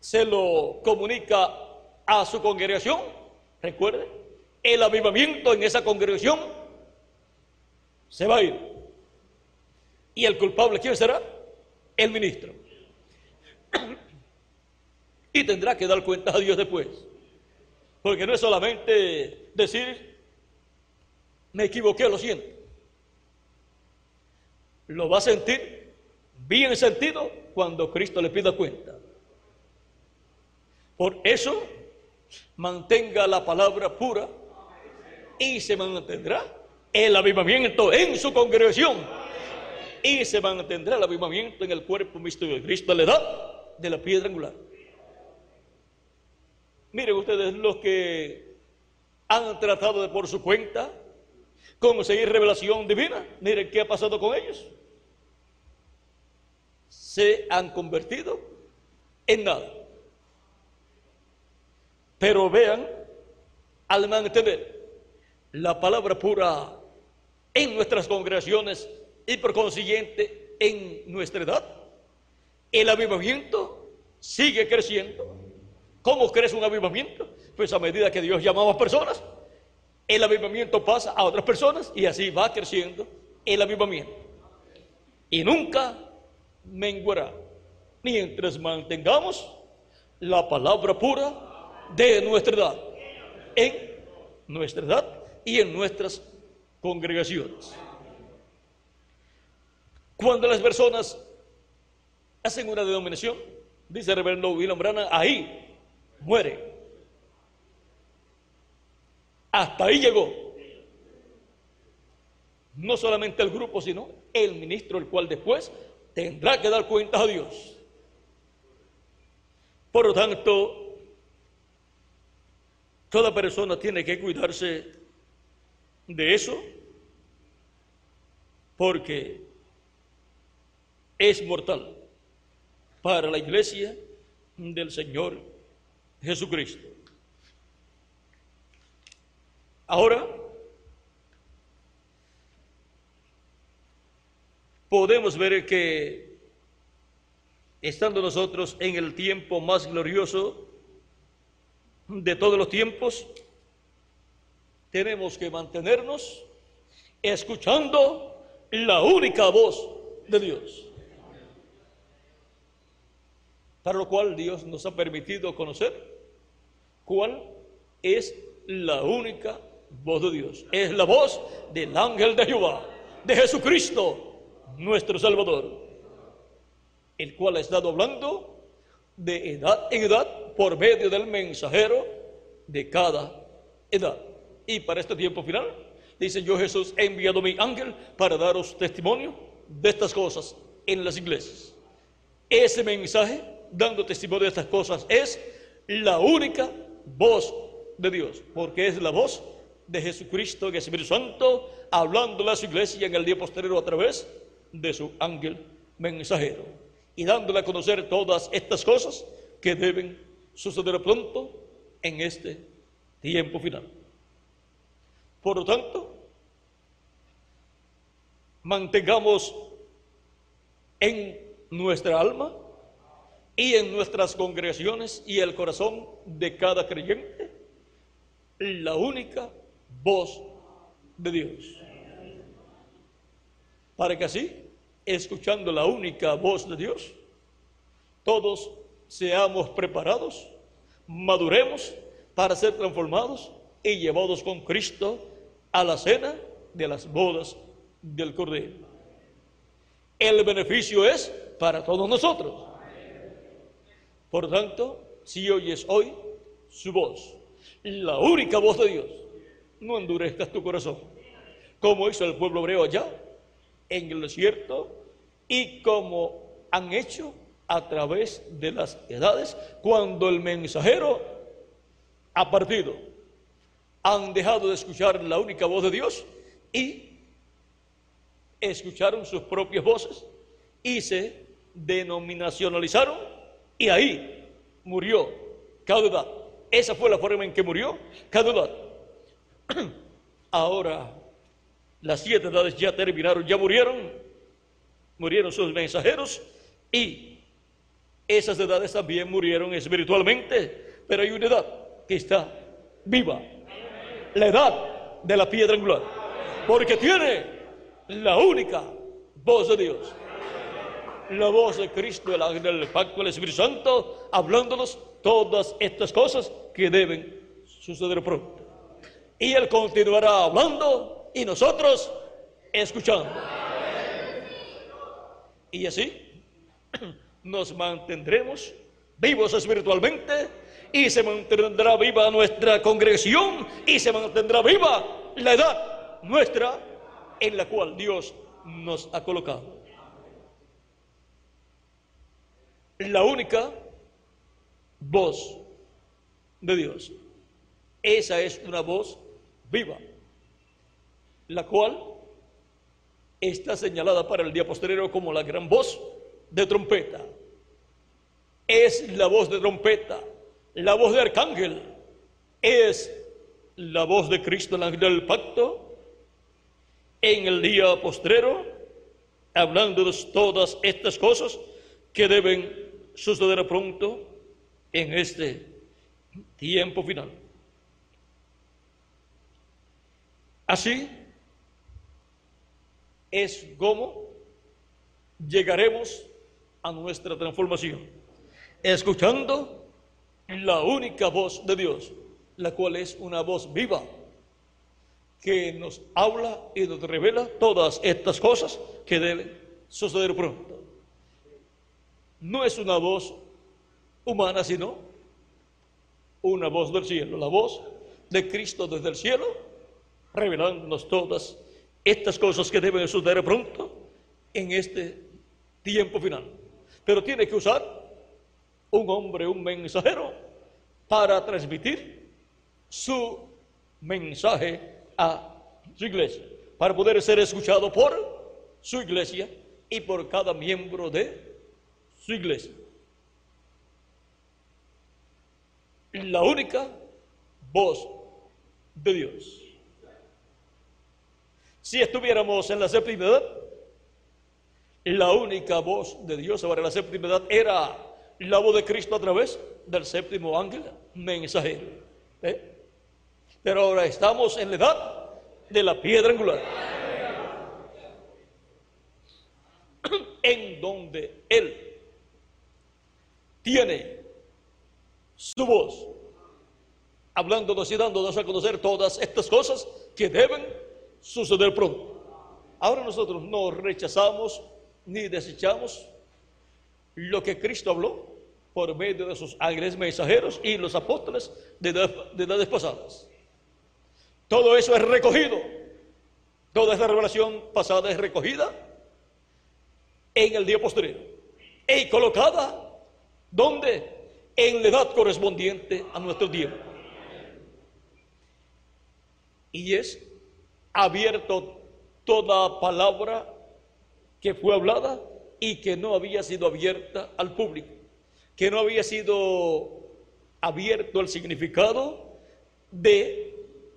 se lo comunica a su congregación, recuerde, el avivamiento en esa congregación se va a ir. ¿Y el culpable quién será? El ministro. Y tendrá que dar cuenta a Dios después. Porque no es solamente decir, me equivoqué, lo siento. Lo va a sentir bien sentido cuando Cristo le pida cuenta. Por eso, mantenga la palabra pura y se mantendrá el avivamiento en su congregación y se mantendrá el avivamiento en el cuerpo místico de Cristo a la edad de la piedra angular. Miren ustedes los que han tratado de por su cuenta conseguir revelación divina, miren qué ha pasado con ellos. Se han convertido en nada. Pero vean, al mantener la palabra pura en nuestras congregaciones y por consiguiente en nuestra edad, el avivamiento sigue creciendo. ¿Cómo crece un avivamiento? Pues a medida que Dios llama a personas, el avivamiento pasa a otras personas y así va creciendo el avivamiento. Y nunca menguará mientras mantengamos la palabra pura de nuestra edad, en nuestra edad y en nuestras congregaciones. Cuando las personas hacen una denominación, dice el reverendo William Brana, ahí muere. Hasta ahí llegó. No solamente el grupo, sino el ministro, el cual después tendrá que dar cuentas a Dios. Por lo tanto, Toda persona tiene que cuidarse de eso porque es mortal para la iglesia del Señor Jesucristo. Ahora podemos ver que estando nosotros en el tiempo más glorioso de todos los tiempos, tenemos que mantenernos escuchando la única voz de Dios. Para lo cual Dios nos ha permitido conocer cuál es la única voz de Dios. Es la voz del ángel de Jehová, de Jesucristo, nuestro Salvador, el cual ha estado hablando de edad en edad por medio del mensajero de cada edad. Y para este tiempo final, dice yo Jesús, he enviado mi ángel para daros testimonio de estas cosas en las iglesias. Ese mensaje, dando testimonio de estas cosas, es la única voz de Dios, porque es la voz de Jesucristo, el Espíritu Santo, hablando a su iglesia en el día posterior a través de su ángel mensajero y dándole a conocer todas estas cosas que deben suceder pronto en este tiempo final. Por lo tanto, mantengamos en nuestra alma y en nuestras congregaciones y el corazón de cada creyente la única voz de Dios. Para que así escuchando la única voz de Dios, todos seamos preparados, maduremos para ser transformados y llevados con Cristo a la cena de las bodas del Cordero. El beneficio es para todos nosotros. Por tanto, si oyes hoy su voz, la única voz de Dios, no endurezcas tu corazón, como hizo el pueblo hebreo allá en el desierto y como han hecho a través de las edades cuando el mensajero ha partido. Han dejado de escuchar la única voz de Dios y escucharon sus propias voces y se denominacionalizaron y ahí murió cada. Esa fue la forma en que murió cada. Ahora las siete edades ya terminaron, ya murieron, murieron sus mensajeros y esas edades también murieron espiritualmente, pero hay una edad que está viva, la edad de la piedra angular, porque tiene la única voz de Dios. La voz de Cristo, el ángel del pacto, el Espíritu Santo, hablándonos todas estas cosas que deben suceder pronto. Y Él continuará hablando y nosotros escuchando. Y así nos mantendremos vivos espiritualmente y se mantendrá viva nuestra congregación y se mantendrá viva la edad nuestra en la cual Dios nos ha colocado. La única voz de Dios. Esa es una voz viva, la cual está señalada para el día posterior como la gran voz de trompeta. Es la voz de trompeta, la voz de arcángel, es la voz de Cristo, el ángel del pacto, en el día postrero, hablando de todas estas cosas que deben suceder pronto en este tiempo final. Así es como llegaremos a nuestra transformación, escuchando la única voz de Dios, la cual es una voz viva, que nos habla y nos revela todas estas cosas que deben suceder pronto. No es una voz humana, sino una voz del cielo, la voz de Cristo desde el cielo, revelándonos todas estas cosas que deben suceder pronto en este tiempo final. Pero tiene que usar un hombre, un mensajero, para transmitir su mensaje a su iglesia, para poder ser escuchado por su iglesia y por cada miembro de su iglesia. La única voz de Dios. Si estuviéramos en la séptima edad, la única voz de Dios sobre la séptima edad era la voz de Cristo a través del séptimo ángel mensajero. ¿eh? Pero ahora estamos en la edad de la piedra angular. En donde Él tiene su voz, hablándonos y dándonos a conocer todas estas cosas que deben suceder pronto. Ahora nosotros no rechazamos ni desechamos lo que Cristo habló por medio de sus ángeles mensajeros y los apóstoles de, de edades pasadas. Todo eso es recogido. Toda esta revelación pasada es recogida en el día posterior y colocada ¿Dónde? En la edad correspondiente a nuestro tiempo. Y es abierto toda palabra que fue hablada y que no había sido abierta al público, que no había sido abierto el significado de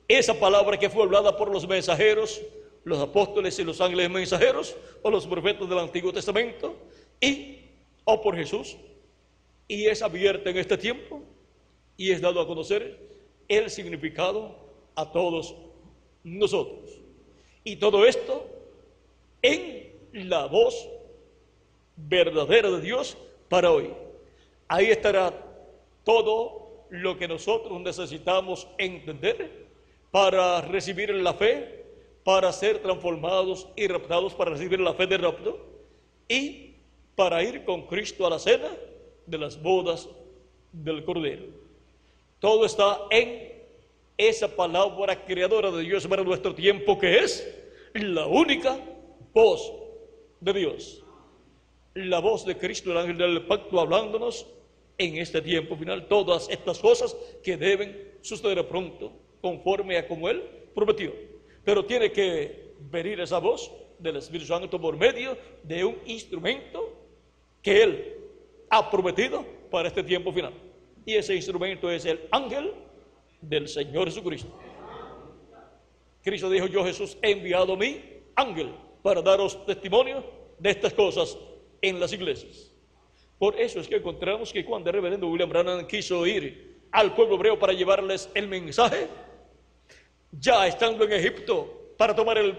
esa palabra que fue hablada por los mensajeros, los apóstoles y los ángeles mensajeros, o los profetas del Antiguo Testamento, y o por Jesús y es abierta en este tiempo y es dado a conocer el significado a todos nosotros. Y todo esto en la voz verdadera de Dios para hoy. Ahí estará todo lo que nosotros necesitamos entender para recibir la fe, para ser transformados y raptados, para recibir la fe de rapto y para ir con Cristo a la cena de las bodas del Cordero. Todo está en esa palabra creadora de Dios para nuestro tiempo que es la única voz de Dios. La voz de Cristo, el ángel del pacto, hablándonos en este tiempo final todas estas cosas que deben suceder pronto, conforme a como Él prometió. Pero tiene que venir esa voz del Espíritu Santo por medio de un instrumento que Él ha prometido para este tiempo final. Y ese instrumento es el ángel del Señor Jesucristo. Cristo dijo, yo Jesús he enviado mi ángel para daros testimonio de estas cosas en las iglesias. Por eso es que encontramos que cuando el reverendo William Branham quiso ir al pueblo hebreo para llevarles el mensaje, ya estando en Egipto para tomar el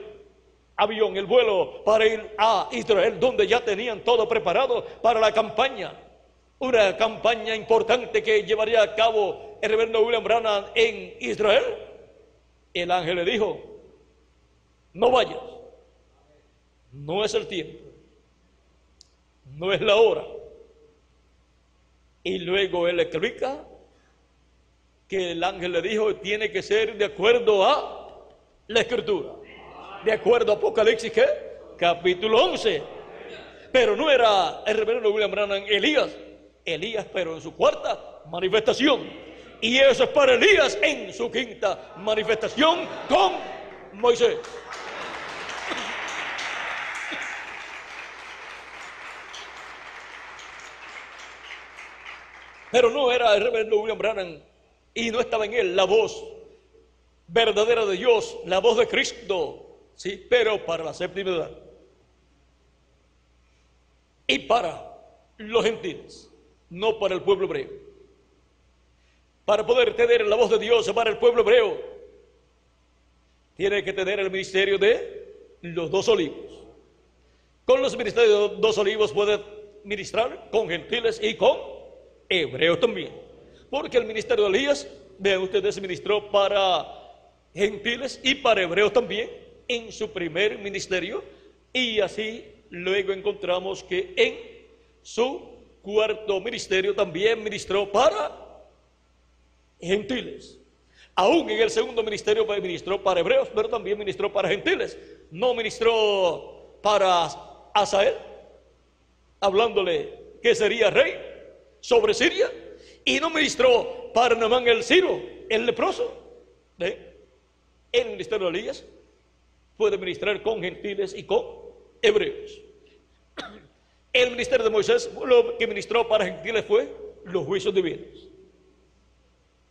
avión, el vuelo para ir a Israel, donde ya tenían todo preparado para la campaña. Una campaña importante que llevaría a cabo el reverendo William Branham en Israel. El ángel le dijo, no vayas, no es el tiempo, no es la hora. Y luego él explica que el ángel le dijo tiene que ser de acuerdo a la escritura. De acuerdo a Apocalipsis, ¿qué? Capítulo 11. Pero no era el reverendo William Branham Elías. Elías, pero en su cuarta manifestación. Y eso es para Elías en su quinta manifestación con Moisés. Pero no era el reverendo William Branham y no estaba en él la voz verdadera de Dios, la voz de Cristo, sí, pero para la séptima edad y para los gentiles, no para el pueblo hebreo. Para poder tener la voz de Dios para el pueblo hebreo, tiene que tener el ministerio de los dos olivos. Con los ministerios de los dos olivos puede ministrar con gentiles y con hebreos también. Porque el ministerio de Elías, vean ustedes, ministró para gentiles y para hebreos también en su primer ministerio. Y así luego encontramos que en su cuarto ministerio también ministró para gentiles. Aún en el segundo ministerio ministró para hebreos, pero también ministró para gentiles. No ministró para Asael, hablándole que sería rey sobre Siria, y no ministró para Namán el Ciro, el leproso. ¿eh? El ministerio de Elías puede ministrar con gentiles y con hebreos. El ministerio de Moisés lo que ministró para gentiles fue los juicios divinos.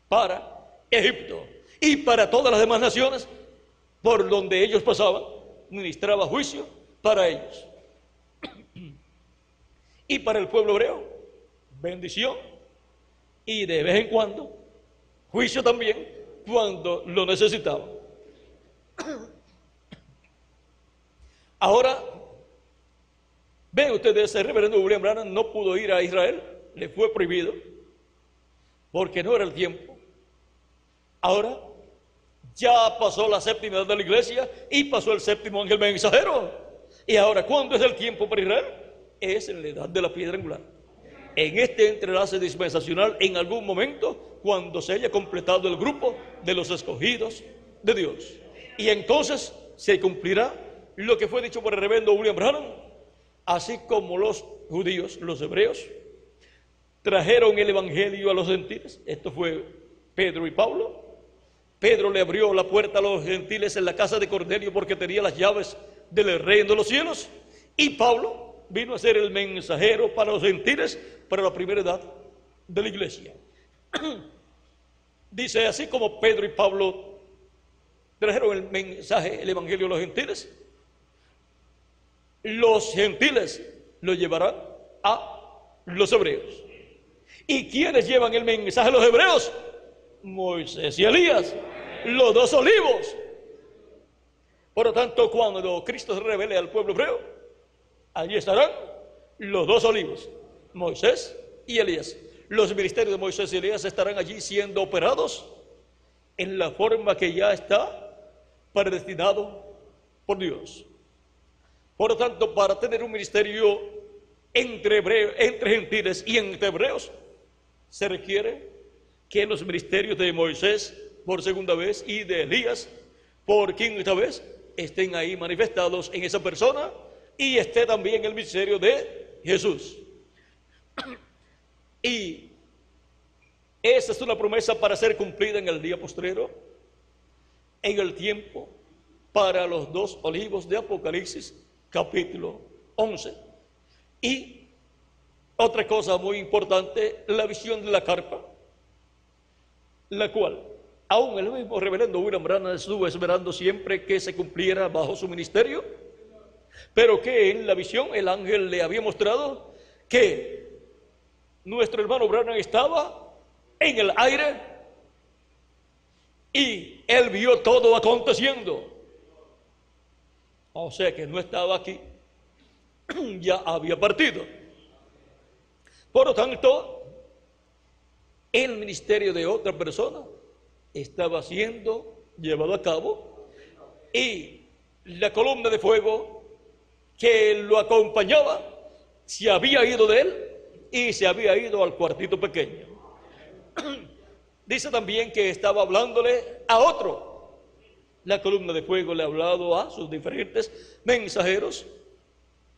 Para Egipto y para todas las demás naciones por donde ellos pasaban, ministraba juicio para ellos. Y para el pueblo hebreo, bendición y de vez en cuando juicio también cuando lo necesitaba. Ahora, ven ustedes, el reverendo William Branham no pudo ir a Israel, le fue prohibido, porque no era el tiempo. Ahora, ya pasó la séptima edad de la iglesia y pasó el séptimo ángel mensajero. Y ahora, ¿cuándo es el tiempo para Israel? Es en la edad de la piedra angular. En este entrelace dispensacional, en algún momento, cuando se haya completado el grupo de los escogidos de Dios. Y entonces se cumplirá lo que fue dicho por el reverendo William Branham, así como los judíos, los hebreos, trajeron el evangelio a los gentiles. Esto fue Pedro y Pablo. Pedro le abrió la puerta a los gentiles en la casa de Cornelio porque tenía las llaves del reino de los cielos. Y Pablo vino a ser el mensajero para los gentiles para la primera edad de la iglesia. Dice, así como Pedro y Pablo trajeron el mensaje, el evangelio a los gentiles, los gentiles lo llevarán a los hebreos. ¿Y quiénes llevan el mensaje a los hebreos? Moisés y Elías, los dos olivos. Por lo tanto, cuando Cristo se revele al pueblo hebreo, allí estarán los dos olivos, Moisés y Elías. Los ministerios de Moisés y Elías estarán allí siendo operados en la forma que ya está predestinado por Dios. Por lo tanto, para tener un ministerio entre, entre gentiles y entre hebreos, se requiere que los ministerios de Moisés por segunda vez y de Elías por quinta vez estén ahí manifestados en esa persona y esté también el ministerio de Jesús. Y esa es una promesa para ser cumplida en el día postrero, en el tiempo, para los dos olivos de Apocalipsis capítulo 11. Y otra cosa muy importante, la visión de la carpa, la cual, aún el mismo reverendo William Branham estuvo esperando siempre que se cumpliera bajo su ministerio, pero que en la visión el ángel le había mostrado que nuestro hermano Branham estaba en el aire y él vio todo aconteciendo O sea que no estaba aquí, ya había partido. Por lo tanto, el ministerio de otra persona estaba siendo llevado a cabo y la columna de fuego que lo acompañaba se había ido de él y se había ido al cuartito pequeño. Dice también que estaba hablándole a otro. La columna de fuego le ha hablado a sus diferentes mensajeros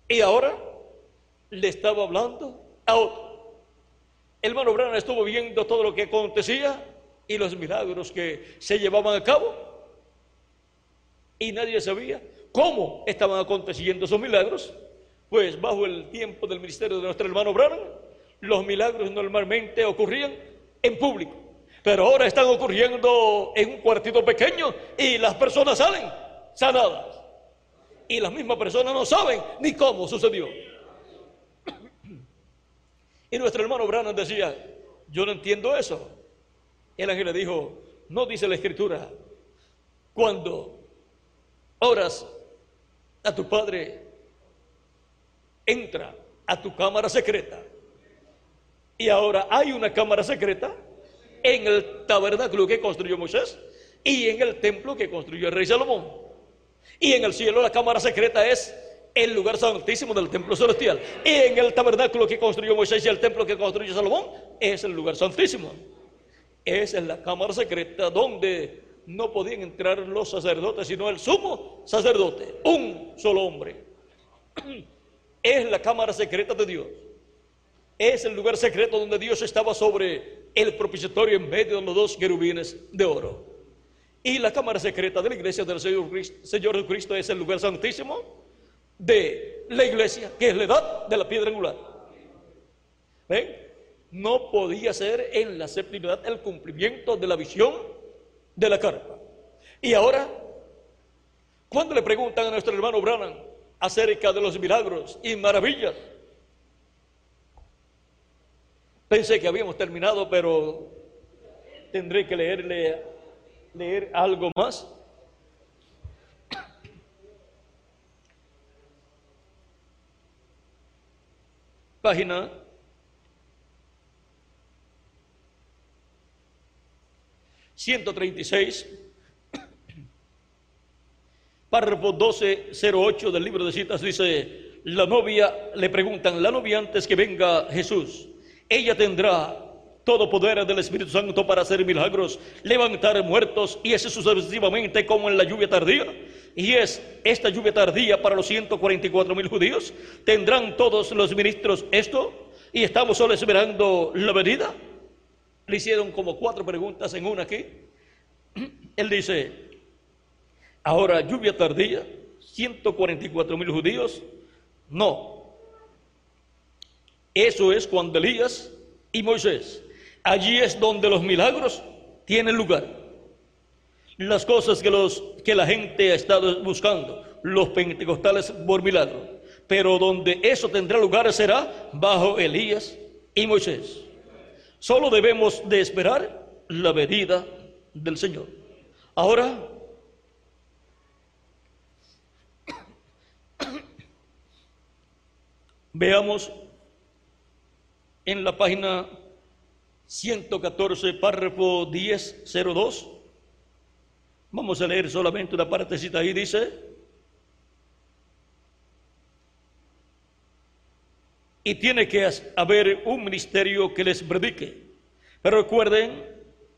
y ahora le estaba hablando a otro. El hermano Branham estuvo viendo todo lo que acontecía y los milagros que se llevaban a cabo y nadie sabía cómo estaban aconteciendo esos milagros. Pues bajo el tiempo del ministerio de nuestro hermano Branham, los milagros normalmente ocurrían en público, pero ahora están ocurriendo en un cuartito pequeño y las personas salen sanadas. Y las mismas personas no saben ni cómo sucedió. Y nuestro hermano Branham decía, yo no entiendo eso. El ángel le dijo, no dice la escritura, cuando oras a tu padre, entra a tu cámara secreta. Y ahora hay una cámara secreta en el tabernáculo que construyó Moisés y en el templo que construyó el rey Salomón. Y en el cielo la cámara secreta es el lugar santísimo del templo celestial. En el tabernáculo que construyó Moisés y el templo que construyó Salomón es el lugar santísimo. Es en la cámara secreta donde no podían entrar los sacerdotes, sino el sumo sacerdote, un solo hombre. Es la cámara secreta de Dios. Es el lugar secreto donde Dios estaba sobre el propiciatorio en medio de los dos querubines de oro. Y la cámara secreta de la iglesia del Señor, Señor Jesucristo es el lugar santísimo de la iglesia, que es la edad de la piedra angular. ¿Ven? No podía ser en la séptima edad el cumplimiento de la visión de la carpa. Y ahora, cuando le preguntan a nuestro hermano Branham acerca de los milagros y maravillas, pensé que habíamos terminado, pero tendré que leerle leer algo más. Página 136, párrafo 1208 del libro de citas dice, la novia, le preguntan, la novia antes que venga Jesús, ella tendrá todo poder del Espíritu Santo para hacer milagros, levantar muertos y así sucesivamente como en la lluvia tardía. Y es esta lluvia tardía para los 144 mil judíos. ¿Tendrán todos los ministros esto? Y estamos solo esperando la venida. Le hicieron como cuatro preguntas en una aquí. Él dice, ahora lluvia tardía, 144 mil judíos. No. Eso es cuando Elías y Moisés. Allí es donde los milagros tienen lugar. Las cosas que, los, que la gente ha estado buscando, los pentecostales por milagro. Pero donde eso tendrá lugar será bajo Elías y Moisés. Solo debemos de esperar la venida del Señor. Ahora, veamos en la página 114, párrafo 1002. Vamos a leer solamente una partecita ahí, dice, y tiene que haber un ministerio que les predique. Pero recuerden,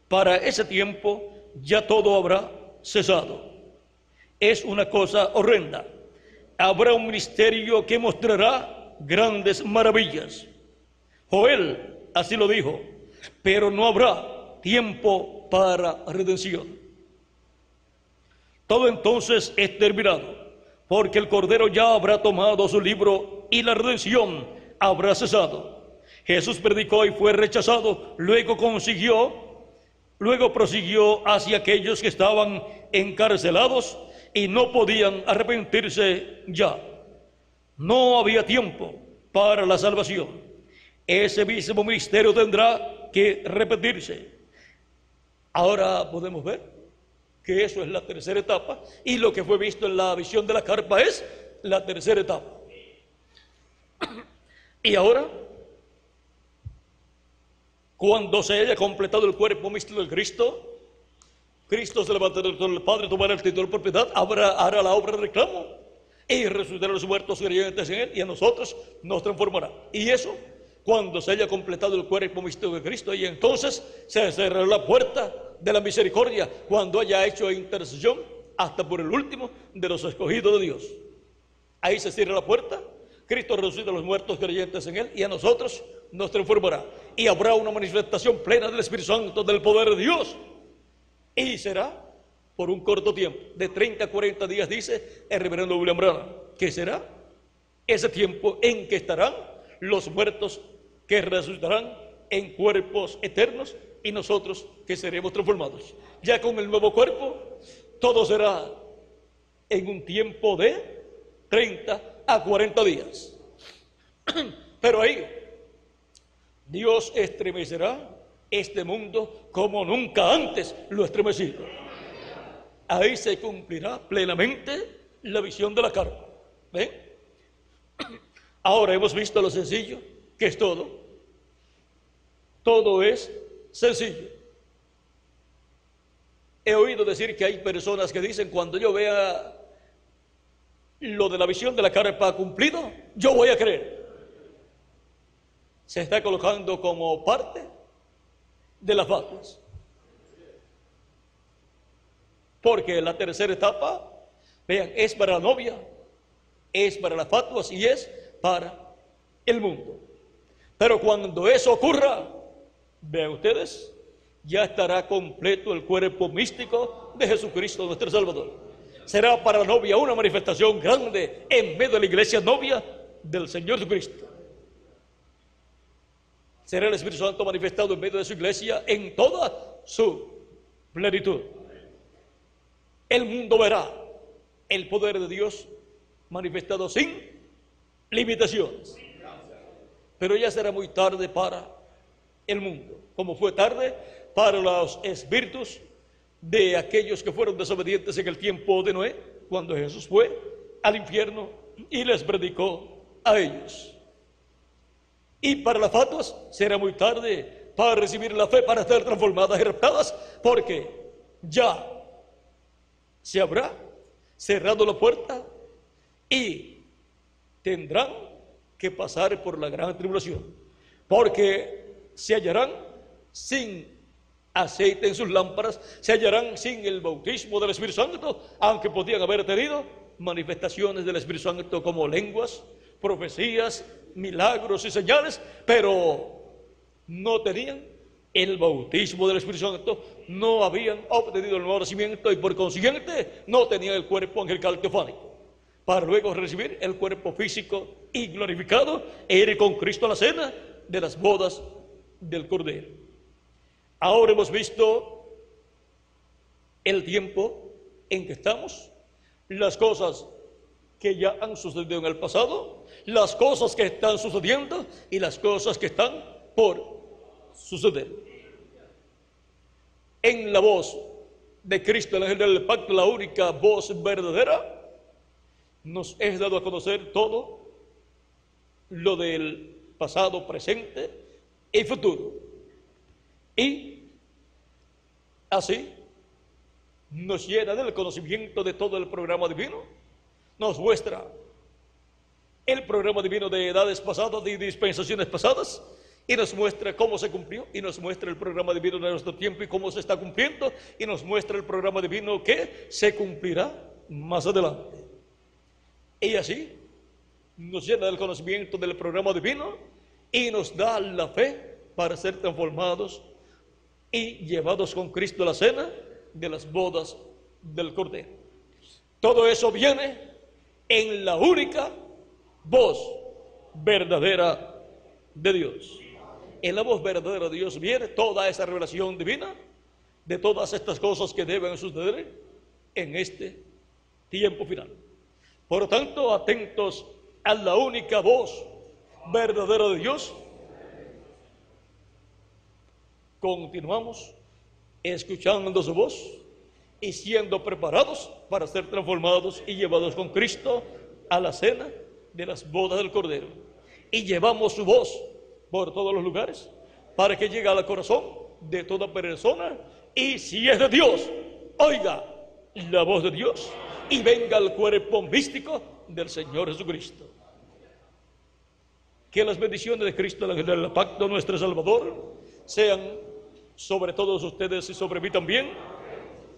para ese tiempo ya todo habrá cesado. Es una cosa horrenda. Habrá un ministerio que mostrará grandes maravillas. Joel así lo dijo, pero no habrá tiempo para redención. Todo entonces es terminado, porque el Cordero ya habrá tomado su libro y la redención habrá cesado. Jesús predicó y fue rechazado, luego consiguió, luego prosiguió hacia aquellos que estaban encarcelados y no podían arrepentirse ya. No había tiempo para la salvación. Ese mismo misterio tendrá que repetirse. Ahora podemos ver que eso es la tercera etapa, y lo que fue visto en la visión de la carpa es la tercera etapa. Y ahora, cuando se haya completado el cuerpo místico de Cristo, Cristo se levantará del Padre, tomará el título de propiedad, habrá, hará la obra de reclamo y resucitará a los muertos creyentes en Él y a nosotros nos transformará. Y eso, cuando se haya completado el cuerpo místico de Cristo, y entonces se cerrará la puerta de la misericordia cuando haya hecho intercesión hasta por el último de los escogidos de Dios. Ahí se cierra la puerta, Cristo resucita a los muertos creyentes en Él y a nosotros nos transformará. Y habrá una manifestación plena del Espíritu Santo, del poder de Dios. Y será por un corto tiempo, de 30 a 40 días, dice el reverendo William Branham, que será ese tiempo en que estarán los muertos que resucitarán en cuerpos eternos y nosotros que seremos transformados. Ya con el nuevo cuerpo, todo será en un tiempo de 30 a 40 días. Pero ahí Dios estremecerá este mundo como nunca antes lo estremecido. Ahí se cumplirá plenamente la visión de la carpa. ¿Ven? Ahora hemos visto lo sencillo, que es todo. Todo es sencillo. He oído decir que hay personas que dicen, cuando yo vea lo de la visión de la carpa cumplido, yo voy a creer. Se está colocando como parte de las fatuas. Porque la tercera etapa, vean, es para la novia, es para las fatuas y es para el mundo. Pero cuando eso ocurra, vean ustedes, ya estará completo el cuerpo místico de Jesucristo nuestro Salvador. Será para la novia una manifestación grande en medio de la iglesia novia del Señor Jesucristo. Será el Espíritu Santo manifestado en medio de su iglesia en toda su plenitud. El mundo verá el poder de Dios manifestado sin limitaciones. Pero ya será muy tarde para el mundo, como fue tarde para los espíritus de aquellos que fueron desobedientes en el tiempo de Noé, cuando Jesús fue al infierno y les predicó a ellos. Y para las fatuas será muy tarde para recibir la fe, para ser transformadas y raptadas, porque ya se habrá cerrado la puerta y tendrán que pasar por la gran tribulación, porque se hallarán sin aceite en sus lámparas, se hallarán sin el bautismo del Espíritu Santo, aunque podían haber tenido manifestaciones del Espíritu Santo como lenguas, profecías, milagros y señales, pero no tenían el bautismo del Espíritu Santo, no habían obtenido el nuevo nacimiento y por consiguiente no tenían el cuerpo angelical teofánico, para luego recibir el cuerpo físico y glorificado e ir con Cristo a la cena de las bodas del Cordero. Ahora hemos visto el tiempo en que estamos, las cosas que ya han sucedido en el pasado, las cosas que están sucediendo y las cosas que están por suceder. En la voz de Cristo, el ángel del pacto, la única voz verdadera, nos es dado a conocer todo lo del pasado, presente y futuro. Y así nos llena del conocimiento de todo el programa divino nos muestra el programa divino de edades pasadas, de dispensaciones pasadas, y nos muestra cómo se cumplió, y nos muestra el programa divino de nuestro tiempo y cómo se está cumpliendo, y nos muestra el programa divino que se cumplirá más adelante. Y así nos llena del conocimiento del programa divino y nos da la fe para ser transformados y llevados con Cristo a la cena de las bodas del Cordero. Todo eso viene en la única voz verdadera de Dios. En la voz verdadera de Dios viene toda esa revelación divina de todas estas cosas que deben suceder en este tiempo final. Por tanto, atentos a la única voz verdadera de Dios. Continuamos escuchando su voz y siendo preparados para ser transformados y llevados con Cristo a la cena de las bodas del Cordero. Y llevamos su voz por todos los lugares para que llegue al corazón de toda persona y si es de Dios, oiga la voz de Dios y venga al cuerpo místico del Señor Jesucristo. Que las bendiciones de Cristo, el pacto nuestro Salvador, sean sobre todos ustedes y sobre mí también.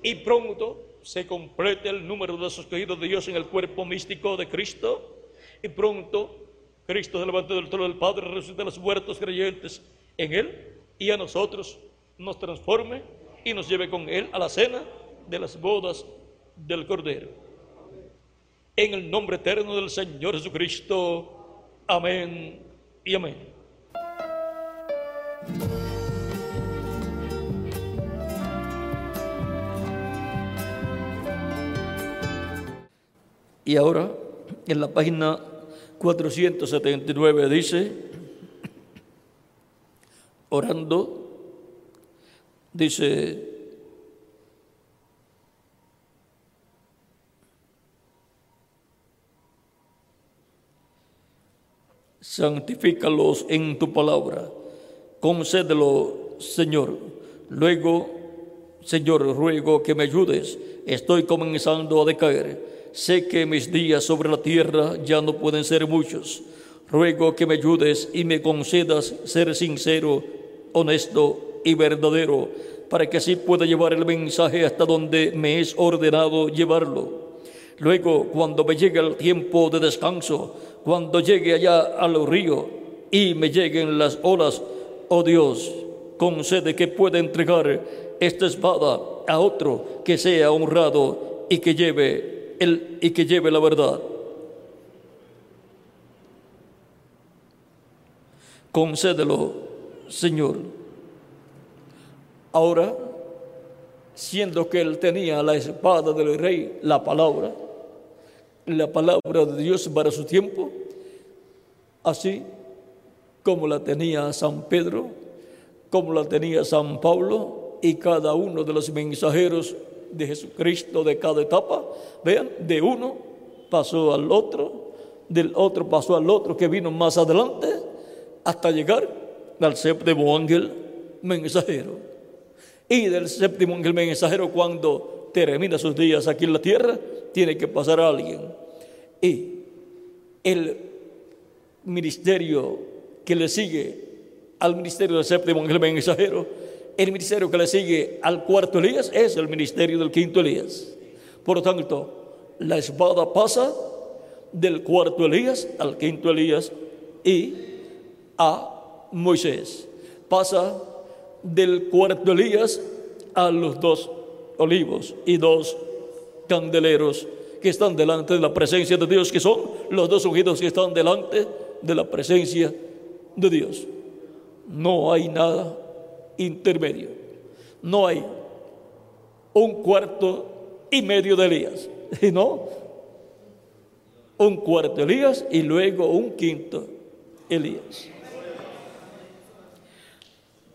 Y pronto se complete el número de los de Dios en el cuerpo místico de Cristo. Y pronto Cristo se levante del trono del Padre, resucite a los muertos creyentes en Él y a nosotros nos transforme y nos lleve con Él a la cena de las bodas del Cordero. En el nombre eterno del Señor Jesucristo. Amén y amén. Y ahora, en la página 479 dice, orando, dice, santifícalos en tu palabra, concédelo, Señor. Luego, Señor, ruego que me ayudes, estoy comenzando a decaer. Sé que mis días sobre la tierra ya no pueden ser muchos. Ruego que me ayudes y me concedas ser sincero, honesto y verdadero, para que así pueda llevar el mensaje hasta donde me es ordenado llevarlo. Luego, cuando me llegue el tiempo de descanso, cuando llegue allá al río y me lleguen las olas, oh Dios, concede que pueda entregar esta espada a otro que sea honrado y que lleve el y que lleve la verdad. Concédelo, Señor. Ahora, siendo que él tenía la espada del rey, la palabra, la palabra de Dios para su tiempo, así como la tenía San Pedro, como la tenía San Pablo y cada uno de los mensajeros de Jesucristo de cada etapa. Vean, de uno pasó al otro, del otro pasó al otro que vino más adelante, hasta llegar al séptimo ángel mensajero. Y del séptimo ángel mensajero, cuando termina sus días aquí en la tierra, tiene que pasar a alguien. Y el ministerio que le sigue al ministerio del séptimo ángel mensajero, el ministerio que le sigue al cuarto Elías es el ministerio del quinto Elías. Por lo tanto, la espada pasa del cuarto Elías al quinto Elías y a Moisés. Pasa del cuarto Elías a los dos olivos y dos candeleros que están delante de la presencia de Dios, que son los dos ungidos que están delante de la presencia de Dios. No hay nada intermedio. No hay un cuarto y medio de Elías, sino un cuarto Elías y luego un quinto Elías.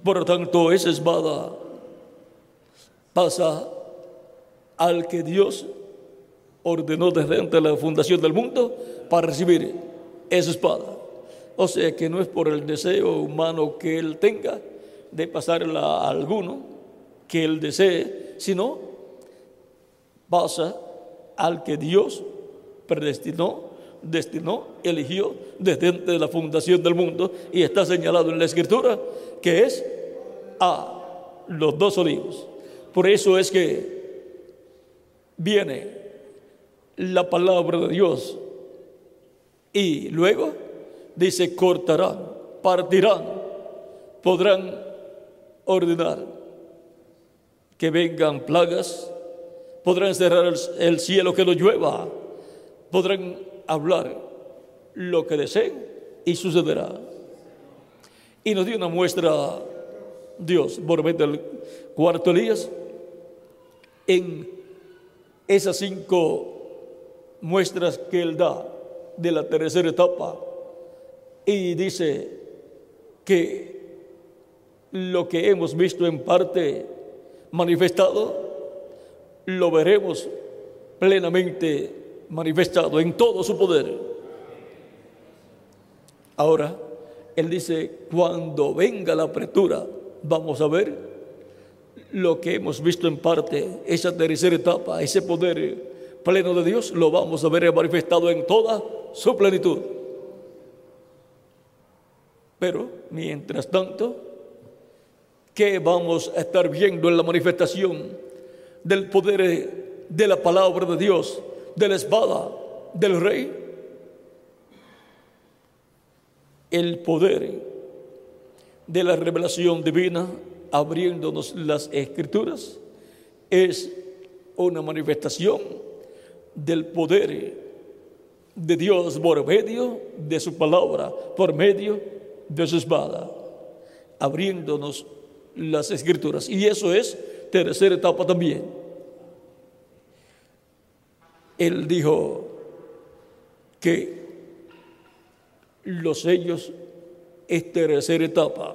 Por lo tanto, esa espada pasa al que Dios ordenó desde antes la fundación del mundo para recibir esa espada. O sea que no es por el deseo humano que él tenga de pasarla a alguno que él desee, sino pasa al que Dios predestinó, destinó, eligió desde antes de la fundación del mundo y está señalado en la escritura que es a los dos olivos. Por eso es que viene la palabra de Dios y luego dice cortarán, partirán, podrán ordenar que vengan plagas, podrán cerrar el, cielo que no llueva, podrán hablar lo que deseen y sucederá. Y nos dio una muestra Dios medio del cuarto Elías en esas cinco muestras que Él da de la tercera etapa y dice que lo que hemos visto en parte manifestado lo veremos plenamente manifestado en todo su poder. Ahora, él dice, cuando venga la apertura, vamos a ver lo que hemos visto en parte, esa tercera etapa, ese poder pleno de Dios, lo vamos a ver manifestado en toda su plenitud. Pero, mientras tanto, ¿qué vamos a estar viendo en la manifestación del poder de la palabra de Dios, de la espada del rey? El poder de la revelación divina abriéndonos las escrituras es una manifestación del poder de Dios por medio de su palabra, por medio de su espada, abriéndonos las escrituras. Y eso es tercera etapa también. Él dijo que los sellos es tercera etapa.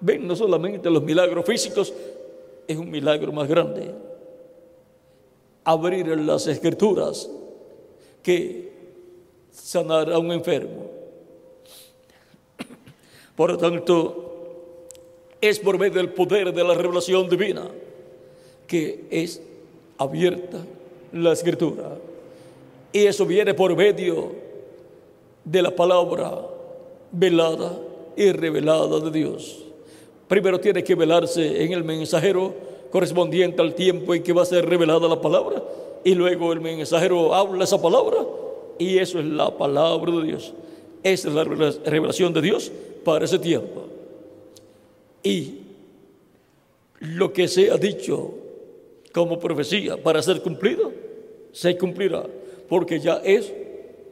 Ven, no solamente los milagros físicos, es un milagro más grande. Abrir las escrituras que sanar a un enfermo por lo tanto, es por medio del poder de la revelación divina que es abierta la escritura. Y eso viene por medio de la palabra velada y revelada de Dios. Primero tiene que velarse en el mensajero correspondiente al tiempo en que va a ser revelada la palabra. Y luego el mensajero habla esa palabra y eso es la palabra de Dios. Esa es la revelación de Dios para ese tiempo. Y lo que se ha dicho como profecía para ser cumplido, se cumplirá, porque ya es,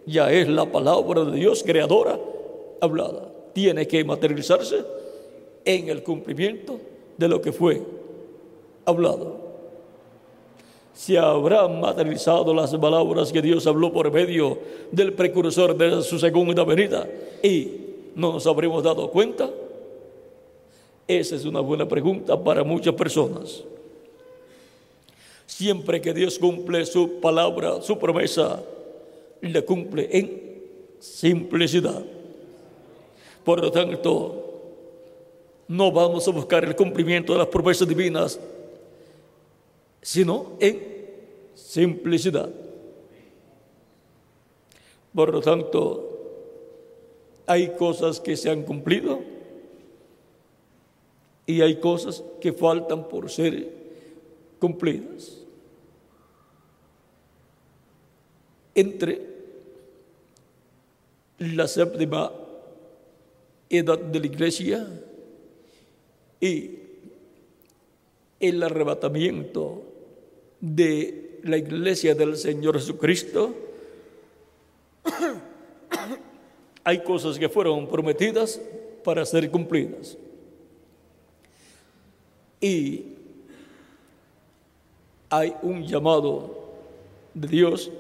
ya es la palabra de Dios creadora hablada. Tiene que materializarse en el cumplimiento de lo que fue hablado. Se habrán materializado las palabras que Dios habló por medio del precursor de su segunda venida y no nos habremos dado cuenta? Esa es una buena pregunta para muchas personas. Siempre que Dios cumple su palabra, su promesa, le cumple en simplicidad. Por lo tanto, no vamos a buscar el cumplimiento de las promesas divinas, sino en simplicidad. Por lo tanto, hay cosas que se han cumplido y hay cosas que faltan por ser cumplidas. Entre la séptima edad de la iglesia y el arrebatamiento de la iglesia del Señor Jesucristo, hay cosas que fueron prometidas para ser cumplidas. Y hay un llamado de Dios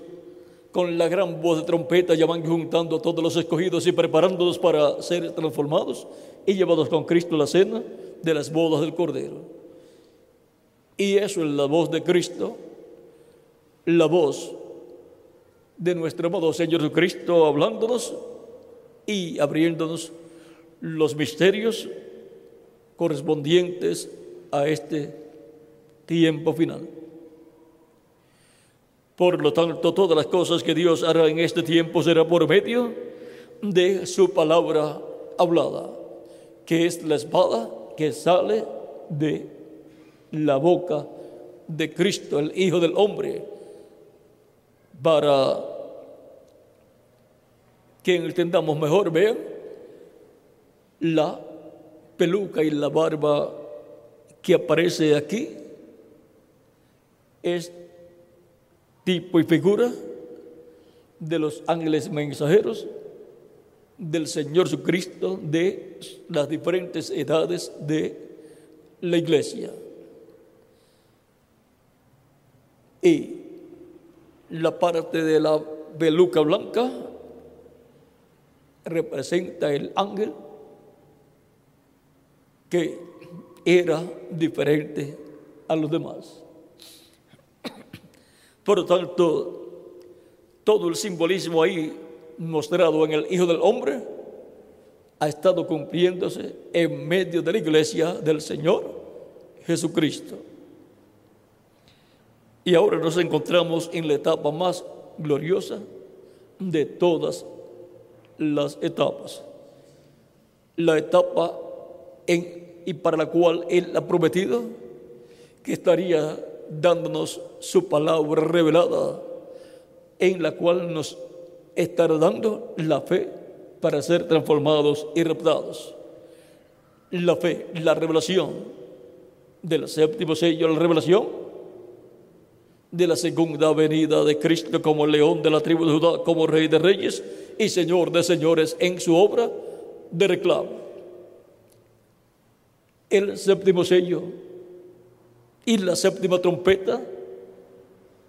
con la gran voz de trompeta, ya van juntando a todos los escogidos y preparándolos para ser transformados y llevados con Cristo a la cena de las bodas del Cordero. Y eso es la voz de Cristo, la voz de nuestro amado Señor Jesucristo hablándonos y abriéndonos los misterios correspondientes a este tiempo final. Por lo tanto, todas las cosas que Dios hará en este tiempo será por medio de su palabra hablada, que es la espada que sale de la boca de Cristo, el Hijo del Hombre, para que entendamos mejor, vean, la peluca y la barba que aparece aquí. Es tipo y figura de los ángeles mensajeros del Señor Jesucristo de las diferentes edades de la iglesia. Y la parte de la peluca blanca representa el ángel que era diferente a los demás. Por lo tanto, todo el simbolismo ahí mostrado en el Hijo del Hombre ha estado cumpliéndose en medio de la iglesia del Señor Jesucristo. Y ahora nos encontramos en la etapa más gloriosa de todas las etapas. La etapa en, y para la cual Él ha prometido que estaría dándonos su palabra revelada, en la cual nos estará dando la fe para ser transformados y reptados. La fe, la revelación del séptimo sello, la revelación de la segunda venida de Cristo como león de la tribu de Judá, como rey de reyes y señor de señores en su obra de reclamo. El séptimo sello y la séptima trompeta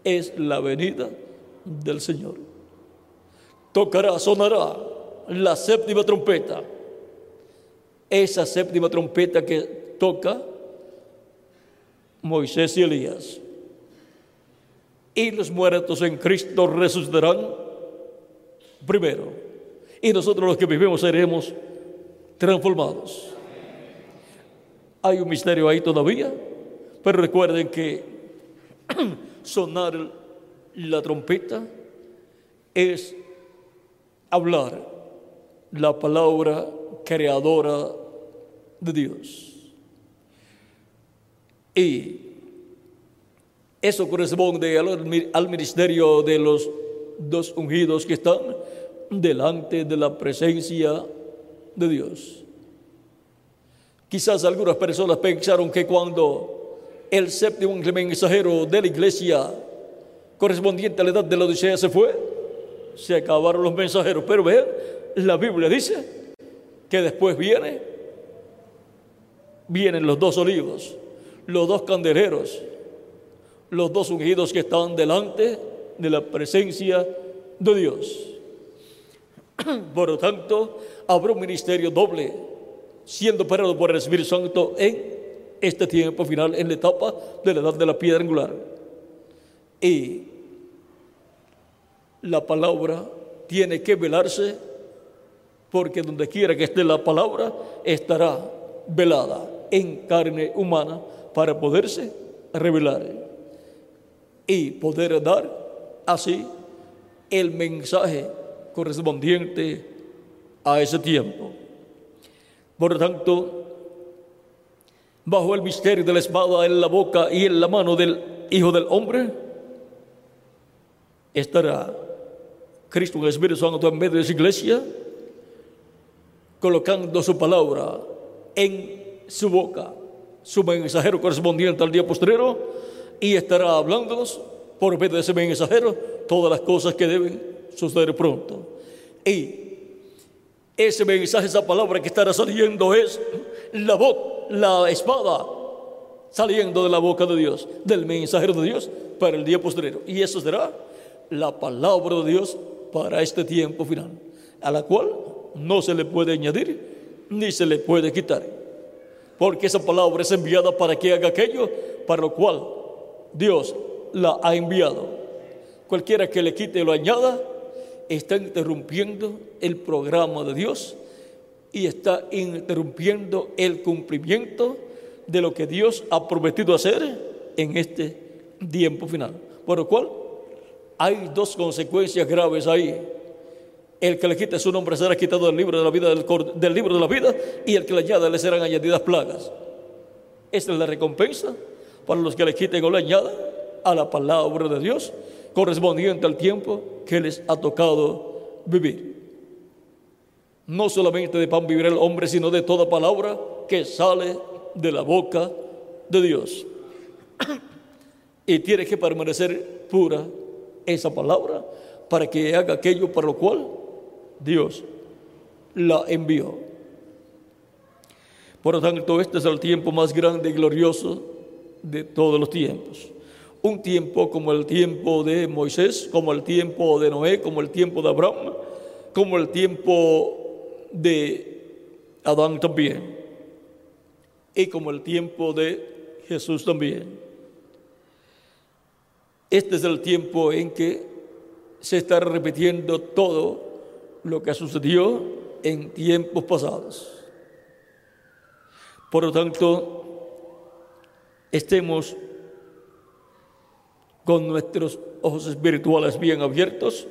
es la venida del Señor. Tocará, sonará la séptima trompeta. Esa séptima trompeta que toca Moisés y Elías y los muertos en Cristo resucitarán primero. Y nosotros los que vivimos seremos transformados. Hay un misterio ahí todavía, pero recuerden que sonar la trompeta es hablar la palabra creadora de Dios. Y eso corresponde al, ministerio de los dos ungidos que están delante de la presencia de Dios. Quizás algunas personas pensaron que cuando el séptimo mensajero de la iglesia correspondiente a la edad de la Odisea se fue, se acabaron los mensajeros. Pero ve, la Biblia dice que después viene, vienen los dos olivos, los dos candeleros, los dos ungidos que están delante de la presencia de Dios. Por lo tanto, habrá un ministerio doble, siendo parado por el Espíritu Santo en este tiempo final, en la etapa de la edad de la piedra angular. Y la palabra tiene que velarse, porque donde quiera que esté la palabra, estará velada en carne humana para poderse revelar y poder dar así el mensaje correspondiente a ese tiempo. Por lo tanto, bajo el misterio de la espada en la boca y en la mano del Hijo del Hombre, estará Cristo en el Espíritu Santo en medio de su iglesia, colocando su palabra en su boca, su mensajero correspondiente al día postrero, y estará hablándonos por medio de ese mensajero todas las cosas que deben suceder pronto. Y ese mensaje, esa palabra que estará saliendo es la voz, la espada saliendo de la boca de Dios, del mensajero de Dios para el día posterior. Y eso será la palabra de Dios para este tiempo final, a la cual no se le puede añadir ni se le puede quitar. Porque esa palabra es enviada para que haga aquello para lo cual Dios la ha enviado. Cualquiera que le quite o lo añada está interrumpiendo el programa de Dios y está interrumpiendo el cumplimiento de lo que Dios ha prometido hacer en este tiempo final. Por lo cual hay dos consecuencias graves ahí. El que le quite su nombre será quitado del libro de la vida del, del libro de la vida y el que le añada le serán añadidas plagas. Esta es la recompensa para los que le quiten o le añadan a la palabra de Dios correspondiente al tiempo que les ha tocado vivir. No solamente de pan vivir el hombre, sino de toda palabra que sale de la boca de Dios. y tiene que permanecer pura esa palabra para que haga aquello para lo cual Dios la envió. Por lo tanto, este es el tiempo más grande y glorioso de todos los tiempos. Un tiempo como el tiempo de Moisés, como el tiempo de Noé, como el tiempo de Abraham, como el tiempo de Adán también, y como el tiempo de Jesús también. Este es el tiempo en que se está repitiendo todo lo que sucedió en tiempos pasados. Por lo tanto, estemos con nuestros ojos espirituales bien abiertos,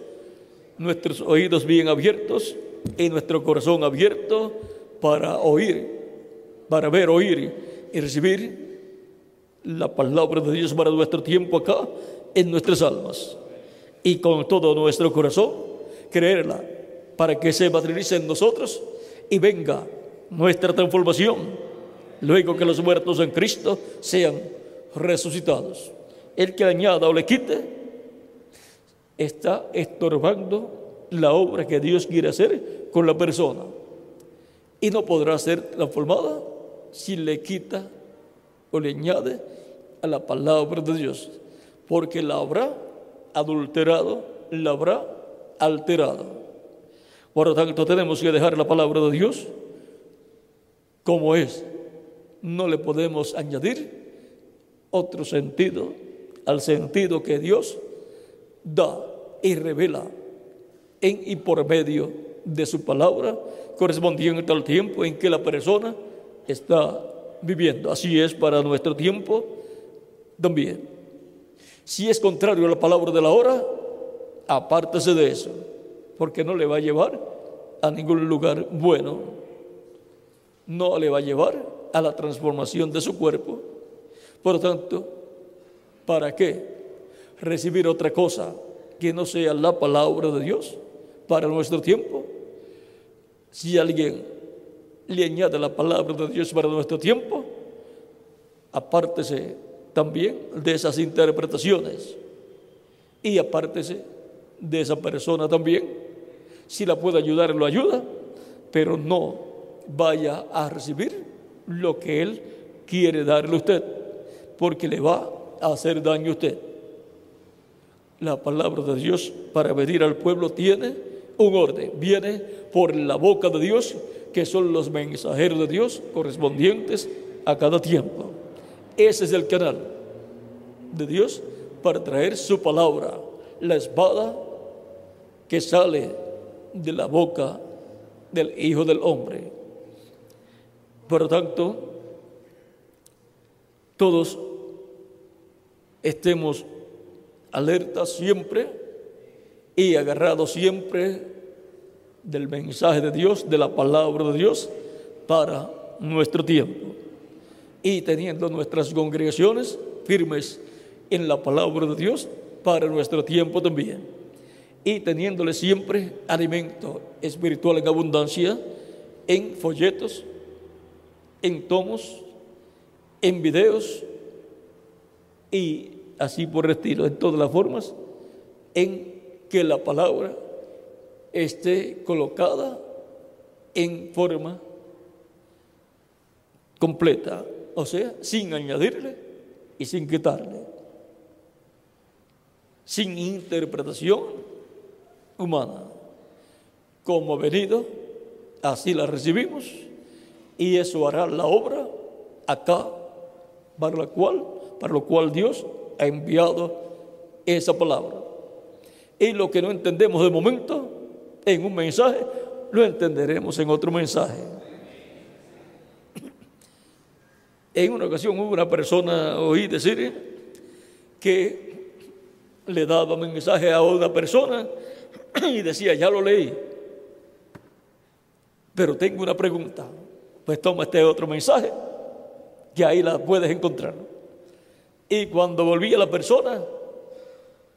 nuestros oídos bien abiertos y nuestro corazón abierto para oír, para ver, oír y recibir la palabra de Dios para nuestro tiempo acá en nuestras almas. Y con todo nuestro corazón, creerla para que se materialice en nosotros y venga nuestra transformación, luego que los muertos en Cristo sean resucitados. El que añada o le quite está estorbando la obra que Dios quiere hacer con la persona y no podrá ser transformada si le quita o le añade a la palabra de Dios, porque la habrá adulterado, la habrá alterado. Por lo tanto, tenemos que dejar la palabra de Dios como es. No le podemos añadir otro sentido al sentido que Dios da y revela en y por medio de su palabra, correspondiente al tiempo en que la persona está viviendo. Así es para nuestro tiempo también. Si es contrario a la palabra de la hora, apártese de eso, porque no le va a llevar a ningún lugar bueno, no le va a llevar a la transformación de su cuerpo. Por lo tanto, ¿para qué recibir otra cosa que no sea la palabra de Dios para nuestro tiempo? Si alguien le añade la palabra de Dios para nuestro tiempo, apártese también de esas interpretaciones y apártese de esa persona también. Si la puede ayudar, lo ayuda, pero no vaya a recibir lo que Él quiere darle a usted, porque le va a hacer daño a usted. La palabra de Dios para venir al pueblo tiene un orden, viene por la boca de Dios, que son los mensajeros de Dios correspondientes a cada tiempo. Ese es el canal de Dios para traer su palabra, la espada que sale de la boca del Hijo del Hombre. Por lo tanto, todos estemos alertas siempre y agarrados siempre del mensaje de Dios, de la palabra de Dios para nuestro tiempo. Y teniendo nuestras congregaciones firmes en la palabra de Dios para nuestro tiempo también. Y teniéndole siempre alimento espiritual en abundancia en folletos, en tomos, en videos y así por el estilo, en todas las formas, en que la palabra esté colocada en forma completa, o sea, sin añadirle y sin quitarle, sin interpretación humana. Como venido, así la recibimos y eso hará la obra acá para la cual, para lo cual Dios ha enviado esa palabra. Y lo que no entendemos de momento en un mensaje, lo entenderemos en otro mensaje. En una ocasión hubo una persona, oí decir, que le daba mensaje a una persona y decía, ya lo leí, pero tengo una pregunta. Pues toma este otro mensaje, que ahí la puedes encontrar. Y cuando volvía la persona,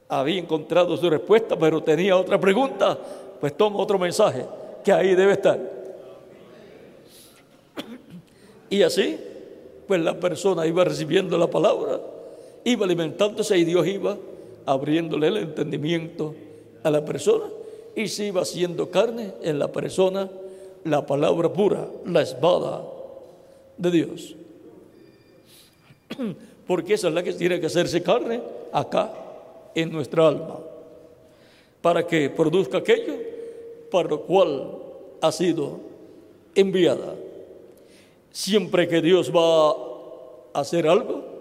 había encontrado su respuesta, pero tenía otra pregunta, pues toma otro mensaje, que ahí debe estar. Y así, pues la persona iba recibiendo la palabra, iba alimentándose y Dios iba abriéndole el entendimiento a la persona y se iba haciendo carne en la persona la palabra pura, la espada de Dios. Porque esa es la que tiene que hacerse carne acá en nuestra alma, para que produzca aquello para lo cual ha sido enviada. Siempre que Dios va a hacer algo,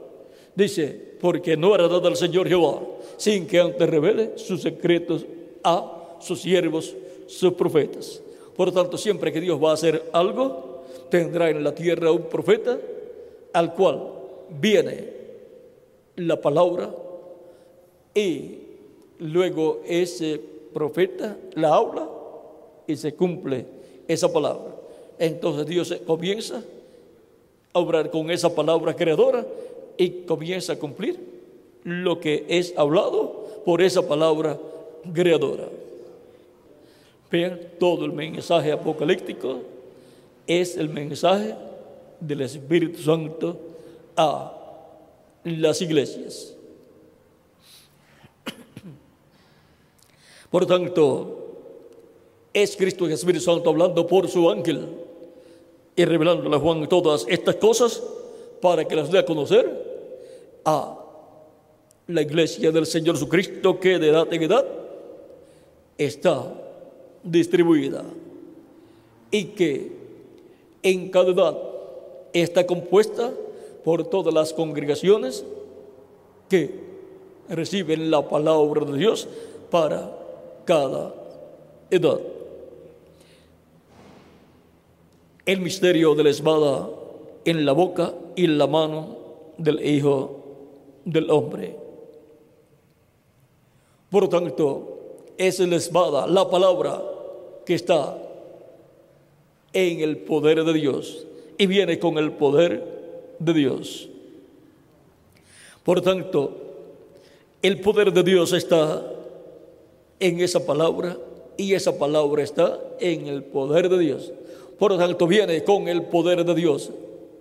Dice, porque no hará nada al Señor Jehová sin que antes revele sus secretos a sus siervos, sus profetas. Por lo tanto, siempre que Dios va a hacer algo, tendrá en la tierra un profeta al cual viene la palabra y luego ese profeta la habla y se cumple esa palabra. Entonces Dios comienza a obrar con esa palabra creadora y comienza a cumplir lo que es hablado por esa palabra creadora. Vean, todo el mensaje apocalíptico es el mensaje del Espíritu Santo a las iglesias. Por tanto, es Cristo Espíritu Santo hablando por su ángel y revelándole a Juan todas estas cosas para que las dé a conocer a la iglesia del Señor Jesucristo que de edad en edad está distribuida y que en cada edad está compuesta por todas las congregaciones que reciben la palabra de Dios para cada edad. El misterio de la espada en la boca y la mano del Hijo del Hombre. Por lo tanto, es la espada, la palabra que está en el poder de Dios y viene con el poder de Dios. Por tanto, el poder de Dios está en esa palabra y esa palabra está en el poder de Dios. Por lo tanto, viene con el poder de Dios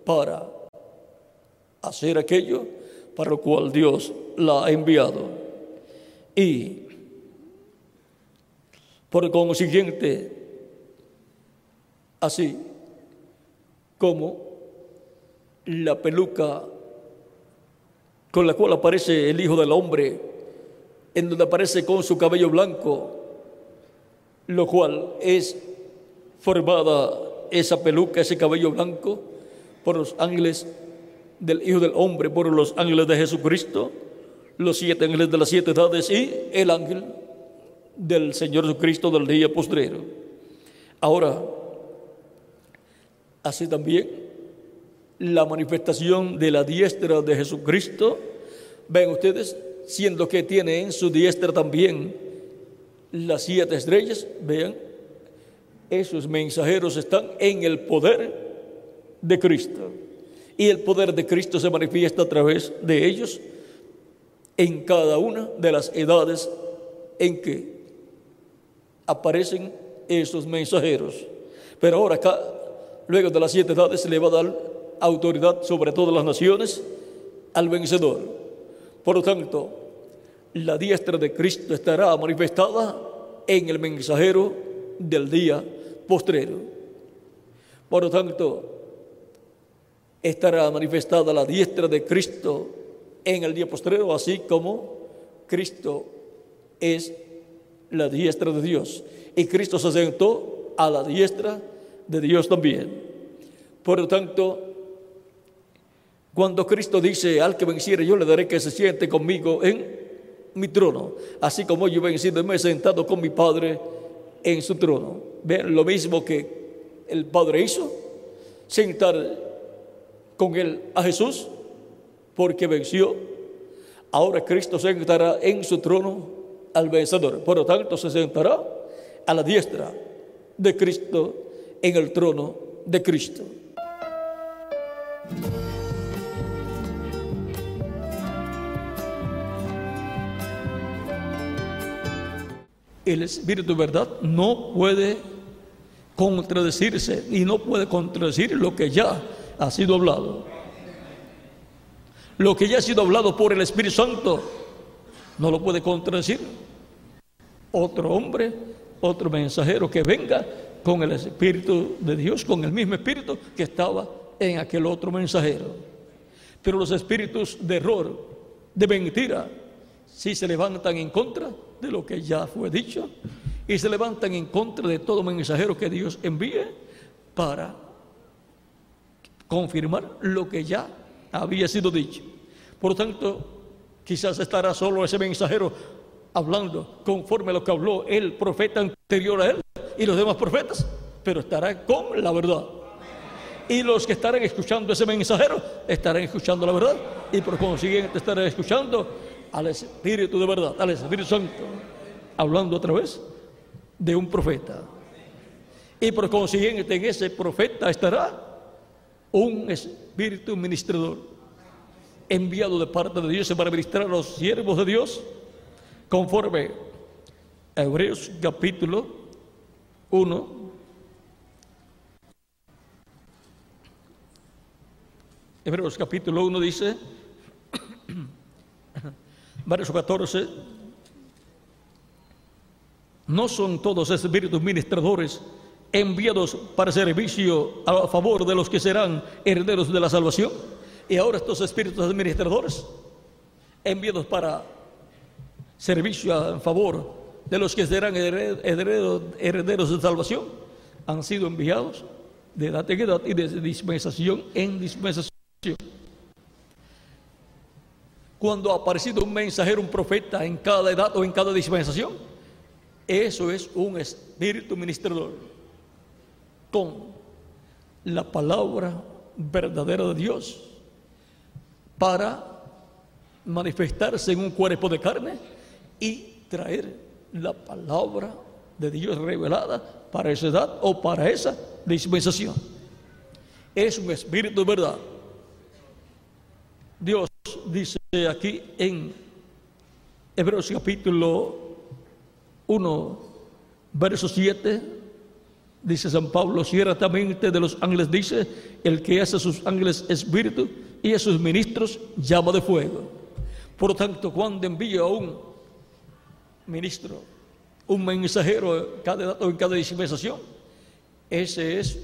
para hacer aquello para lo cual Dios la ha enviado. Y por consiguiente, así como la peluca con la cual aparece el Hijo del Hombre, en donde aparece con su cabello blanco, lo cual es formada esa peluca, ese cabello blanco, por los ángeles del Hijo del Hombre, por los ángeles de Jesucristo, los siete ángeles de las siete edades y el ángel del Señor Jesucristo del día postrero. Ahora, así también la manifestación de la diestra de Jesucristo, ven ustedes, siendo que tiene en su diestra también las siete estrellas, vean, esos mensajeros están en el poder de Cristo. Y el poder de Cristo se manifiesta a través de ellos en cada una de las edades en que aparecen esos mensajeros. Pero ahora acá, luego de las siete edades, se le va a dar autoridad sobre todas las naciones al vencedor. Por lo tanto, la diestra de Cristo estará manifestada en el mensajero del día postrero. Por lo tanto, estará manifestada la diestra de Cristo en el día postrero, así como Cristo es la diestra de Dios. Y Cristo se sentó a la diestra de Dios también. Por lo tanto, cuando Cristo dice al que venciere, yo le daré que se siente conmigo en mi trono, así como yo he vencido y me he sentado con mi Padre en su trono. Ven lo mismo que el Padre hizo, sentar con él a Jesús porque venció. Ahora Cristo se sentará en su trono al vencedor. Por lo tanto, se sentará a la diestra de Cristo en el trono de Cristo. El Espíritu verdad no puede contradecirse y no puede contradecir lo que ya ha sido hablado. Lo que ya ha sido hablado por el Espíritu Santo no lo puede contradecir. Otro hombre, otro mensajero que venga con el Espíritu de Dios, con el mismo Espíritu que estaba en aquel otro mensajero. Pero los espíritus de error, de mentira, si se levantan en contra de lo que ya fue dicho y se levantan en contra de todo mensajero que Dios envíe para confirmar lo que ya había sido dicho. Por lo tanto, quizás estará solo ese mensajero hablando conforme a lo que habló el profeta anterior a él y los demás profetas, pero estará con la verdad. Y los que estarán escuchando ese mensajero estarán escuchando la verdad y por consiguiente estarán escuchando al Espíritu de verdad, al Espíritu Santo, hablando otra vez de un profeta. Y por consiguiente en ese profeta estará un espíritu ministrador enviado de parte de Dios para ministrar a los siervos de Dios conforme a Hebreos capítulo 1 Hebreos capítulo 1 dice, verso 14, no son todos espíritus ministradores enviados para servicio a favor de los que serán herederos de la salvación. Y ahora estos espíritus administradores enviados para servicio a favor de los que serán herederos, herederos de salvación han sido enviados de edad en y de dispensación en dispensación. Cuando ha aparecido un mensajero, un profeta en cada edad o en cada dispensación, eso es un espíritu ministrador con la palabra verdadera de Dios para manifestarse en un cuerpo de carne y traer la palabra de Dios revelada para esa edad o para esa dispensación. Es un espíritu de verdad. Dios dice aquí en Hebreos capítulo 1, verso 7, dice San Pablo, ciertamente de los ángeles dice, el que hace a sus ángeles espíritu y a sus ministros llama de fuego. Por lo tanto, cuando envía a un ministro, un mensajero en cada, en cada dispensación, ese es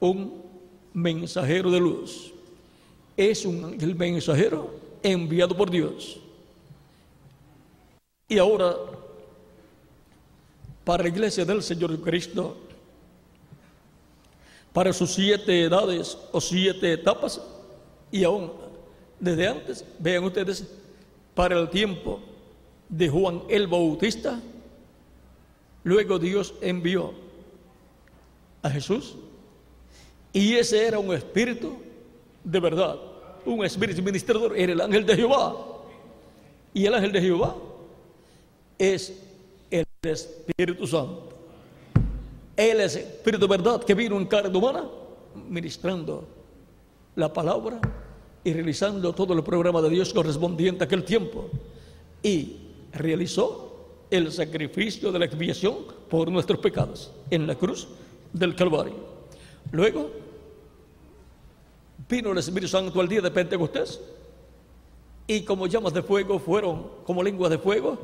un mensajero de luz es un ángel mensajero enviado por Dios. Y ahora, para la iglesia del Señor Cristo, para sus siete edades o siete etapas, y aún desde antes, vean ustedes, para el tiempo de Juan el Bautista, luego Dios envió a Jesús, y ese era un espíritu de verdad, un espíritu ministrador, era el ángel de Jehová. Y el ángel de Jehová es el Espíritu Santo. Él es Espíritu de verdad que vino en carne humana, ministrando la palabra y realizando todo el programa de Dios correspondiente a aquel tiempo. Y realizó el sacrificio de la expiación por nuestros pecados en la cruz del Calvario. Luego Vino el Espíritu Santo al día de Pentecostés y como llamas de fuego fueron, como lenguas de fuego,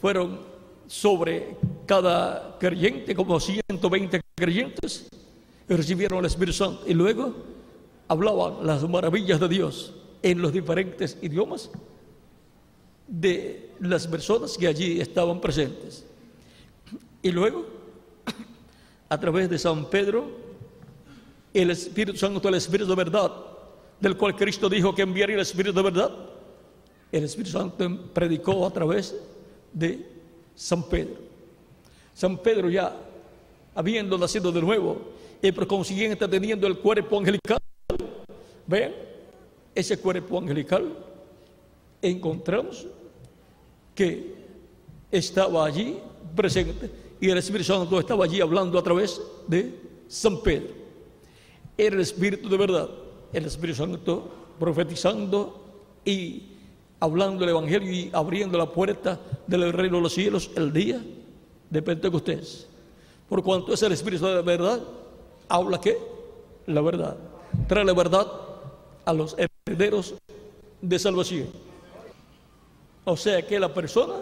fueron sobre cada creyente, como 120 creyentes, y recibieron el Espíritu Santo. Y luego hablaban las maravillas de Dios en los diferentes idiomas de las personas que allí estaban presentes. Y luego, a través de San Pedro, el Espíritu Santo, el Espíritu de verdad, del cual Cristo dijo que enviaría el Espíritu de verdad, el Espíritu Santo predicó a través de San Pedro. San Pedro ya, habiendo nacido de nuevo y por consiguiente teniendo el cuerpo angelical, vean, ese cuerpo angelical, encontramos que estaba allí presente y el Espíritu Santo estaba allí hablando a través de San Pedro. Era el Espíritu de verdad el Espíritu Santo profetizando y hablando el Evangelio y abriendo la puerta del reino de los cielos el día de Pentecostés. Por cuanto es el Espíritu de verdad, habla que la verdad, trae la verdad a los herederos de salvación. O sea que la persona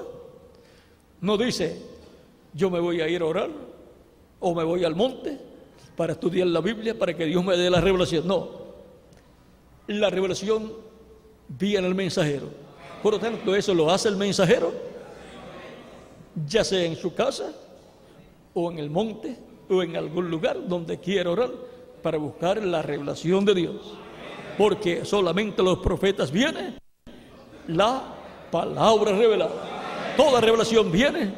no dice, yo me voy a ir a orar o me voy al monte para estudiar la Biblia para que Dios me dé la revelación. No, la revelación viene al mensajero. Por lo tanto, eso lo hace el mensajero, ya sea en su casa o en el monte o en algún lugar donde quiera orar para buscar la revelación de Dios. Porque solamente los profetas vienen la palabra revelada. Toda revelación viene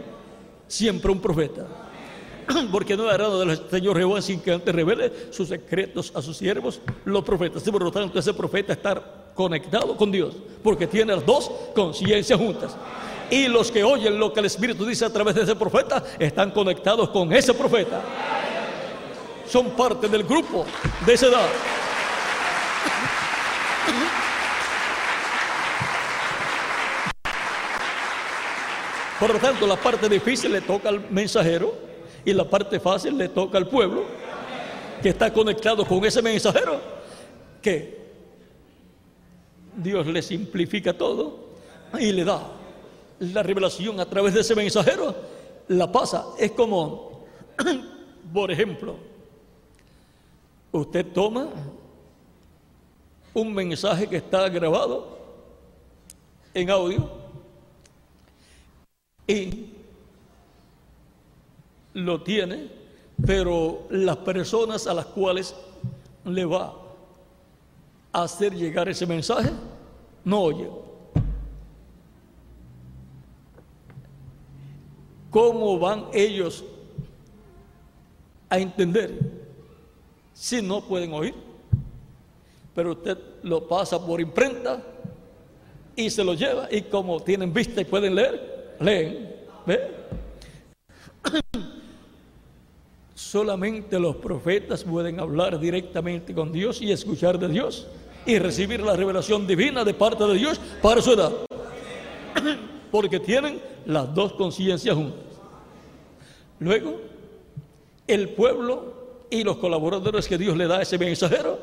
siempre un profeta. Porque no hará del Señor Jehová sin que antes revele sus secretos a sus siervos, los profetas. Y por lo tanto, ese profeta está conectado con Dios, porque tiene las dos conciencias juntas. Y los que oyen lo que el Espíritu dice a través de ese profeta están conectados con ese profeta. Son parte del grupo de esa edad. Por lo tanto, la parte difícil le toca al mensajero y la parte fácil le toca al pueblo que está conectado con ese mensajero que Dios le simplifica todo y le da la revelación a través de ese mensajero, la pasa. Es como, por ejemplo, usted toma un mensaje que está grabado en audio y lo tiene, pero las personas a las cuales le va a hacer llegar ese mensaje no oyen. ¿Cómo van ellos a entender si no pueden oír? Pero usted lo pasa por imprenta y se lo lleva y como tienen vista y pueden leer, leen. ¿Ve? Solamente los profetas pueden hablar directamente con Dios y escuchar de Dios y recibir la revelación divina de parte de Dios para su edad. Porque tienen las dos conciencias juntas. Luego, el pueblo y los colaboradores que Dios le da a ese mensajero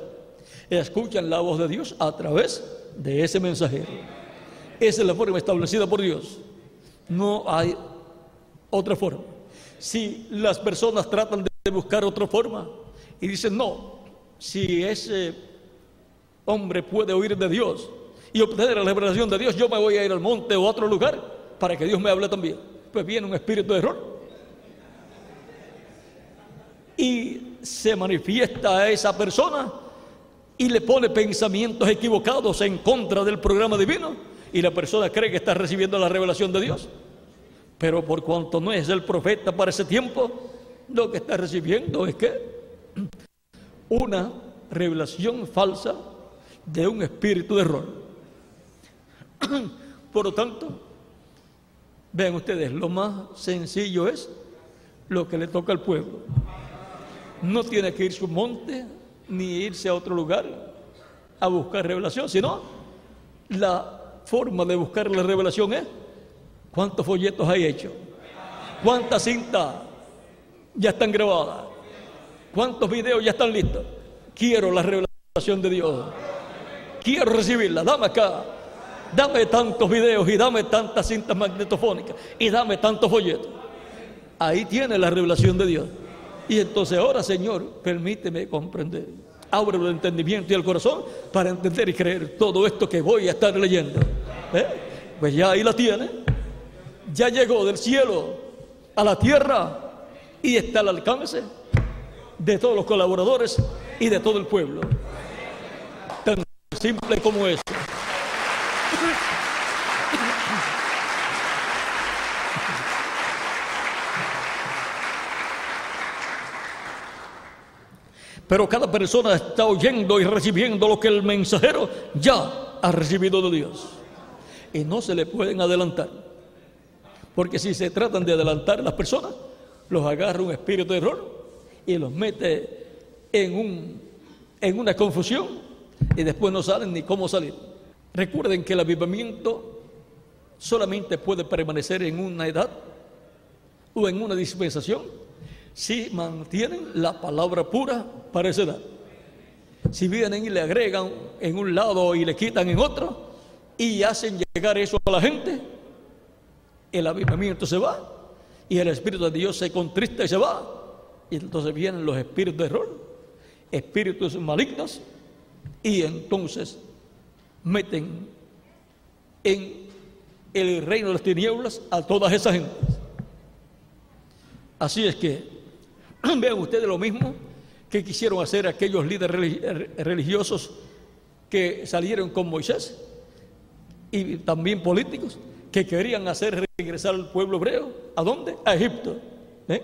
escuchan la voz de Dios a través de ese mensajero. Esa es la forma establecida por Dios. No hay otra forma. Si las personas tratan de buscar otra forma y dicen, no, si ese hombre puede oír de Dios y obtener la revelación de Dios, yo me voy a ir al monte o a otro lugar para que Dios me hable también. Pues viene un espíritu de error. Y se manifiesta a esa persona y le pone pensamientos equivocados en contra del programa divino y la persona cree que está recibiendo la revelación de Dios. Pero por cuanto no es el profeta para ese tiempo, lo que está recibiendo es que una revelación falsa de un espíritu de error. Por lo tanto, vean ustedes, lo más sencillo es lo que le toca al pueblo. No tiene que irse a un monte ni irse a otro lugar a buscar revelación, sino la forma de buscar la revelación es cuántos folletos hay hecho, cuántas cintas ya están grabadas, cuántos videos ya están listos. Quiero la revelación de Dios, quiero recibirla, dame acá, dame tantos videos y dame tantas cintas magnetofónicas y dame tantos folletos. Ahí tiene la revelación de Dios. Y entonces ahora, Señor, permíteme comprender abre el entendimiento y el corazón para entender y creer todo esto que voy a estar leyendo. ¿Eh? Pues ya ahí la tiene. Ya llegó del cielo a la tierra y está al alcance de todos los colaboradores y de todo el pueblo. Tan simple como eso. Pero cada persona está oyendo y recibiendo lo que el mensajero ya ha recibido de Dios. Y no se le pueden adelantar. Porque si se tratan de adelantar las personas, los agarra un espíritu de error y los mete en, un, en una confusión y después no saben ni cómo salir. Recuerden que el avivamiento solamente puede permanecer en una edad o en una dispensación si mantienen la palabra pura para esa edad. Si vienen y le agregan en un lado y le quitan en otro y hacen llegar eso a la gente, el avivamiento se va y el Espíritu de Dios se contrista y se va. Y entonces vienen los espíritus de error, espíritus malignos, y entonces meten en el reino de las tinieblas a todas esas gentes. Así es que Vean ustedes lo mismo que quisieron hacer aquellos líderes religiosos que salieron con Moisés y también políticos que querían hacer regresar al pueblo hebreo. ¿A dónde? A Egipto. ¿Eh?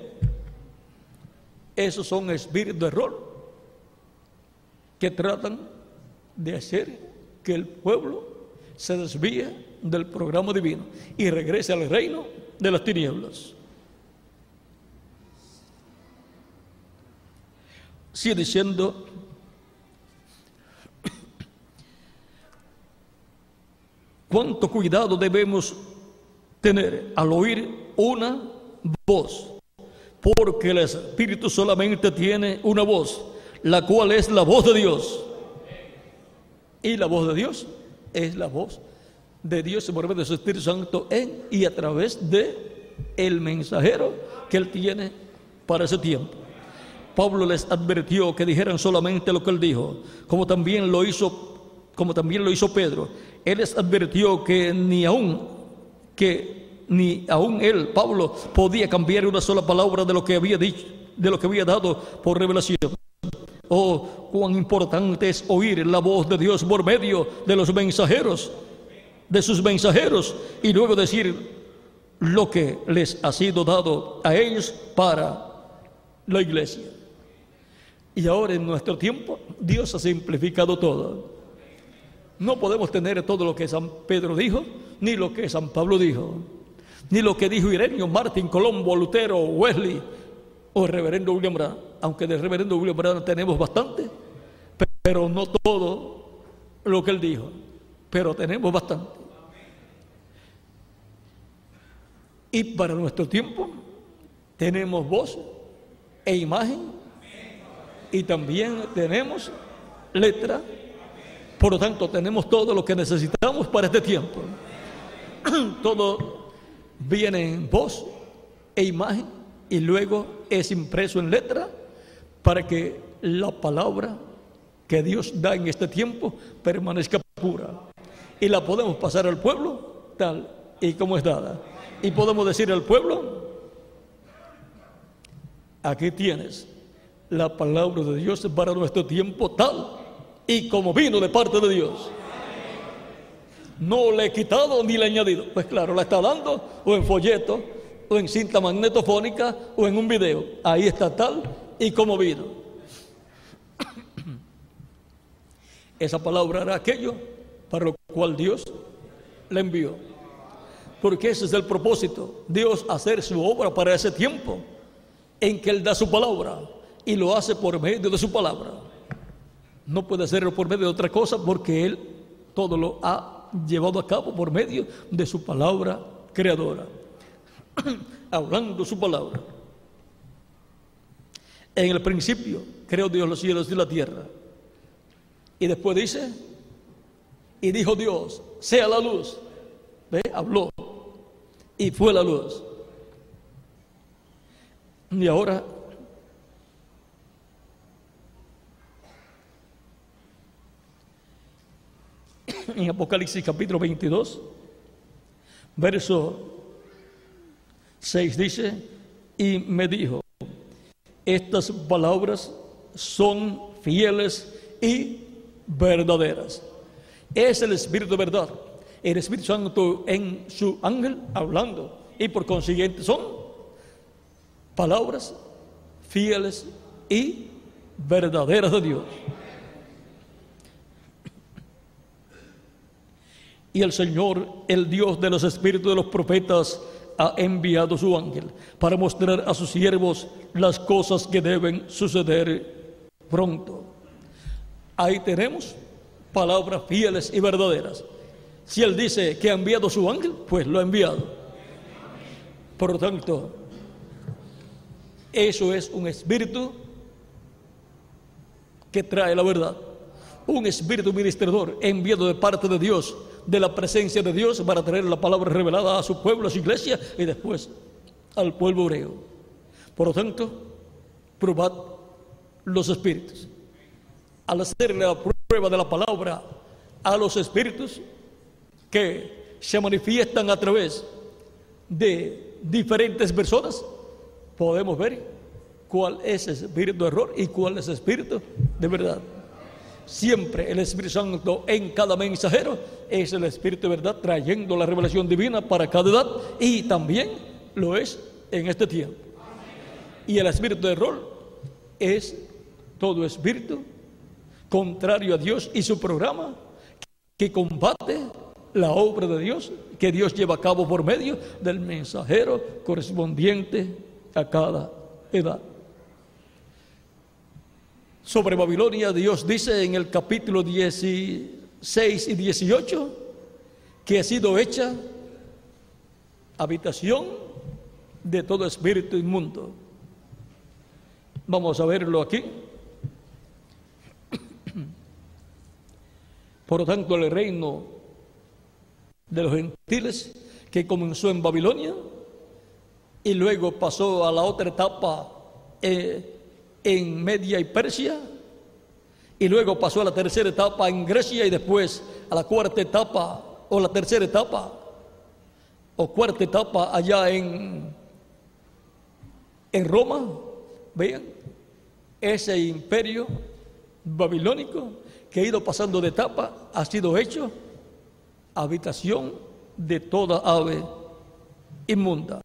Esos son espíritus de error que tratan de hacer que el pueblo se desvíe del programa divino y regrese al reino de las tinieblas. Sigue diciendo, cuánto cuidado debemos tener al oír una voz, porque el Espíritu solamente tiene una voz, la cual es la voz de Dios. Y la voz de Dios es la voz de Dios por medio de su Espíritu Santo en y a través de el mensajero que él tiene para ese tiempo. Pablo les advirtió que dijeran solamente lo que él dijo, como también lo hizo, como también lo hizo Pedro. Él les advirtió que ni aún que ni aún él, Pablo, podía cambiar una sola palabra de lo que había dicho, de lo que había dado por revelación. Oh, cuán importante es oír la voz de Dios por medio de los mensajeros, de sus mensajeros, y luego decir lo que les ha sido dado a ellos para la iglesia. Y ahora en nuestro tiempo Dios ha simplificado todo. No podemos tener todo lo que San Pedro dijo, ni lo que San Pablo dijo, ni lo que dijo Irenio, Martín, Colombo, Lutero, Wesley o reverendo William Branham. Aunque del reverendo William Branham tenemos bastante, pero no todo lo que él dijo, pero tenemos bastante. Y para nuestro tiempo tenemos voz e imagen y también tenemos letra. Por lo tanto, tenemos todo lo que necesitamos para este tiempo. todo viene en voz e imagen y luego es impreso en letra para que la palabra que Dios da en este tiempo permanezca pura. Y la podemos pasar al pueblo tal y como es dada. Y podemos decir al pueblo, aquí tienes la palabra de Dios para nuestro tiempo tal y como vino de parte de Dios. No le he quitado ni le he añadido. Pues claro, la está dando o en folleto, o en cinta magnetofónica, o en un video. Ahí está tal y como vino. Esa palabra era aquello para lo cual Dios le envió. Porque ese es el propósito. Dios hacer su obra para ese tiempo en que Él da su palabra y lo hace por medio de su palabra. No puede hacerlo por medio de otra cosa porque Él todo lo ha llevado a cabo por medio de su palabra creadora. Hablando su palabra. En el principio creó Dios los cielos y la tierra. Y después dice, y dijo Dios, sea la luz. ¿Ve? Habló. Y fue la luz. Y ahora en Apocalipsis capítulo 22, verso 6 dice, y me dijo, estas palabras son fieles y verdaderas. Es el Espíritu de verdad, el Espíritu Santo en su ángel hablando, y por consiguiente son palabras fieles y verdaderas de Dios. Y el Señor, el Dios de los espíritus de los profetas, ha enviado su ángel para mostrar a sus siervos las cosas que deben suceder pronto. Ahí tenemos palabras fieles y verdaderas. Si Él dice que ha enviado su ángel, pues lo ha enviado. Por lo tanto, eso es un espíritu que trae la verdad. Un espíritu ministrador enviado de parte de Dios de la presencia de Dios para traer la palabra revelada a su pueblo, a su iglesia y después al pueblo hebreo. Por lo tanto, probad los espíritus. Al hacer la prueba de la palabra a los espíritus que se manifiestan a través de diferentes personas, podemos ver cuál es el espíritu de error y cuál es el espíritu de verdad. Siempre el Espíritu Santo en cada mensajero es el Espíritu de verdad trayendo la revelación divina para cada edad y también lo es en este tiempo. Y el Espíritu de error es todo espíritu contrario a Dios y su programa que combate la obra de Dios que Dios lleva a cabo por medio del mensajero correspondiente a cada edad. Sobre Babilonia Dios dice en el capítulo 16 y 18 que ha sido hecha habitación de todo espíritu inmundo. Vamos a verlo aquí. Por lo tanto, el reino de los gentiles que comenzó en Babilonia y luego pasó a la otra etapa eh, en Media y Persia y luego pasó a la tercera etapa en Grecia y después a la cuarta etapa o la tercera etapa o cuarta etapa allá en, en Roma. Vean, ese imperio babilónico que ha ido pasando de etapa ha sido hecho habitación de toda ave inmunda.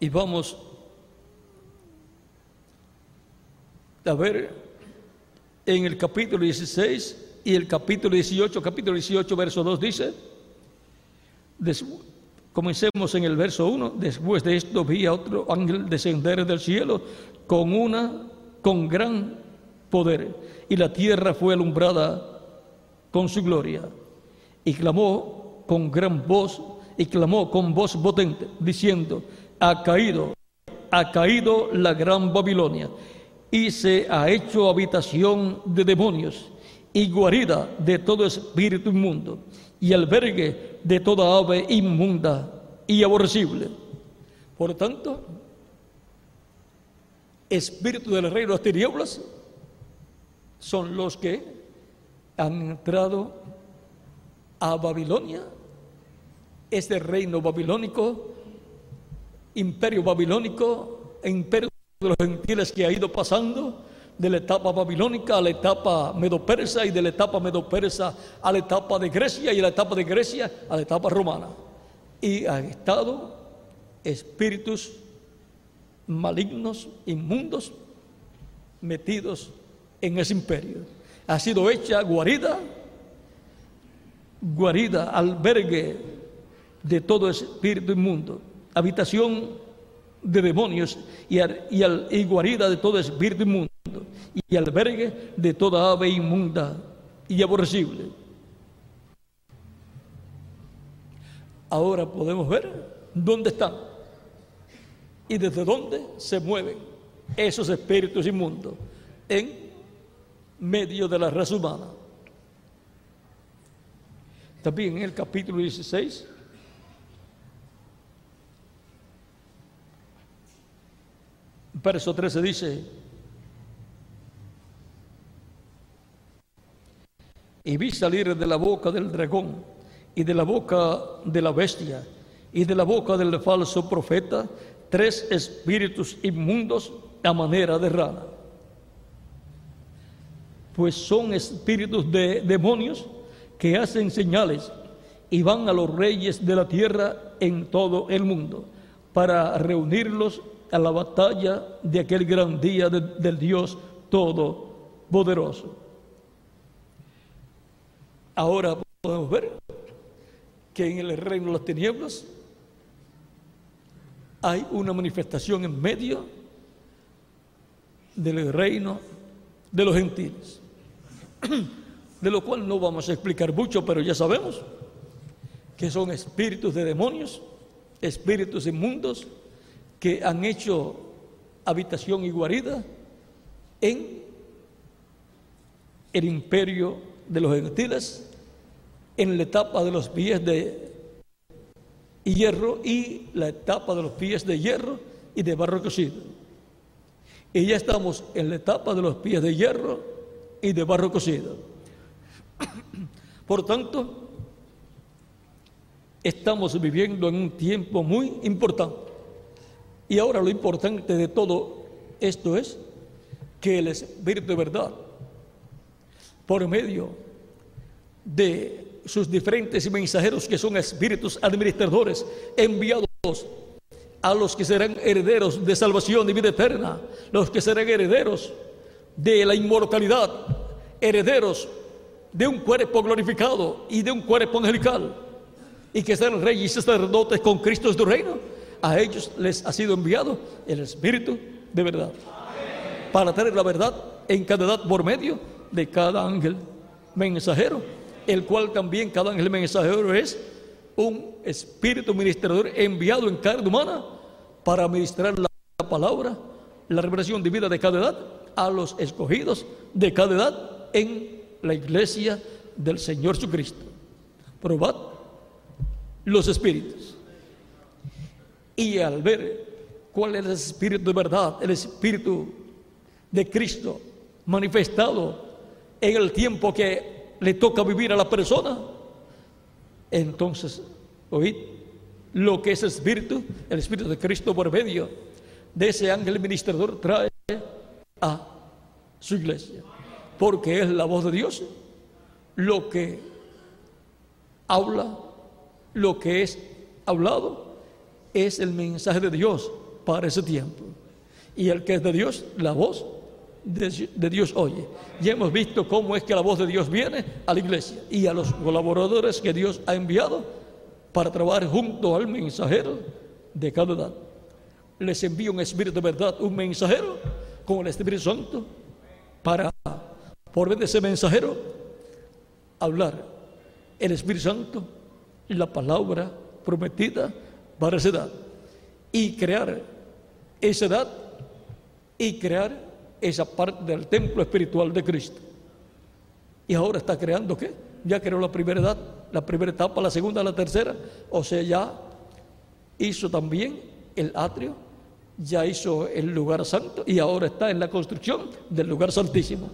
Y vamos a ver en el capítulo 16 y el capítulo 18, capítulo 18, verso 2 dice, comencemos en el verso 1, después de esto vi a otro ángel descender del cielo con una, con gran poder, y la tierra fue alumbrada con su gloria. Y clamó con gran voz, y clamó con voz potente, diciendo, ha caído, ha caído la gran Babilonia, y se ha hecho habitación de demonios, y guarida de todo espíritu inmundo, y albergue de toda ave inmunda y aborrecible. Por tanto, espíritu del reino de las tinieblas son los que han entrado a Babilonia, este reino babilónico, imperio babilónico, imperio de los gentiles que ha ido pasando de la etapa babilónica a la etapa medopersa y de la etapa medopersa a la etapa de Grecia y de la etapa de Grecia a la etapa romana. Y han estado espíritus malignos, inmundos, metidos en ese imperio. Ha sido hecha guarida, guarida, albergue de todo espíritu inmundo, habitación de demonios y, y, guarida de todo espíritu inmundo y albergue de toda ave inmunda y aborrecible. Ahora podemos ver dónde están y desde dónde se mueven esos espíritus inmundos en medio de la raza humana. También en el capítulo 16, verso 13 dice, y vi salir de la boca del dragón y de la boca de la bestia y de la boca del falso profeta tres espíritus inmundos a manera de rana. Pues son espíritus de demonios que hacen señales y van a los reyes de la tierra en todo el mundo para reunirlos a la batalla de aquel gran día del Dios Todopoderoso. Ahora podemos ver que en el reino de las tinieblas hay una manifestación en medio del reino de los gentiles. de lo cual no vamos a explicar mucho, pero ya sabemos que son espíritus de demonios, espíritus inmundos que han hecho habitación y guarida en el imperio de los gentiles, en la etapa de los pies de hierro y la etapa de los pies de hierro y de barro cocido. Y ya estamos en la etapa de los pies de hierro y de barro cocido. Por tanto, estamos viviendo en un tiempo muy importante. Y ahora lo importante de todo esto es que el Espíritu de verdad, por medio de sus diferentes mensajeros que son espíritus administradores enviados a los que serán herederos de salvación y vida eterna, los que serán herederos de la inmortalidad, herederos de un cuerpo glorificado y de un cuerpo angelical, y que serán reyes y sacerdotes con Cristo en su reino, a ellos les ha sido enviado el Espíritu de verdad, para tener la verdad en cada edad por medio de cada ángel mensajero, el cual también cada ángel mensajero es un espíritu ministrador enviado en carne humana para ministrar la palabra, la revelación divina de cada edad a los escogidos de cada edad en la iglesia del Señor Jesucristo. Probad los espíritus. Y al ver cuál es el espíritu de verdad, el espíritu de Cristo manifestado en el tiempo que le toca vivir a la persona, entonces oíd lo que ese espíritu, el espíritu de Cristo por medio de ese ángel ministrador trae a su iglesia. Porque es la voz de Dios lo que habla, lo que es hablado, es el mensaje de Dios para ese tiempo. Y el que es de Dios, la voz de, Dios oye. Ya hemos visto cómo es que la voz de Dios viene a la iglesia y a los colaboradores que Dios ha enviado para trabajar junto al mensajero de cada edad. Les envía un espíritu de verdad, un mensajero con el Espíritu Santo para por vez de ese mensajero, hablar el Espíritu Santo la palabra prometida para esa edad y crear esa edad y crear esa parte del templo espiritual de Cristo. Y ahora está creando qué? Ya creó la primera edad, la primera etapa, la segunda, la tercera. O sea, ya hizo también el atrio, ya hizo el lugar santo y ahora está en la construcción del lugar santísimo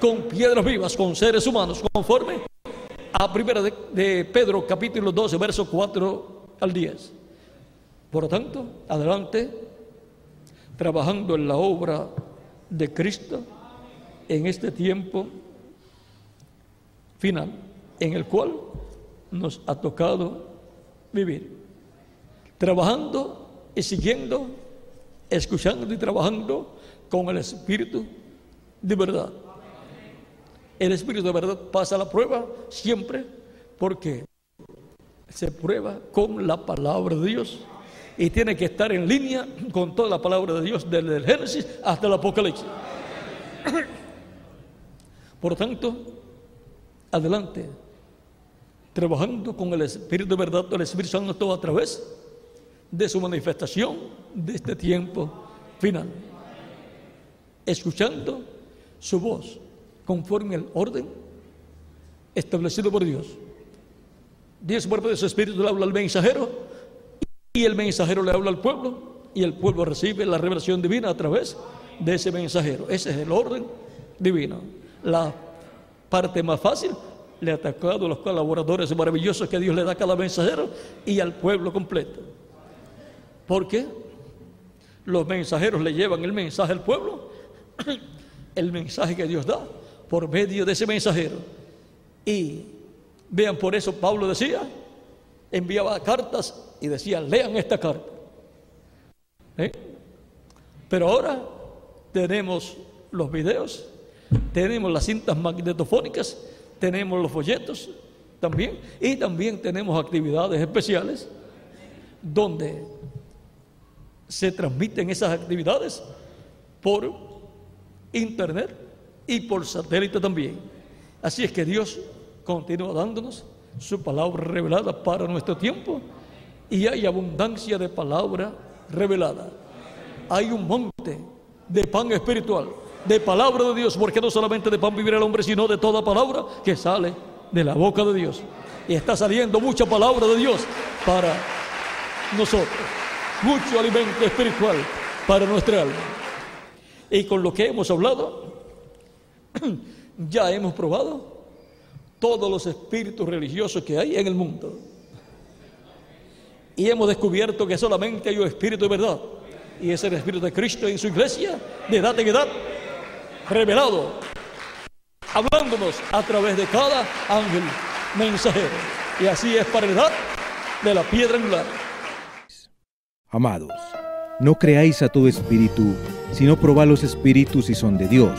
con piedras vivas, con seres humanos, conforme a primera de, Pedro capítulo 12, verso 4 al 10. Por lo tanto, adelante, trabajando en la obra de Cristo en este tiempo final, en el cual nos ha tocado vivir. Trabajando y siguiendo, escuchando y trabajando con el Espíritu de verdad. El Espíritu de verdad pasa la prueba siempre porque se prueba con la palabra de Dios y tiene que estar en línea con toda la palabra de Dios desde el Génesis hasta el Apocalipsis. Por tanto, adelante, trabajando con el Espíritu de verdad del Espíritu Santo a través de su manifestación de este tiempo final, escuchando su voz conforme al orden establecido por Dios. Dios por de su espíritu le habla al mensajero y el mensajero le habla al pueblo y el pueblo recibe la revelación divina a través de ese mensajero. Ese es el orden divino. La parte más fácil le ha atacado a los colaboradores maravillosos que Dios le da a cada mensajero y al pueblo completo. Porque los mensajeros le llevan el mensaje al pueblo, el mensaje que Dios da por medio de ese mensajero. Y vean, por eso Pablo decía, enviaba cartas y decía, lean esta carta. ¿Eh? Pero ahora tenemos los videos, tenemos las cintas magnetofónicas, tenemos los folletos también, y también tenemos actividades especiales donde se transmiten esas actividades por internet y por satélite también. Así es que Dios continúa dándonos su palabra revelada para nuestro tiempo y hay abundancia de palabra revelada. Hay un monte de pan espiritual, de palabra de Dios, porque no solamente de pan vivirá el hombre, sino de toda palabra que sale de la boca de Dios. Y está saliendo mucha palabra de Dios para nosotros, mucho alimento espiritual para nuestra alma. Y con lo que hemos hablado, ya hemos probado todos los espíritus religiosos que hay en el mundo. Y hemos descubierto que solamente hay un espíritu de verdad. Y es el espíritu de Cristo en su iglesia, de edad en edad, revelado, hablándonos a través de cada ángel mensajero. Y así es para la edad de la piedra angular. Amados, no creáis a todo espíritu, sino probad los espíritus si son de Dios,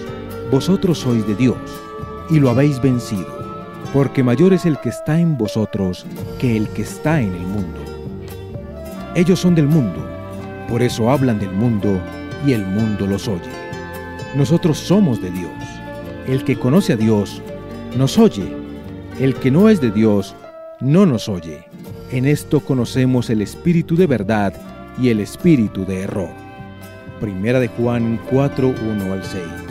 vosotros sois de Dios y lo habéis vencido porque mayor es el que está en vosotros que el que está en el mundo. Ellos son del mundo, por eso hablan del mundo y el mundo los oye. Nosotros somos de Dios. El que conoce a Dios nos oye. El que no es de Dios no nos oye. En esto conocemos el espíritu de verdad y el espíritu de error. Primera de Juan 4, 1 al 6.